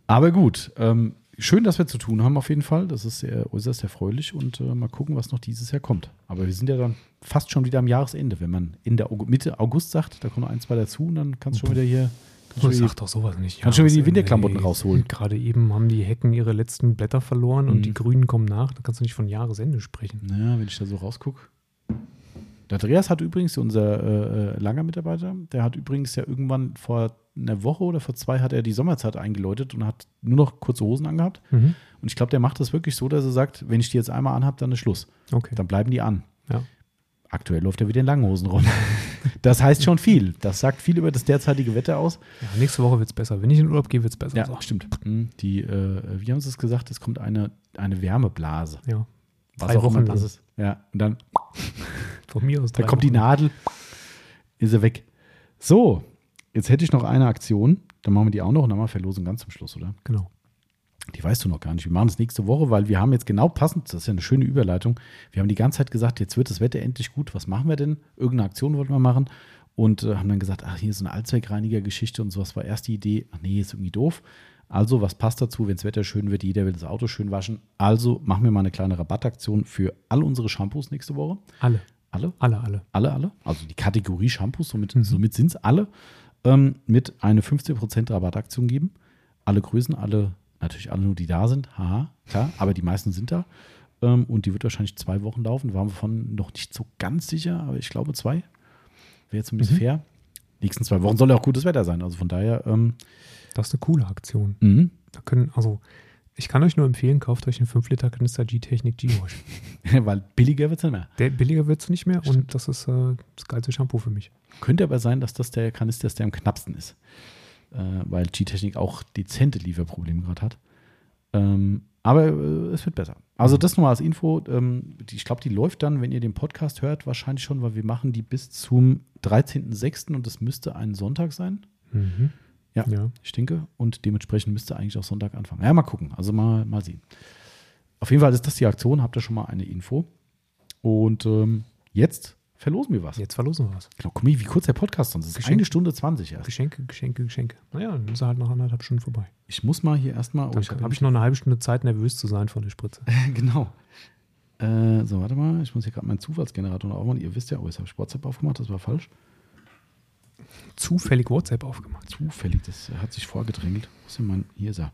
Aber gut, ähm, schön, dass wir zu tun haben auf jeden Fall. Das ist sehr, äußerst erfreulich und äh, mal gucken, was noch dieses Jahr kommt. Aber wir sind ja dann fast schon wieder am Jahresende. Wenn man Ende August, Mitte August sagt, da kommen noch ein, zwei dazu und dann kannst du schon wieder hier Oh, sag doch sowas nicht. kannst schon wieder die was- Winterklamotten ey, rausholen. Gerade eben haben die Hecken ihre letzten Blätter verloren und Mhm. die Grünen kommen nach. Da kannst du nicht von Jahresende sprechen. Naja, wenn ich da so rausgucke. Der Andreas hat übrigens, unser äh, äh, langer Mitarbeiter, der hat übrigens ja irgendwann vor einer Woche oder vor zwei hat er die Sommerzeit eingeläutet und hat nur noch kurze Hosen angehabt. Mhm. Und ich glaube, der macht das wirklich so, dass er sagt, wenn ich die jetzt einmal anhabe, dann ist Schluss. Okay. Dann bleiben die an. Ja. Aktuell läuft er wieder in langen Hosen rum. das heißt schon viel. Das sagt viel über das derzeitige Wetter aus. ja, nächste Woche wird es besser. Wenn ich in den Urlaub gehe, wird es besser. Ja, So. stimmt. Mhm. Die, äh, wie haben sie es gesagt? Es kommt eine, eine Wärmeblase. ja. Was Drei auch immer Wochen das lang. ist. Ja, und dann (laughs) Von mir aus. Da kommt die Wochen. Nadel, ist er weg. So, jetzt hätte ich noch eine Aktion. Dann machen wir die auch noch und dann machen wir Verlosung ganz zum Schluss, oder? Genau. Die weißt du noch gar nicht. Wir machen es nächste Woche, weil wir haben jetzt genau passend, das ist ja eine schöne Überleitung. Wir haben die ganze Zeit gesagt, jetzt wird das Wetter endlich gut. Was machen wir denn? Irgendeine Aktion wollten wir machen. Und äh, haben dann gesagt, ach, hier ist eine Allzweckreiniger-Geschichte und sowas war erst die Idee. Ach nee, ist irgendwie doof. Also, was passt dazu, wenn das Wetter schön wird? Jeder will das Auto schön waschen. Also machen wir mal eine kleine Rabattaktion für all unsere Shampoos nächste Woche. Alle. Alle? Alle, alle. alle, alle, also die Kategorie Shampoos, somit, Mhm. somit sind es alle, ähm, mit eine 15% Rabattaktion geben. Alle Größen, alle, natürlich alle nur, die da sind, haha, klar, aber die meisten sind da. Ähm, und die wird wahrscheinlich zwei Wochen laufen. Waren wir von noch nicht so ganz sicher, aber ich glaube zwei. Wäre zumindest Mhm. fair. Nächsten zwei Wochen soll ja auch gutes Wetter sein. Also von daher, ähm, Das ist eine coole Aktion. mhm. Da können, also, ich kann euch nur empfehlen, kauft euch einen 5-Liter-Kanister G-Technik G-Wash. (laughs) weil billiger wird es nicht mehr. Der billiger wird es nicht mehr Stimmt. und das ist äh, das geilste Shampoo für mich. Könnte aber sein, dass das der Kanister ist, der am knappsten ist. Äh, weil G-Technik auch dezente Lieferprobleme gerade hat. Ähm, aber äh, es wird besser. Also das nur als Info. Ähm, die, ich glaube, die läuft dann, wenn ihr den Podcast hört, wahrscheinlich schon, weil wir machen die bis zum 13.06. und das müsste ein Sonntag sein. Mhm. Ja. ja. Ich denke. Und dementsprechend müsste eigentlich auch Sonntag anfangen. Ja, mal gucken. Also mal, mal sehen. Auf jeden Fall ist das die Aktion. Habt ihr schon mal eine Info. Und ähm, jetzt verlosen wir was. Jetzt verlosen wir was. Genau, guck mal, wie kurz der Podcast sonst ist. Geschenk. Eine Stunde 20 erst. Geschenke, Geschenke, Geschenke. Naja, dann ist er halt noch anderthalb Stunden vorbei. Ich muss mal hier erstmal. Oh, hab habe ich noch eine halbe Stunde Zeit, nervös zu sein von der Spritze. (laughs) genau. Äh, so, warte mal. Ich muss hier gerade meinen Zufallsgenerator noch aufmachen. Ihr wisst ja, oh, jetzt habe ich WhatsApp aufgemacht. Das war falsch. Zufällig WhatsApp aufgemacht. Zufällig, das hat sich vorgedrängelt. Wo ist denn mein, hier ist er.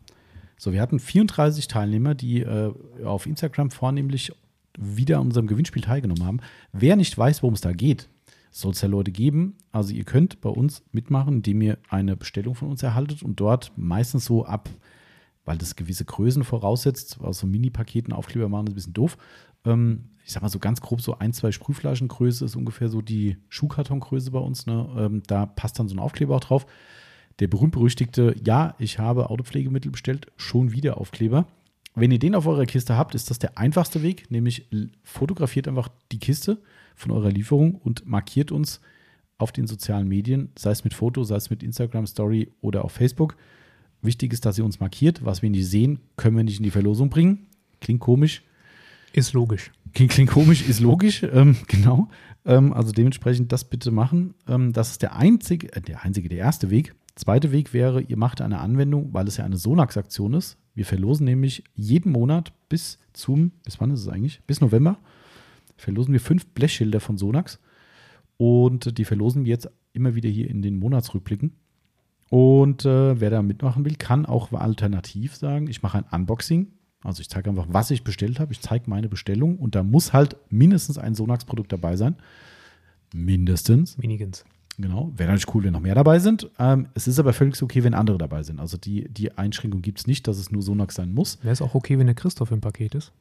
So, wir hatten 34 Teilnehmer, die äh, auf Instagram vornehmlich wieder an unserem Gewinnspiel teilgenommen haben. Wer nicht weiß, worum es da geht, soll es ja Leute geben. Also ihr könnt bei uns mitmachen, indem ihr eine Bestellung von uns erhaltet und dort meistens so ab, weil das gewisse Größen voraussetzt, aus so Mini-Paketen Aufkleber machen, ist ein bisschen doof. Ähm, ich sag mal so ganz grob, so ein, zwei Sprühflaschengröße ist ungefähr so die Schuhkartongröße bei uns. Ne? Ähm, da passt dann so ein Aufkleber auch drauf. Der berühmt-berüchtigte, ja, ich habe Autopflegemittel bestellt, schon wieder Aufkleber. Wenn ihr den auf eurer Kiste habt, ist das der einfachste Weg, nämlich fotografiert einfach die Kiste von eurer Lieferung und markiert uns auf den sozialen Medien, sei es mit Foto, sei es mit Instagram Story oder auf Facebook. Wichtig ist, dass ihr uns markiert. Was wir nicht sehen, können wir nicht in die Verlosung bringen. Klingt komisch. Ist logisch. Klingt, klingt komisch, ist logisch, ähm, (laughs) genau. Ähm, also dementsprechend das bitte machen. Ähm, das ist der einzige, äh, der einzige, der erste Weg. Zweiter Weg wäre, ihr macht eine Anwendung, weil es ja eine Sonax-Aktion ist. Wir verlosen nämlich jeden Monat bis zum, bis wann ist es eigentlich? Bis November verlosen wir fünf Blechschilder von Sonax. Und die verlosen wir jetzt immer wieder hier in den Monatsrückblicken. Und äh, wer da mitmachen will, kann auch alternativ sagen, ich mache ein Unboxing. Also ich zeige einfach, was ich bestellt habe. Ich zeige meine Bestellung und da muss halt mindestens ein Sonax-Produkt dabei sein. Mindestens. Minigans. Genau. Wäre natürlich cool, wenn noch mehr dabei sind. Ähm, es ist aber völlig okay, wenn andere dabei sind. Also die, die Einschränkung gibt es nicht, dass es nur Sonax sein muss. Wäre es auch okay, wenn der Christoph im Paket ist?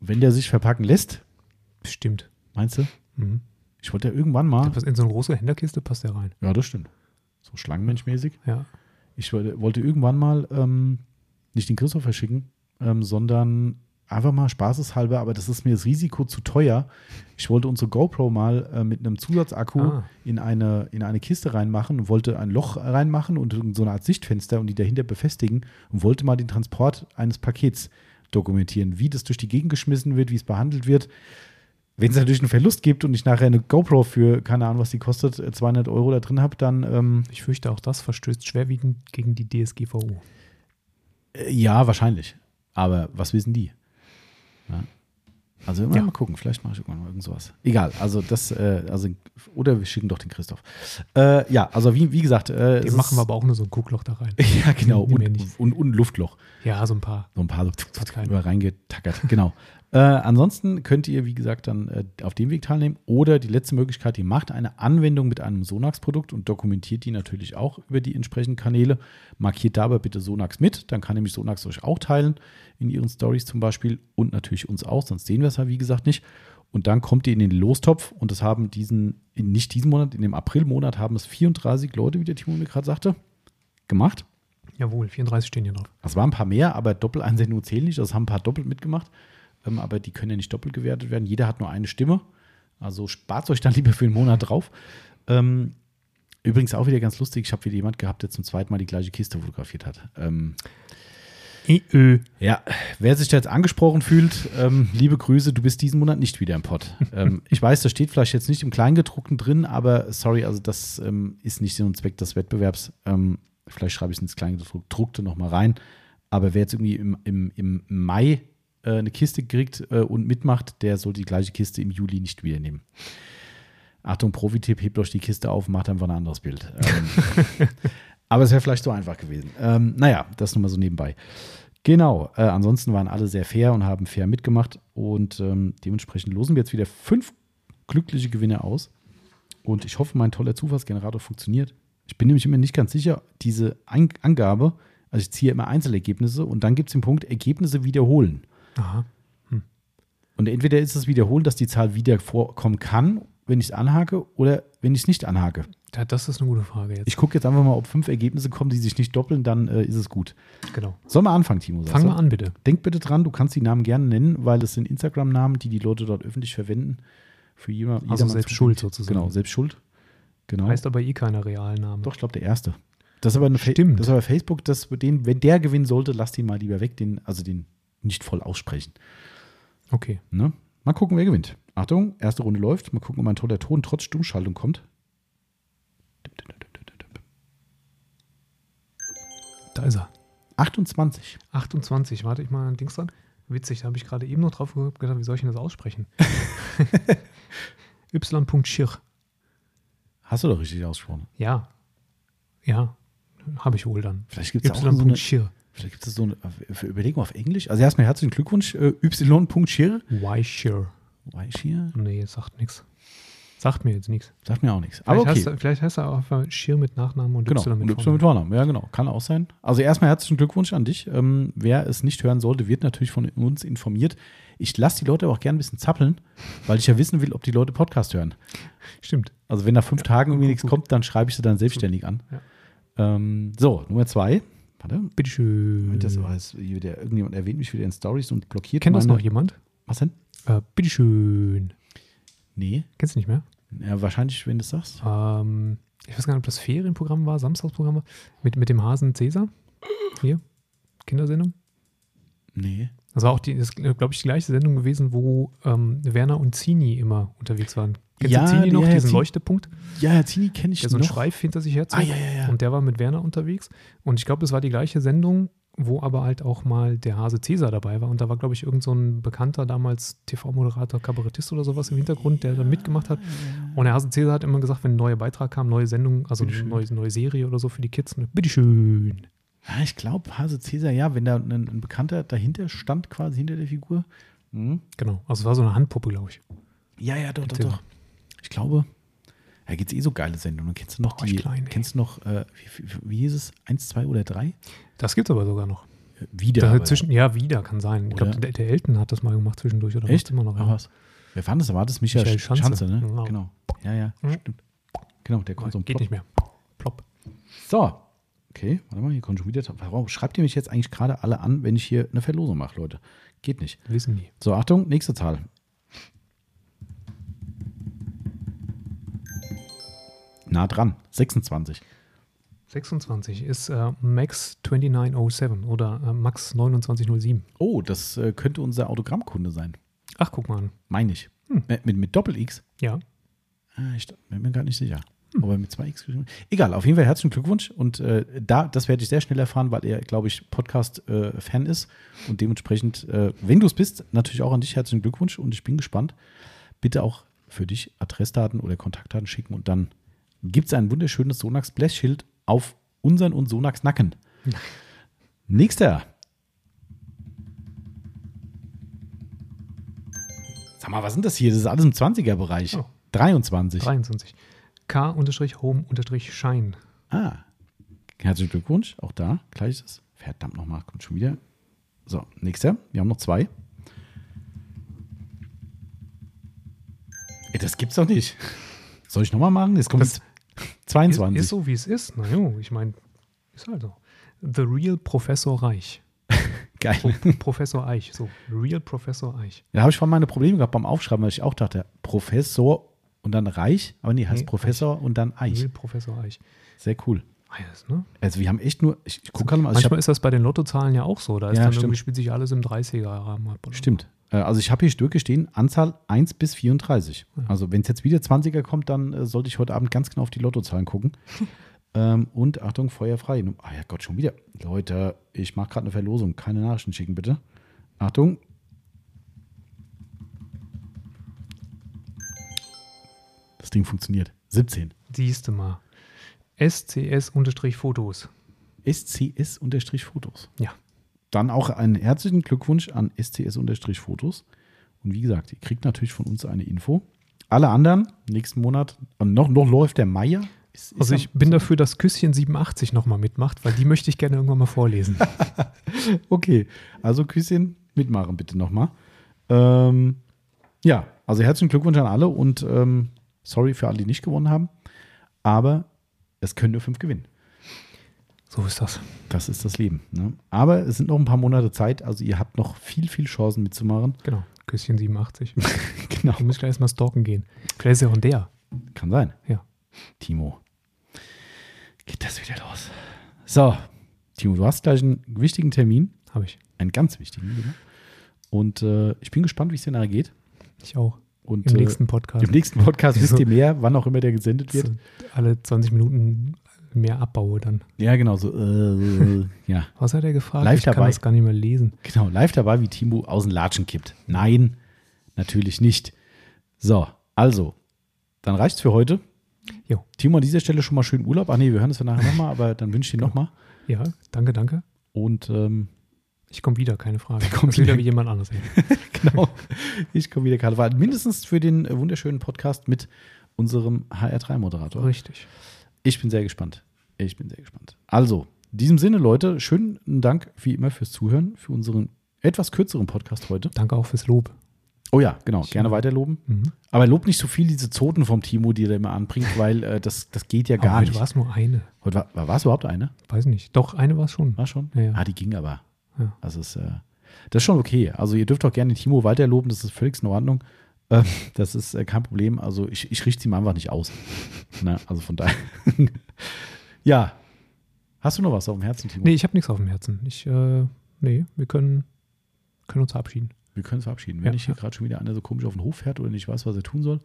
Wenn der sich verpacken lässt, Bestimmt. meinst du? Mhm. Ich wollte ja irgendwann mal. Passt In so eine große Händlerkiste passt der rein. Ja, das stimmt. So schlangenmenschmäßig. Ja. Ich wollte, wollte irgendwann mal ähm, nicht den Christoph verschicken, ähm, sondern einfach mal spaßeshalber, aber das ist mir das Risiko zu teuer. Ich wollte unsere GoPro mal äh, mit einem Zusatzakku Ah. in, eine, in eine Kiste reinmachen und wollte ein Loch reinmachen und so eine Art Sichtfenster und die dahinter befestigen und wollte mal den Transport eines Pakets dokumentieren, wie das durch die Gegend geschmissen wird, wie es behandelt wird. Wenn es natürlich einen Verlust gibt und ich nachher eine GoPro für, keine Ahnung, was die kostet, äh, 200 Euro da drin habe, dann ähm, Ich fürchte, auch das verstößt schwerwiegend gegen die DSGVO. äh, ja, wahrscheinlich. Aber was wissen die? Ja. Also immer Ja. mal gucken, vielleicht mache ich irgendwann mal irgend sowas. Egal, also das, äh, also, oder wir schicken doch den Christoph. Äh, ja, also wie, wie gesagt, äh, Den machen wir aber auch nur so ein Guckloch da rein. (laughs) Ja, genau. Und, und, und Luftloch. Ja, so ein paar. So ein paar so kleine. über reingetackert. Genau. Äh, ansonsten könnt ihr, wie gesagt, dann äh, auf dem Weg teilnehmen. Oder die letzte Möglichkeit, ihr macht eine Anwendung mit einem Sonax-Produkt und dokumentiert die natürlich auch über die entsprechenden Kanäle. Markiert dabei bitte Sonax mit, dann kann nämlich Sonax euch auch teilen in ihren Stories zum Beispiel und natürlich uns auch, sonst sehen wir es ja wie gesagt nicht. Und dann kommt ihr in den Lostopf und das haben diesen, in, nicht diesen Monat, in dem Aprilmonat haben es 34 Leute, wie der Timo mir gerade sagte, gemacht. Jawohl, 34 stehen hier drauf. Es waren ein paar mehr, aber Doppeleinsendungen zählen nicht. Das haben ein paar doppelt mitgemacht. Ähm, aber die können ja nicht doppelt gewertet werden. Jeder hat nur eine Stimme. Also spart euch dann lieber für einen Monat drauf. Ähm, übrigens auch wieder ganz lustig. Ich habe wieder jemand gehabt, der zum zweiten Mal die gleiche Kiste fotografiert hat. Ähm, IÖ. ja, wer sich da jetzt angesprochen fühlt, ähm, liebe Grüße, du bist diesen Monat nicht wieder im Pod. ähm, ich weiß, das steht vielleicht jetzt nicht im Kleingedruckten drin, aber sorry, also das ähm, ist nicht Sinn und Zweck des Wettbewerbs. Ähm, vielleicht schreibe ich es ins Kleingedruckte nochmal rein. Aber wer jetzt irgendwie im, im, im Mai äh, eine Kiste kriegt äh, und mitmacht, der soll die gleiche Kiste im Juli nicht wieder nehmen. Achtung, Profi-Tipp, hebt euch die Kiste auf, macht einfach ein anderes Bild. Ähm, (laughs) aber es wäre vielleicht so einfach gewesen. Ähm, naja, das nur mal so nebenbei. Genau, äh, ansonsten waren alle sehr fair und haben fair mitgemacht und ähm, dementsprechend losen wir jetzt wieder fünf glückliche Gewinner aus. Und ich hoffe, mein toller Zufallsgenerator funktioniert. Ich bin nämlich immer nicht ganz sicher, diese Ein Angabe, also ich ziehe immer Einzelergebnisse und dann gibt es den Punkt Ergebnisse wiederholen. Aha. Und entweder ist es wiederholen, dass die Zahl wieder vorkommen kann, wenn ich es anhake, oder wenn ich es nicht anhake. Ja, das ist eine gute Frage jetzt. Ich gucke jetzt einfach mal, ob fünf Ergebnisse kommen, die sich nicht doppeln, dann äh, ist es gut. genau. Sollen wir anfangen, Timo? sagst Fang du? mal an, bitte. Denk bitte dran, du kannst die Namen gerne nennen, weil es sind Instagram-Namen, die die Leute dort öffentlich verwenden. Für jeder, Also selbst schuld sozusagen. Genau, selbst schuld. Genau. Heißt aber eh keiner Realname. Doch, ich glaube, der erste. Das ist aber eine Fa- Stimmt. Das ist aber Facebook, das, den, wenn der gewinnen sollte, lasst ihn mal lieber weg, den, also den nicht voll aussprechen. Okay. Ne? Mal gucken, wer gewinnt. Achtung, erste Runde läuft. Mal gucken, ob ein toller Ton trotz Stummschaltung kommt. Da ist er. 28. 28. Warte ich mal ein Dings dran. Witzig, da habe ich gerade eben noch drauf gedacht, wie soll ich denn das aussprechen? (laughs) y.schir. Hast du doch richtig ausgesprochen. Ja. Ja. Habe ich wohl dann. Vielleicht gibt es auch so eine, gibt es so eine Überlegung auf Englisch. Also erstmal herzlichen Glückwunsch, äh, y.schir. Why Shir? Weichir? Nee, sagt nichts. Sagt mir jetzt nichts. Sagt mir auch nichts. Aber Vielleicht, okay. heißt, er- vielleicht heißt er auch Schir mit Nachnamen und Genau, Y mit und Y mit Vornamen. Ja, genau. Kann auch sein. Also erstmal herzlichen Glückwunsch an dich. Ähm, wer es nicht hören sollte, wird natürlich von uns informiert. Ich lasse die Leute aber auch gerne ein bisschen zappeln, weil ich ja wissen will, ob die Leute Podcast hören. Stimmt. Also wenn nach fünf Tagen irgendwie nichts (laughs) kommt, dann schreibe ich sie dann selbstständig an. Ja. Ähm, so, Nummer zwei. Warte. Bitteschön. Das war jetzt wieder, irgendjemand erwähnt mich wieder in Stories und blockiert Kennt das meine- noch jemand? Was denn? Äh, bitteschön. Nee. Kennst du nicht mehr? Ja, wahrscheinlich, wenn du es sagst. Ähm, ich weiß gar nicht, ob das Ferienprogramm war, Samstagsprogramm war, mit, mit dem Hasen Cäsar. Hier, Kindersendung. Nee. Das war auch, die, das glaube ich, die gleiche Sendung gewesen, wo ähm, Werner und Zini immer unterwegs waren. Kennst Ja, du Zini noch, ja, ja, diesen Zini- Leuchtepunkt, Ja, Herr Zini kenne ich der so einen. Schreif hinter sich herzog? Ah, ja, ja, ja. Und der war mit Werner unterwegs. Und ich glaube, das war die gleiche Sendung, wo aber halt auch mal der Hase Cäsar dabei war. Und da war, glaube ich, irgend so ein bekannter damals TV-Moderator, Kabarettist oder sowas im Hintergrund, der da mitgemacht hat. Und der Hase Cäsar hat immer gesagt, wenn ein neuer Beitrag kam, neue Sendung, also eine neue, neue Serie oder so für die Kids, und bitteschön. Ja, ich glaube, Hase Cäsar, ja, wenn da ein, ein Bekannter dahinter stand, quasi hinter der Figur. Mhm. Genau, also es war so eine Handpuppe, glaube ich. Ja, ja, doch, doch, doch. Ich glaube, da gibt es eh so geile Sendungen. Kennst du noch Boah, die, klein, kennst du noch, äh, wie, wie, hieß es? Eins, zwei oder drei? Das gibt es aber sogar noch. Äh, Wieder. Da zwischen, ja, wieder kann sein. Ich glaube, Oder? der, der Elton hat das mal gemacht zwischendurch oder Echt? immer noch. Ja. was? Wer fand das? War das Michael, Michael Schanze, Schanze, ne? genau. Genau. Ja, ja, Mhm. stimmt. Genau, der kommt so Geht Plop. nicht mehr. Plopp. So. Okay, warte mal, hier kommt schon wieder. Warum schreibt ihr mich jetzt eigentlich gerade alle an, wenn ich hier eine Verlosung mache, Leute? Geht nicht. Wissen die. So, Achtung, nächste Zahl. Nah dran, 26. 26 ist äh, Max 2907 oder äh, Max 2907. Oh, das äh, könnte unser Autogrammkunde sein. Ach, guck mal an. Meine ich. Hm. Mit, mit Doppel-X? Ja. Ah, ich bin mir gar nicht sicher. Aber mit zwei X geschrieben. Egal, auf jeden Fall herzlichen Glückwunsch. Und äh, da, das werde ich sehr schnell erfahren, weil er, glaube ich, Podcast-Fan ist. Und dementsprechend, äh, wenn du es bist, natürlich auch an dich herzlichen Glückwunsch. Und ich bin gespannt. Bitte auch für dich Adressdaten oder Kontaktdaten schicken. Und dann gibt es ein wunderschönes Sonax Blechschild auf unseren und Sonax Nacken. (laughs) Nächster. Sag mal, was sind das hier? Das ist alles im 20er-Bereich. Oh. 23. 23. K-Home-Shine. Ah, herzlichen Glückwunsch. Auch da gleiches. Verdammt nochmal, kommt schon wieder. So, nächster. Wir haben noch zwei. Ey, das gibt's doch nicht. Soll ich nochmal machen? Jetzt kommt Das- jetzt 22. Ist, ist so, wie es ist. Na jo, ich meine, ist halt so. The Real Professor Reich. (laughs) Geil. Pro Professor Eich. So, Real Professor Eich. Da habe ich vorhin meine Probleme gehabt beim Aufschreiben, weil ich auch dachte, Professor und dann Reich. Aber nee, heißt Nee, Professor und dann Eich. Real Professor Eich. Sehr cool. Ja, das, ne? Also wir haben echt nur, ich, ich gucke gerade mal, also Manchmal hab, ist das bei den Lottozahlen ja auch so. Da ist Ja, dann stimmt. irgendwie spielt sich alles im 30er-Rahmen ab. Stimmt. Äh, Also ich habe hier durchgestehen, Anzahl 1 bis 34. Also wenn es jetzt wieder 20er kommt, dann äh, sollte ich heute Abend ganz genau auf die Lottozahlen gucken. (laughs) ähm, und Achtung, Feuer frei. Ah ja Gott, schon wieder. Leute, ich mache gerade eine Verlosung. Keine Nachrichten schicken, bitte. Achtung. Ding funktioniert. 17. Siehst du mal. SCS-Fotos. SCS-Fotos. Ja. Dann auch einen herzlichen Glückwunsch an SCS-Fotos. Und wie gesagt, ihr kriegt natürlich von uns eine Info. Alle anderen, nächsten Monat, und noch, noch läuft der Meier. Ist- ist Also ich bin dafür, dass Küsschen 87 nochmal mitmacht, weil die möchte ich gerne irgendwann mal vorlesen. (laughs) Okay, also Küsschen mitmachen bitte nochmal. Ähm, ja, also herzlichen Glückwunsch an alle und ähm, sorry für alle, die nicht gewonnen haben. Aber es können nur fünf gewinnen. so ist das. Das ist das Leben. Ne? Aber es sind noch ein paar Monate Zeit, also ihr habt noch viel, viel Chancen mitzumachen. Genau. Küsschen 87. (laughs) genau. Du musst gleich erstmal stalken gehen. Vielleicht ist ja auch der. Kann sein. Ja. Timo. Geht das wieder los? So, Timo, du hast gleich einen wichtigen Termin, Habe ich. einen ganz wichtigen. Genau. Und äh, ich bin gespannt, wie es dir nachher geht. Ich auch. Und Im äh, nächsten Podcast. im nächsten Podcast wisst So. ihr mehr, wann auch immer der gesendet wird. So alle 20 Minuten mehr abbaue dann. Ja, genau, so, äh, (laughs) ja, Was hat er gefragt? Live ich kann dabei. das gar nicht mehr lesen. genau, live dabei, wie Timo aus den Latschen kippt. Nein, natürlich nicht. So, also, dann reicht's für heute. Jo. Timo, an dieser Stelle schon mal schönen Urlaub. Ach nee, wir hören es ja nachher nochmal, aber dann wünsche ich dir nochmal. Ja, danke, danke. Und ähm, Ich komme wieder, keine Frage. (laughs) Das ist wieder wie jemand anderes. (laughs) ey. genau, ich komme wieder, Karl. War mindestens für den wunderschönen Podcast mit unserem HR3-Moderator. Richtig. Ich bin sehr gespannt. Ich bin sehr gespannt. Also, in diesem Sinne, Leute, schönen Dank wie immer fürs Zuhören, für unseren etwas kürzeren Podcast heute. Danke auch fürs Lob. Oh ja, genau, Ich- gerne weiterloben. Mhm. Aber lob nicht so viel diese Zoten vom Timo, die er immer anbringt, (laughs) weil äh, das, das geht ja gar heute nicht. war es nur eine. Heute war, war, war es überhaupt eine? Weiß nicht. Doch, eine war es schon. War schon? Ja, ja. Ah, die ging aber. Ja. Also es, äh, das ist schon okay. Also ihr dürft auch gerne Timo weiterloben, das ist völlig in Ordnung. Ähm, das ist äh, kein Problem. Also ich, ich richte es ihm einfach nicht aus. (laughs) Na, also von daher. (laughs) ja. Hast du noch was auf dem Herzen, Timo? Nee, ich habe nichts auf dem Herzen. Ich, äh, nee, wir können, können uns verabschieden. Wir können uns verabschieden. Wenn Ja, nicht hier ja. gerade schon wieder einer so komisch auf den Hof fährt oder nicht weiß, was er tun soll,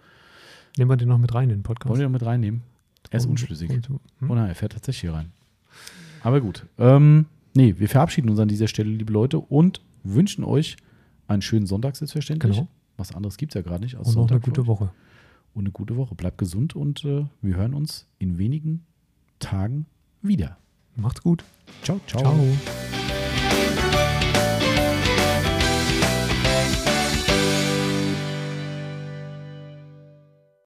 Nehmen wir den noch mit rein in den Podcast. wollen wir ihn noch mit reinnehmen. Er ist Und- unschlüssig. und- hm? Oh nein, er fährt tatsächlich hier rein. Aber gut. Ähm, nee, wir verabschieden uns an dieser Stelle, liebe Leute, und wünschen euch einen schönen Sonntag, selbstverständlich. Genau. Was anderes gibt es ja gerade nicht. als Und noch eine Sonntag gute. Woche. Und eine gute Woche. Bleibt gesund und äh, wir hören uns in wenigen Tagen wieder. Macht's gut. Ciao, ciao. Ciao.